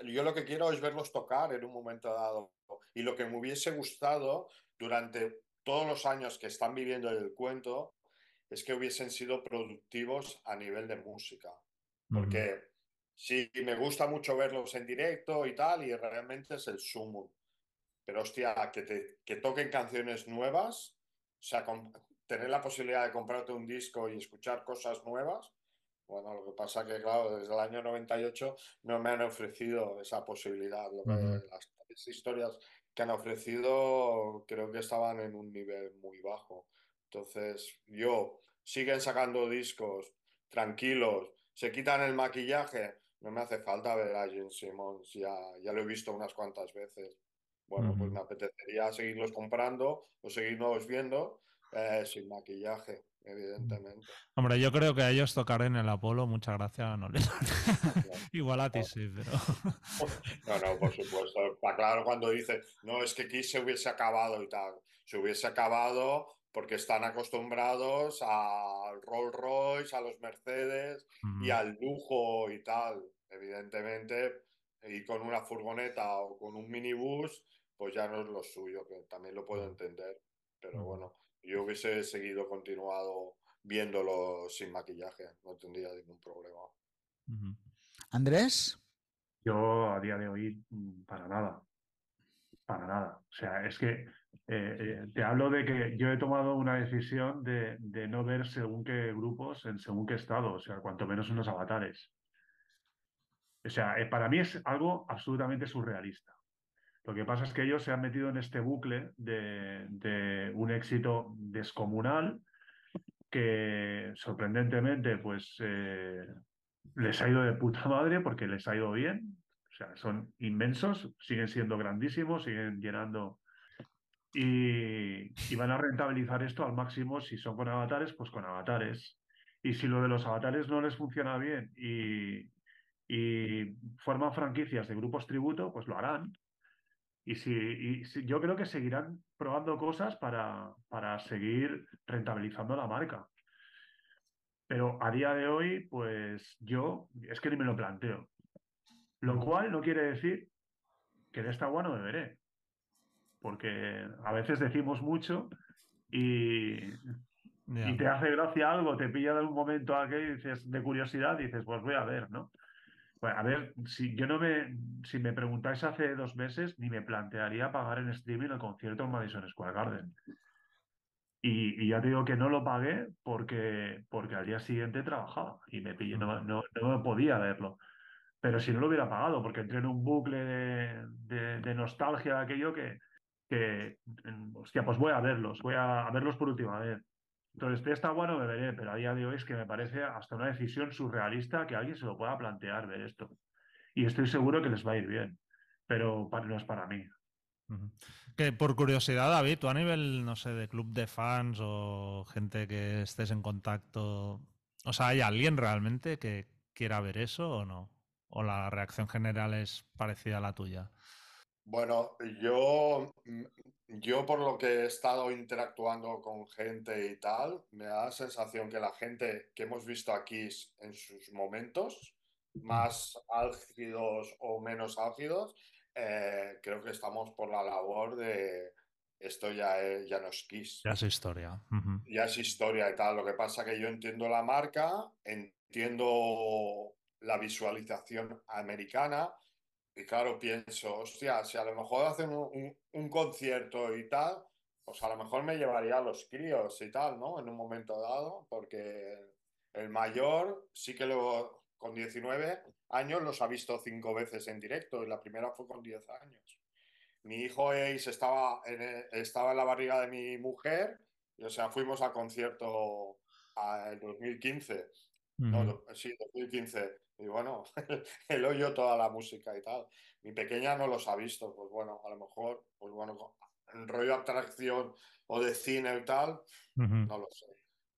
yo lo que quiero es verlos tocar en un momento dado. Y lo que me hubiese gustado durante todos los años que están viviendo el cuento es que hubiesen sido productivos a nivel de música. Porque. Sí, me gusta mucho verlos en directo y tal, y realmente es el sumo. Pero hostia, que, te, que toquen canciones nuevas, o sea, con, tener la posibilidad de comprarte un disco y escuchar cosas nuevas, bueno, lo que pasa que, claro, desde el año 98 no me han ofrecido esa posibilidad. Lo que, uh -huh. las las historias que han ofrecido creo que estaban en un nivel muy bajo. Entonces, yo, siguen sacando discos tranquilos, se quitan el maquillaje, no me hace falta ver a Jim Simmons, ya, ya lo he visto unas cuantas veces. Bueno, pues me apetecería seguirlos comprando o seguirlos viendo eh, sin maquillaje, evidentemente. Hombre, yo creo que a ellos tocar en el Apolo, muchas gracias, no les Igual a ti sí, pero. no, no, por supuesto. Está claro cuando dice, no, es que aquí se hubiese acabado y tal. Se hubiese acabado porque están acostumbrados al Rolls Royce, a los Mercedes y al lujo y tal. Evidentemente, y con una furgoneta o con un minibús, pues ya no es lo suyo, que también lo puedo entender. Pero bueno, yo hubiese seguido continuado viéndolo sin maquillaje, no tendría ningún problema. Andrés. Yo a día de hoy, mm, para nada. Para nada. O sea, es que eh, eh, te hablo de que yo he tomado una decisión de, no ver según qué grupos en según qué estado, o sea, cuanto menos unos avatares. O sea, eh, para mí es algo absolutamente surrealista. Lo que pasa es que ellos se han metido en este bucle de, un éxito descomunal que sorprendentemente pues les ha ido de puta madre porque les ha ido bien. O sea, son inmensos, siguen siendo grandísimos, siguen llenando y, van a rentabilizar esto al máximo. Si son con avatares, pues con avatares. Y si lo de los avatares no les funciona bien y, forman franquicias de grupos tributo, pues lo harán. Y, si, yo creo que seguirán probando cosas para, para seguir rentabilizando la marca. Pero a día de hoy, pues yo es que ni me lo planteo. Lo cual no quiere decir que de esta agua no beberé porque a veces decimos mucho y, te hace gracia algo, te pilla de un momento a que dices de curiosidad, dices, pues voy a ver, ¿no? Pues a ver, si yo no me, si me preguntáis hace dos meses, ni me plantearía pagar en streaming el concierto en Madison Square Garden. Y, ya te digo que no lo pagué porque, porque al día siguiente trabajaba y me pillé, no, no, no podía verlo. Pero si no lo hubiera pagado, porque entré en un bucle de, de, de nostalgia de aquello que, que, hostia, pues voy a verlos, voy a, verlos por última vez. Entonces, de esta bueno me veré, pero a día de hoy es que me parece hasta una decisión surrealista que alguien se lo pueda plantear ver esto. Y estoy seguro que les va a ir bien, pero no es para mí. Que por curiosidad, David, tú a nivel, no sé, de club de fans o gente que estés en contacto, o sea, ¿hay alguien realmente que quiera ver eso o no? ¿O la reacción general es parecida a la tuya? Bueno, yo, mm, yo por lo que he estado interactuando con gente y tal, me da la sensación que la gente que hemos visto aquí en sus momentos, más álgidos o menos álgidos, eh, creo que estamos por la labor de esto ya, ya no es Kiss. Ya es historia. Ya es historia y tal. Lo que pasa que yo entiendo la marca, entiendo la visualización americana y claro, pienso, hostia, si a lo mejor hacen un, concierto y tal, pues a lo mejor me llevaría a los críos y tal, ¿no? En un momento dado, porque el mayor sí que lo, con 19 años los ha visto cinco veces en directo y la primera fue con 10 años. Mi hijo Ace estaba en, estaba en la barriga de mi mujer y, o sea, fuimos al concierto en 2015. no, sí, 2015 y bueno, el hoyo toda la música y tal. Mi pequeña no los ha visto, pues bueno, a lo mejor, pues bueno, en rollo atracción o de cine y tal, no lo sé.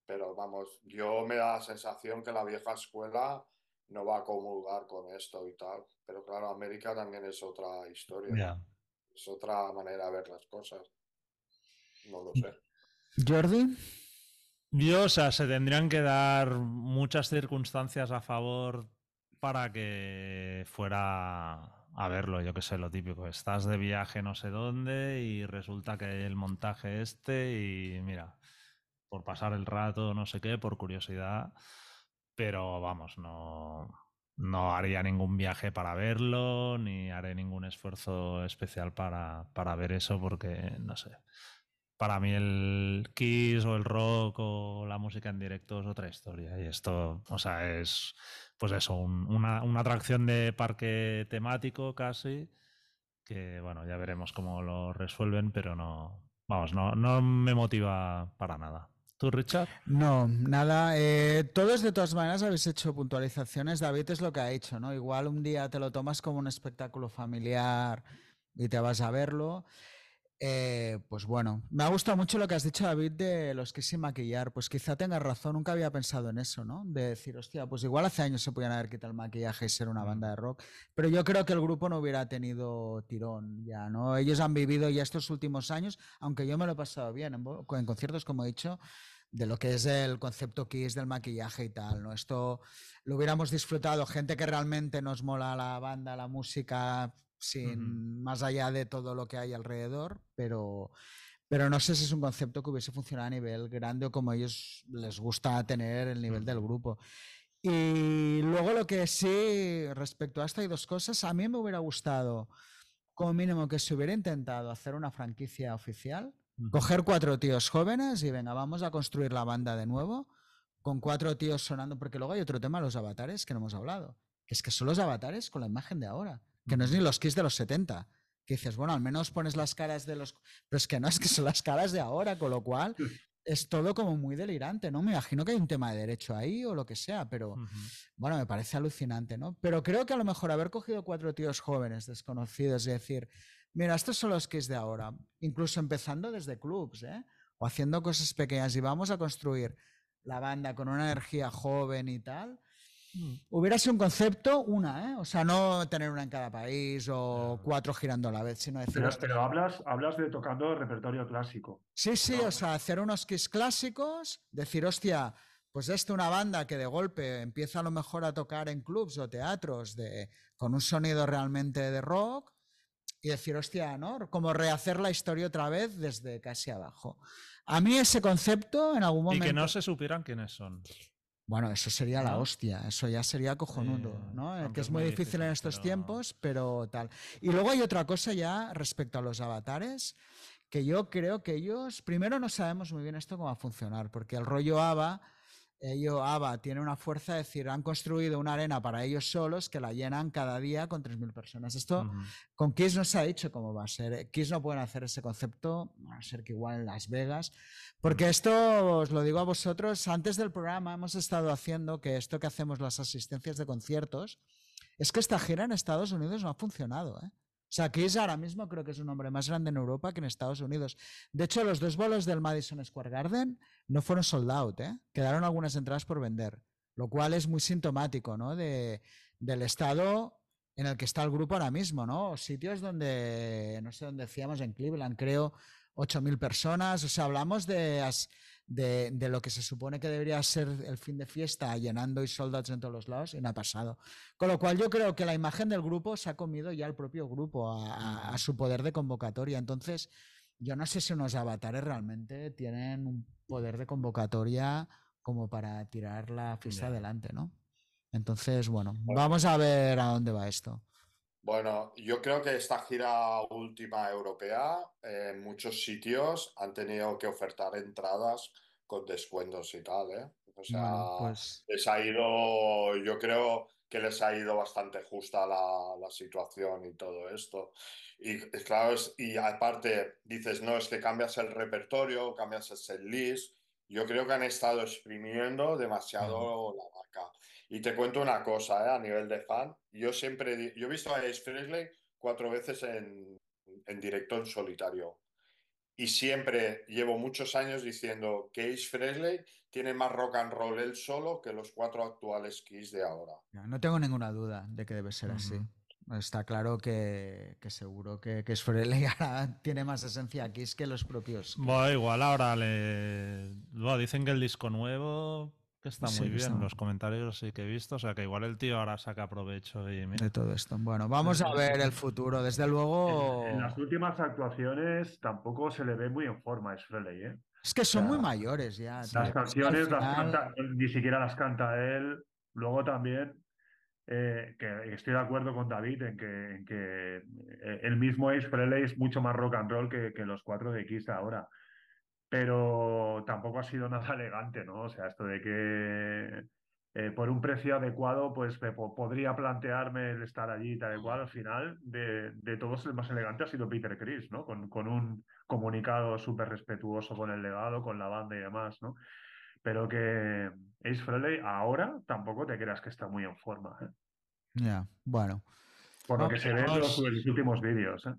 Pero vamos, yo me da la sensación que la vieja escuela no va a comulgar con esto y tal. Pero claro, América también es otra historia. Es otra manera de ver las cosas. No lo sé. Jordi. Yo, o sea, se tendrían que dar muchas circunstancias a favor para que fuera a verlo, yo que sé, lo típico. Estás de viaje no sé dónde y resulta que el montaje este y mira, por pasar el rato, no sé qué, por curiosidad, pero vamos, no, no haría ningún viaje para verlo, ni haré ningún esfuerzo especial para, para ver eso, porque no sé. Para mí el Kiss o el rock o la música en directo es otra historia. Y esto, o sea, es pues eso, una, atracción de parque temático casi, que bueno, ya veremos cómo lo resuelven, pero no, vamos, no, no me motiva para nada. ¿Tú, Richard? No, nada. Eh, todos de todas maneras habéis hecho puntualizaciones. David es lo que ha hecho, ¿no? Igual un día te lo tomas como un espectáculo familiar y te vas a verlo. Eh, pues bueno, me ha gustado mucho lo que has dicho, David, de los que sin maquillar. Pues quizá tengas razón, nunca había pensado en eso, ¿no? De decir, hostia, pues igual hace años se podían haber quitado el maquillaje y ser una banda de rock. Pero yo creo que el grupo no hubiera tenido tirón ya, ¿no? Ellos han vivido ya estos últimos años, aunque yo me lo he pasado bien en, en conciertos, como he dicho, de lo que es el concepto Kiss del maquillaje y tal, ¿no? Esto lo hubiéramos disfrutado, gente que realmente nos mola la banda, la música, sin más allá de todo lo que hay alrededor, pero, pero no sé si es un concepto que hubiese funcionado a nivel grande o como a ellos les gusta tener el nivel del grupo. Y luego lo que sí, respecto a esto, hay dos cosas. A mí me hubiera gustado, como mínimo, que se hubiera intentado hacer una franquicia oficial, coger cuatro tíos jóvenes y venga, vamos a construir la banda de nuevo, con cuatro tíos sonando, porque luego hay otro tema, los avatares, que no hemos hablado, que es que son los avatares con la imagen de ahora que no es ni los Kiss de los 70. Que dices, bueno, al menos pones las caras de los. Pero es que no, es que son las caras de ahora, con lo cual es todo como muy delirante, ¿no? Me imagino que hay un tema de derecho ahí o lo que sea, pero bueno, me parece alucinante, ¿no? Pero creo que a lo mejor haber cogido cuatro tíos jóvenes, desconocidos, y decir, mira, estos son los Kiss de ahora, incluso empezando desde clubs, ¿eh? O haciendo cosas pequeñas y vamos a construir la banda con una energía joven y tal. Hubiera sido un concepto, una, ¿eh? O sea, no tener una en cada país o cuatro girando a la vez, sino decir. Pero, hablas, hablas de tocando repertorio clásico. Sí, sí, o sea, hacer unos kiss clásicos, decir, hostia, pues esto una banda que de golpe empieza a lo mejor a tocar en clubs o teatros de, con un sonido realmente de rock y decir, hostia, ¿no? Como rehacer la historia otra vez desde casi abajo. A mí ese concepto en algún momento... Y que no se supieran quiénes son. Bueno, eso sería la hostia, eso ya sería cojonudo, eh, ¿no? Que es muy difícil, en estos tiempos, pero tal. Y luego hay otra cosa ya respecto a los avatares, que yo creo que ellos, primero no sabemos muy bien esto cómo va a funcionar, porque el rollo ABA ellos, ABBA tiene una fuerza, es decir, han construido una arena para ellos solos que la llenan cada día con 3.000 personas. Esto con Kiss no se ha dicho cómo va a ser. Kiss no pueden hacer ese concepto, a ser que igual en Las Vegas. Porque esto, os lo digo a vosotros, antes del programa hemos estado haciendo que esto que hacemos las asistencias de conciertos, es que esta gira en Estados Unidos no ha funcionado. ¿eh? O sea, Kiss ahora mismo creo que es un hombre más grande en Europa que en Estados Unidos. De hecho, los dos bolos del Madison Square Garden no fueron sold out, ¿eh? quedaron algunas entradas por vender, lo cual es muy sintomático ¿no? de, del estado en el que está el grupo ahora mismo, ¿no? Sitios donde, no sé dónde decíamos, en Cleveland, creo, 8.000 personas, o sea, hablamos de de, lo que se supone que debería ser el fin de fiesta, llenando y soldados en todos los lados, y no ha pasado. Con lo cual yo creo que la imagen del grupo se ha comido ya el propio grupo a, su poder de convocatoria. Entonces, yo no sé si unos avatares realmente tienen un poder de convocatoria como para tirar la fiesta adelante, ¿no? Entonces, bueno, vamos a ver a dónde va esto. Bueno, yo creo que esta gira última europea, en muchos sitios han tenido que ofertar entradas con descuentos y tal, ¿eh? O sea, pues les ha ido, yo creo que les ha ido bastante justa la, la situación y todo esto. Y claro, y aparte dices, no, es que cambias el repertorio, cambias el set list. Yo creo que han estado exprimiendo demasiado la vaca. Y te cuento una cosa, ¿eh? a nivel de fan. Yo siempre, yo he visto a Ace Frehley cuatro veces en, en directo en solitario. Y siempre llevo muchos años diciendo que Ace Frehley tiene más rock and roll él solo que los cuatro actuales Kiss de ahora. No tengo ninguna duda de que debe ser así. Está claro que, que seguro que, que Frehley tiene más esencia Kiss que los propios. Bueno, igual ahora le. Bueno, dicen que el disco nuevo que está muy bien, los comentarios sí que he visto, o sea que igual el tío ahora saca provecho y de todo esto. Bueno, vamos a ver el futuro, desde luego. En, las últimas actuaciones tampoco se le ve muy en forma a Frehley, ¿eh? Es que son muy mayores ya. Las canciones las canta, ni siquiera las canta él. Luego también, eh, que estoy de acuerdo con David en que, en que eh, el mismo Ace Frehley es mucho más rock and roll que, que los cuatro de Kiss ahora pero tampoco ha sido nada elegante, ¿no? O sea, esto de que eh, por un precio adecuado, pues podría plantearme el estar allí tal y cual. Al final, de, de, todos el más elegante ha sido Peter Chris, ¿no? Con, con un comunicado súper respetuoso con el legado, con la banda y demás, ¿no? Pero que Ace Frehley ahora tampoco te creas que está muy en forma. ¿eh? Ya, bueno. Por lo que se ve en los, últimos vídeos. ¿eh?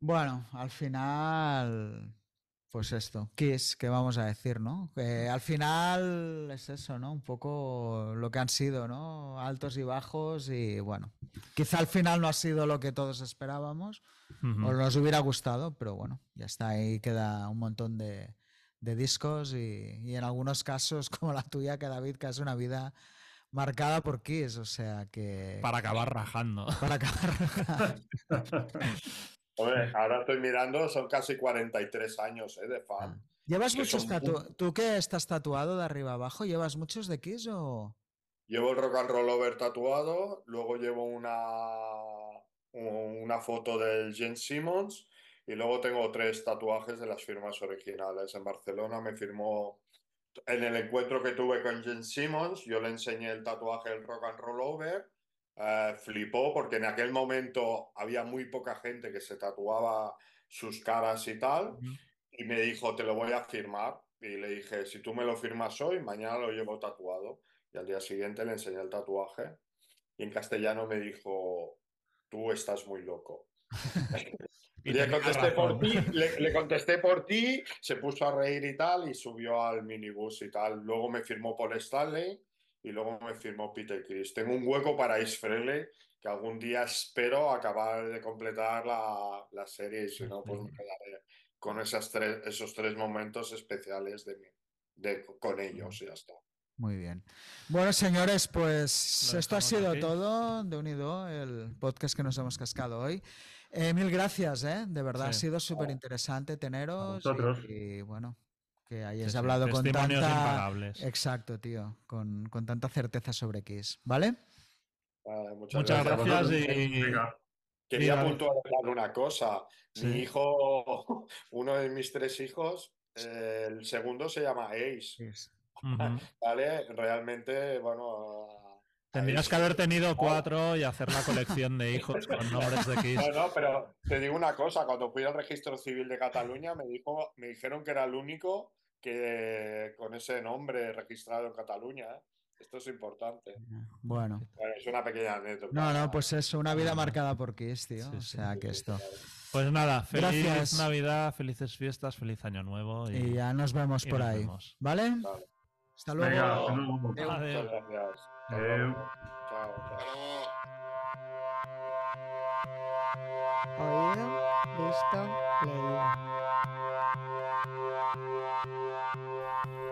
Bueno, al final pues esto, Kiss, ¿qué vamos a decir, no? Que al final es eso, ¿no? Un poco lo que han sido, ¿no? Altos y bajos y bueno, quizá al final no ha sido lo que todos esperábamos o nos hubiera gustado, pero bueno, ya está, ahí queda un montón de, discos y, en algunos casos como la tuya, que David, que es una vida marcada por Kiss, o sea que... Para acabar rajando. Para acabar rajando. ahora estoy mirando, son casi 43 años ¿eh? de fan. Ah. ¿Llevas muchos tatuajes? ¿Tú que estás tatuado de arriba abajo? ¿Llevas muchos de Kiss o...? Llevo el rock and roll over tatuado, luego llevo una, una foto del Jen Simmons y luego tengo tres tatuajes de las firmas originales. En Barcelona me firmó, en el encuentro que tuve con Jen Simmons, yo le enseñé el tatuaje del rock and roll over eh, flipó porque en aquel momento había muy poca gente que se tatuaba sus caras y tal. Y me dijo, te lo voy a firmar. Y le dije, si tú me lo firmas hoy, mañana lo llevo tatuado. Y al día siguiente le enseñé el tatuaje. Y en castellano me dijo, tú estás muy loco. le, contesté por ti, le, contesté por ti, se puso a reír y tal, y subió al minibús y tal. Luego me firmó Paul Stanley y luego me firmó Peter Chris. Tengo un hueco para Ace Frehley que algún día espero acabar de completar la, la serie y si no, pues me quedaré con esas tres, esos tres momentos especiales de, de con ellos y ya está. Muy bien. Bueno, señores, pues esto ha sido todo de Unido, el podcast que nos hemos cascado hoy. Eh, mil gracias, ¿eh? de verdad, ha sido súper interesante teneros. y, bueno, que hayas hablado con tanta... Exacto, tío, con, con, tanta certeza sobre Kiss, ¿vale? muchas, gracias, y... Quería puntualizar una cosa. Mi hijo, uno de mis tres hijos, el segundo se llama Ace. ¿Vale? Realmente, bueno, Tendrías que haber tenido cuatro y hacer la colección de hijos con nombres de Kiss. No, no, pero te digo una cosa, cuando fui al registro civil de Cataluña me dijo, me dijeron que era el único que con ese nombre registrado en Cataluña. ¿eh? Esto es importante. Bueno. Es una pequeña anécdota. No, no, pues eso, una vida marcada por Kiss, tío. o sea, que esto. Pues nada, feliz Navidad, felices fiestas, feliz Año Nuevo. Y, ya nos vemos por ahí. ¿Vale? Hasta luego. Muchas gracias. Chao,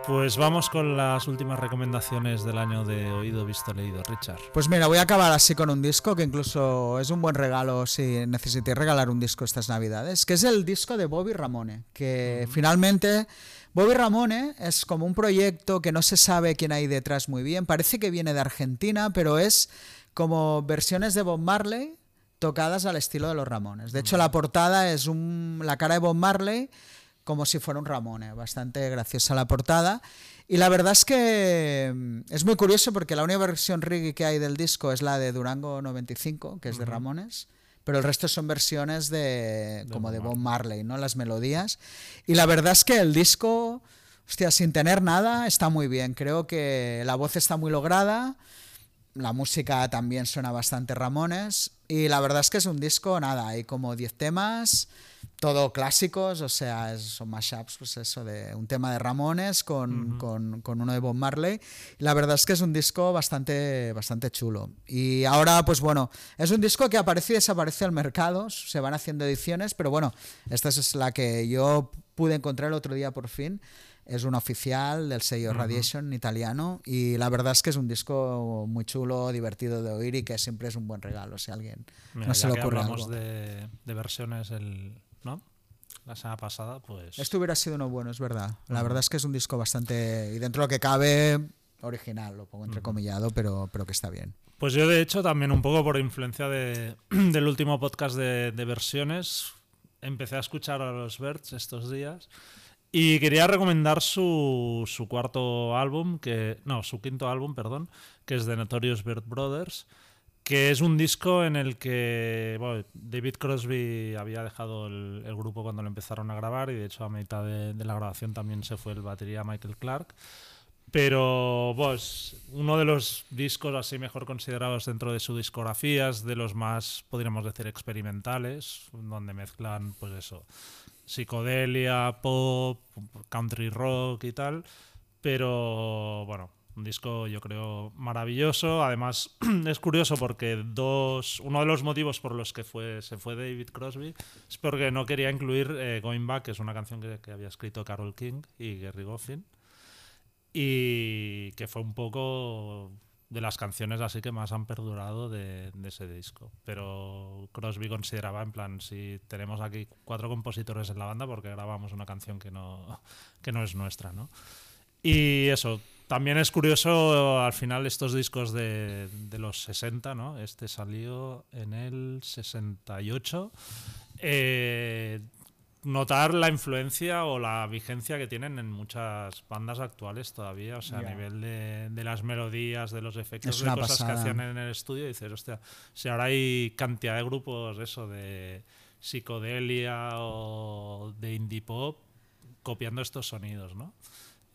Pues vamos con las últimas recomendaciones del año de Oído, Visto, Leído, Richard. Pues mira, voy a acabar así con un disco que incluso es un buen regalo si necesitéis regalar un disco estas navidades, que es el disco de Bobby Ramone, que finalmente... Bobby Ramone es como un proyecto que no se sabe quién hay detrás muy bien, parece que viene de Argentina, pero es como versiones de Bob Marley tocadas al estilo de los Ramones. De hecho, la portada es un, la cara de Bob Marley como si fuera un Ramone. Bastante graciosa la portada. Y la verdad es que mm, es muy curioso porque la única versión reggae que hay del disco es la de Durango 95, que es de Ramones. Pero el resto son versiones de, como de Bob Marley, ¿no? Las melodías. Y la verdad es que el disco, hostia, sin tener nada, está muy bien. Creo que la voz está muy lograda la música también suena bastante Ramones y la verdad es que es un disco, nada, hay como 10 temas, todo clásicos, o sea, son mashups, pues eso, de un tema de Ramones con, con, con, uno de Bob Marley. La verdad es que es un disco bastante, bastante chulo. Y ahora, pues bueno, es un disco que aparece y desaparece al mercado, se van haciendo ediciones, pero bueno, esta es la que yo pude encontrar el otro día por fin es un oficial del sello Radiation italiano y la verdad es que es un disco muy chulo, divertido de oír y que siempre es un buen regalo si alguien no se le ocurre algo. De, de versiones el, ¿no? la semana pasada, pues... Esto hubiera sido uno bueno, es verdad. La verdad es que es un disco bastante, y dentro de lo que cabe, original, lo pongo entrecomillado, pero, pero que está bien. Pues yo de hecho también un poco por influencia de, del último podcast de, de versiones, empecé a escuchar a los Birds estos días Y quería recomendar su, su, cuarto álbum, que no, su quinto álbum, perdón, que es The Notorious Bird Brothers, que es un disco en el que bueno, David Crosby había dejado el, grupo cuando lo empezaron a grabar y de hecho a mitad de, de la grabación también se fue el batería Michael Clark. Pero pues uno de los discos así mejor considerados dentro de su discografía es de los más, podríamos decir, experimentales, donde mezclan, pues eso, psicodelia, pop, country rock y tal. Pero bueno, un disco yo creo maravilloso. Además es curioso porque dos, uno de los motivos por los que fue, se fue David Crosby es porque no quería incluir eh, Going Back, que es una canción que, que había escrito Carol King y Gary Goffin y que fue un poco de las canciones así que más han perdurado de, ese disco. Pero Crosby consideraba, en plan, si tenemos aquí cuatro compositores en la banda, porque grabamos una canción que no, que no es nuestra, ¿no? Y eso, también es curioso al final estos discos de, de los 60, ¿no? Este salió en el 68. Eh, notar la influencia o la vigencia que tienen en muchas bandas actuales todavía, o sea, a nivel de, las melodías, de los efectos, de cosas que hacían en el estudio, y dices, hostia, si ahora hay cantidad de grupos, eso, de psicodelia o de indie pop, copiando estos sonidos, ¿no?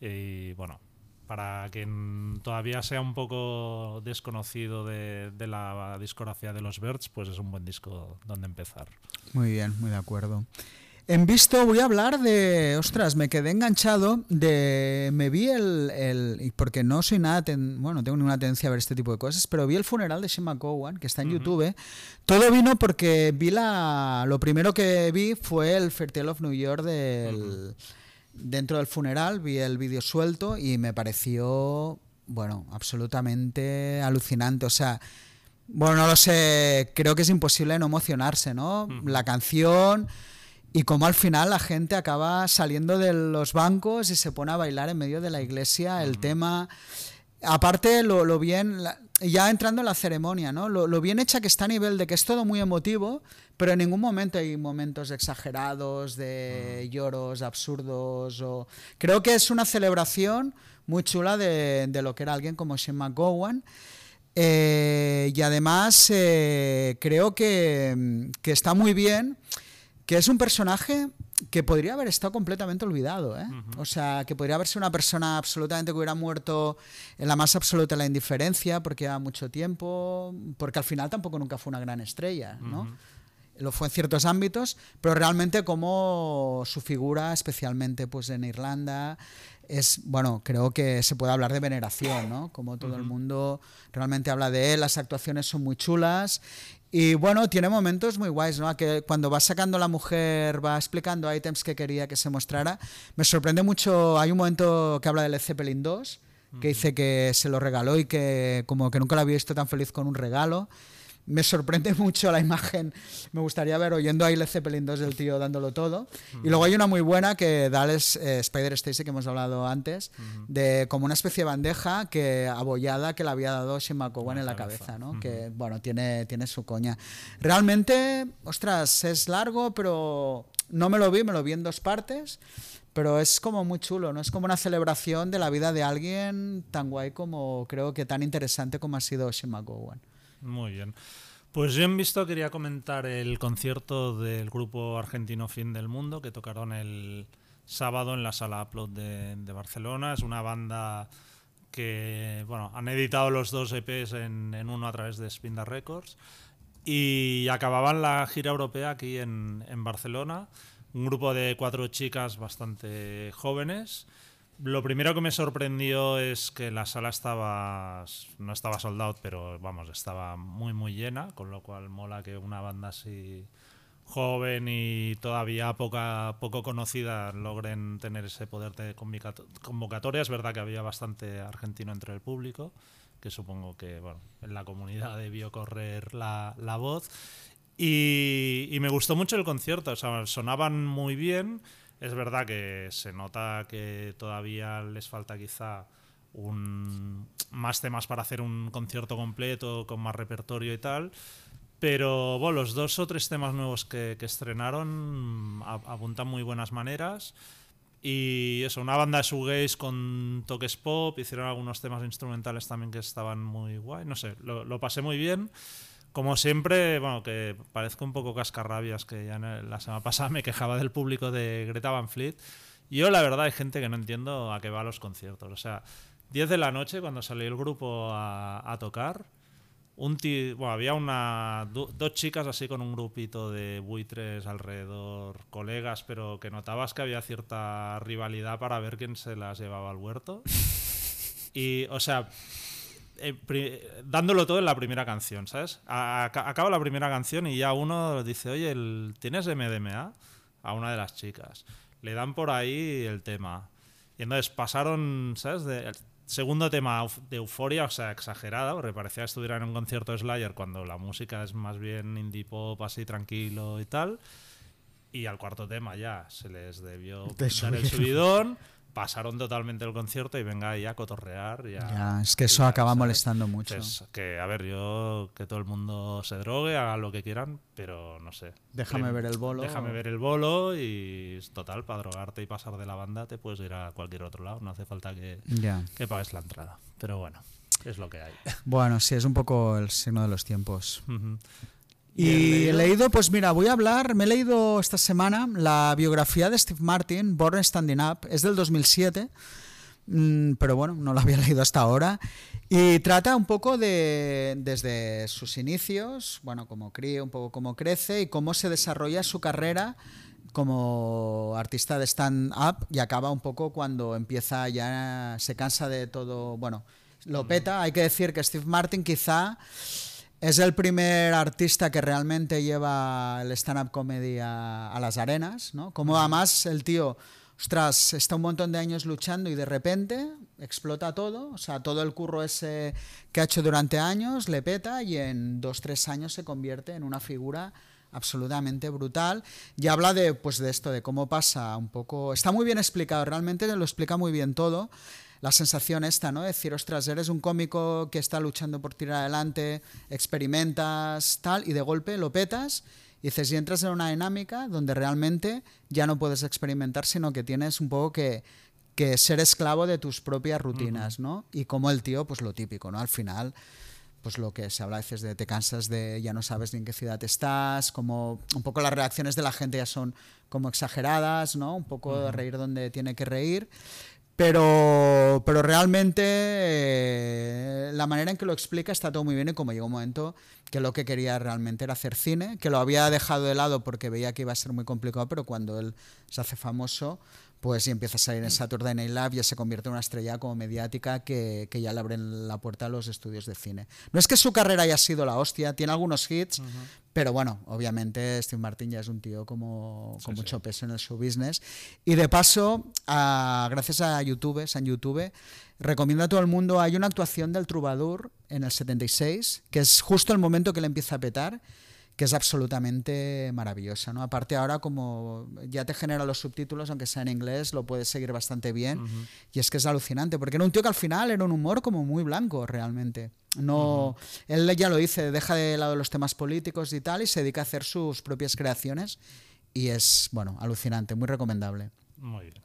Y bueno, para quien todavía sea un poco desconocido de, de, la discografía de los Birds, pues es un buen disco donde empezar. Muy bien, muy de acuerdo. En visto voy a hablar de, ostras, me quedé enganchado de, me vi el, el porque no soy nada, ten, bueno, tengo ninguna tendencia a ver este tipo de cosas, pero vi el funeral de Shane McGowan, que está en YouTube. Todo vino porque vi la, lo primero que vi fue el Fair of New York del, dentro del funeral, vi el vídeo suelto y me pareció, bueno, absolutamente alucinante, o sea... Bueno, no lo sé, creo que es imposible no emocionarse, ¿no? La canción, y como al final la gente acaba saliendo de los bancos y se pone a bailar en medio de la iglesia el tema. Aparte, lo, bien, ya entrando en la ceremonia, ¿no? Lo, bien hecha que está a nivel de que es todo muy emotivo, pero en ningún momento hay momentos exagerados de lloros absurdos. O... Creo que es una celebración muy chula de, lo que era alguien como Shane McGowan. Eh, y además eh, creo que, que está muy bien que es un personaje que podría haber estado completamente olvidado, ¿eh? O sea, que podría haber sido una persona absolutamente que hubiera muerto en la más absoluta la indiferencia porque lleva mucho tiempo, porque al final tampoco nunca fue una gran estrella, ¿no? Lo fue en ciertos ámbitos, pero realmente como su figura, especialmente pues en Irlanda, es, bueno, creo que se puede hablar de veneración, ¿no? Como todo el mundo realmente habla de él, las actuaciones son muy chulas y bueno, tiene momentos muy guays, ¿no? Que cuando va sacando la mujer, va explicando ítems que quería que se mostrara. Me sorprende mucho, hay un momento que habla del Zeppelin 2, que dice que se lo regaló y que como que nunca lo había visto tan feliz con un regalo me sorprende mucho la imagen. Me gustaría ver oyendo a Led Zeppelin 2 del tío dándolo todo. Y luego hay una muy buena que da eh, Spider Stacy, que hemos hablado antes, de como una especie de bandeja que abollada que le había dado Shane McGowan en la cabeza, ¿no? Que, bueno, tiene, tiene su coña. Realmente, ostras, es largo, pero no me lo vi, me lo vi en dos partes. Pero es como muy chulo, ¿no? Es como una celebración de la vida de alguien tan guay como creo que tan interesante como ha sido Shane McGowan. Muy bien. Pues yo en visto quería comentar el concierto del grupo argentino Fin del Mundo que tocaron el sábado en la sala Upload de, Barcelona. Es una banda que bueno, han editado los dos EPs en, uno a través de Spinda Records y acababan la gira europea aquí en, en Barcelona. Un grupo de cuatro chicas bastante jóvenes lo primero que me sorprendió es que la sala estaba, no estaba sold out, pero vamos, estaba muy muy llena, con lo cual mola que una banda así joven y todavía poca, poco conocida logren tener ese poder de convocatoria. Es verdad que había bastante argentino entre el público, que supongo que bueno, en la comunidad debió correr la, la voz. Y, y, me gustó mucho el concierto, o sea, sonaban muy bien. Es verdad que se nota que todavía les falta quizá un, más temas para hacer un concierto completo con más repertorio y tal. Pero los dos o tres temas nuevos que, estrenaron apuntan muy buenas maneras. Y eso, una banda de shoegaze con toques pop, hicieron algunos temas instrumentales también que estaban muy guay, no sé, lo pasé muy bien. Como siempre, bueno, que parezco un poco cascarrabias, que ya la semana pasada me quejaba del público de Greta Van Fleet. Yo, la verdad, hay gente que no entiendo a qué va a los conciertos. O sea, 10 de la noche, cuando salió el grupo a, a tocar, un bueno, había una dos chicas así con un grupito de buitres alrededor, colegas, pero que notabas que había cierta rivalidad para ver quién se las llevaba al huerto. Y, o sea, eh, dándolo todo en la primera canción, ¿sabes? acaba la primera canción y ya uno dice, oye, el, ¿tienes MDMA? A una de las chicas. Le dan por ahí el tema. Y entonces pasaron, ¿sabes? De, segundo tema de euforia, o sea, exagerada, porque parecía que estuviera en un concierto de Slayer cuando la música es más bien indie pop, así tranquilo y tal. Y al cuarto tema ya se les debió dar el subidón pasaron totalmente el concierto y venga ahí a cotorrear. Ya, es que eso acaba molestando mucho. Es que, a ver, yo que todo el mundo se drogue, haga lo que quieran, pero no sé. Déjame ver el bolo. Déjame ver el bolo y total, para drogarte y pasar de la banda te puedes ir a cualquier otro lado, no hace falta que, que pagues la entrada. Pero bueno, es lo que hay. Bueno, sí, es un poco el signo de los tiempos. Y he leído, pues mira, voy a hablar, me he leído esta semana la biografía de Steve Martin, Born Standing Up, es del 2007, mm, pero bueno, no la había leído hasta ahora, y trata un poco de, desde sus inicios, bueno, cómo cría, un poco cómo crece y cómo se desarrolla su carrera como artista de stand-up y acaba un poco cuando empieza ya, se cansa de todo, bueno, lo peta, hay que decir que Steve Martin quizá es el primer artista que realmente lleva el stand-up comedy a, las arenas, ¿no? Como además el tío, ostras, está un montón de años luchando y de repente explota todo, o sea, todo el curro ese que ha hecho durante años le peta y en dos, tres años se convierte en una figura absolutamente brutal. Y habla de pues de esto de cómo pasa un poco está muy bien explicado realmente lo explica muy bien todo la sensación esta, ¿no? Decir, ostras, eres un cómico que está luchando por tirar adelante, experimentas tal, y de golpe lo petas y dices, y entras en una dinámica donde realmente ya no puedes experimentar, sino que tienes un poco que, que ser esclavo de tus propias rutinas, ¿no? Y como el tío, pues lo típico, ¿no? Al final, pues lo que se habla a veces de te cansas de ya no sabes ni en qué ciudad estás, como un poco las reacciones de la gente ya son como exageradas, ¿no? Un poco de reír donde tiene que reír. Pero, pero realmente eh, la manera en que lo explica está todo muy bien y como llegó un momento que lo que quería realmente era hacer cine, que lo había dejado de lado porque veía que iba a ser muy complicado, pero cuando él se hace famoso, pues y empieza a salir en Saturday Night Live, ya se convierte en una estrella como mediática que, que, ya le abren la puerta a los estudios de cine. No es que su carrera haya sido la hostia, tiene algunos hits, pero bueno, obviamente Steve Martin ya es un tío como, con mucho peso en el show business. Y de paso, gracias a YouTube, en YouTube, recomiendo a todo el mundo, hay una actuación del Troubadour en el 76, que es justo el momento que le empieza a petar que es absolutamente maravillosa. ¿no? Aparte ahora como ya te genera los subtítulos, aunque sea en inglés, lo puedes seguir bastante bien. Y es que es alucinante, porque era un tío que al final era un humor como muy blanco realmente. No, Él ya lo dice, deja de lado los temas políticos y tal y se dedica a hacer sus propias creaciones. Y es, bueno, alucinante, muy recomendable. Muy bien.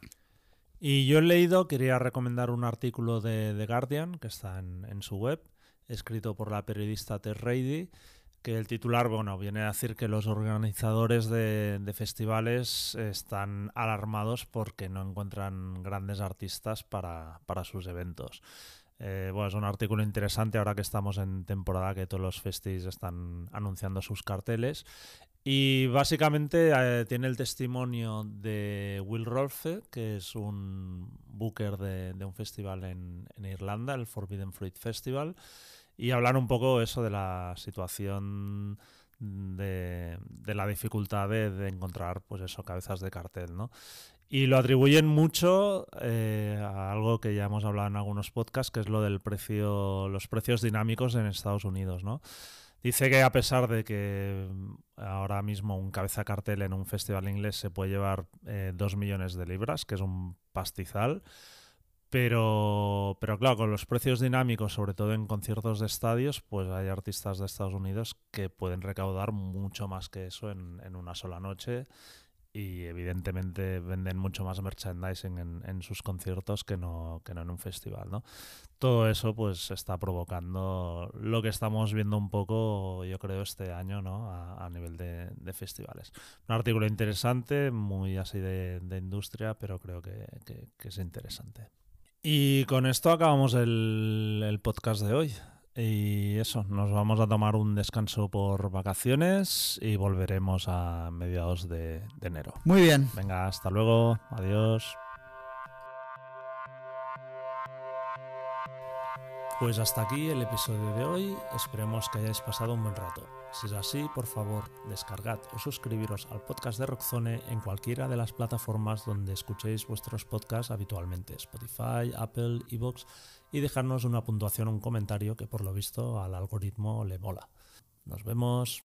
Y yo he leído, quería recomendar un artículo de The Guardian, que está en, en su web, escrito por la periodista Tess Reidy que el titular, bueno, viene a decir que los organizadores de, festivales están alarmados porque no encuentran grandes artistas para, sus eventos. Eh, bueno, es un artículo interesante ahora que estamos en temporada que todos los festis están anunciando sus carteles. Y básicamente eh, tiene el testimonio de Will Rolfe, que es un booker de, un festival en, en Irlanda, el Forbidden Fruit Festival y hablar un poco eso de la situación de, la dificultad de, encontrar pues eso cabezas de cartel no y lo atribuyen mucho eh, a algo que ya hemos hablado en algunos podcasts que es lo del precio los precios dinámicos en Estados Unidos no dice que a pesar de que ahora mismo un cabeza cartel en un festival inglés se puede llevar eh, dos millones de libras que es un pastizal pero, pero claro, con los precios dinámicos, sobre todo en conciertos de estadios, pues hay artistas de Estados Unidos que pueden recaudar mucho más que eso en, una sola noche y evidentemente venden mucho más merchandising en, sus conciertos que no, que no en un festival, ¿no? Todo eso pues está provocando lo que estamos viendo un poco, yo creo, este año, ¿no? A, nivel de, festivales. Un artículo interesante, muy así de, industria, pero creo que, es interesante. Y con esto acabamos el podcast de hoy. Y eso, nos vamos a tomar un descanso por vacaciones y volveremos a mediados de, enero. Muy bien. Venga, hasta luego. Adiós. Pues hasta aquí el episodio de hoy. Esperemos que hayáis pasado un buen rato. Si es así, por favor, descargad o suscribiros al podcast de Rockzone en cualquiera de las plataformas donde escuchéis vuestros podcasts habitualmente: Spotify, Apple, Evox y dejarnos una puntuación o un comentario que por lo visto al algoritmo le mola. Nos vemos.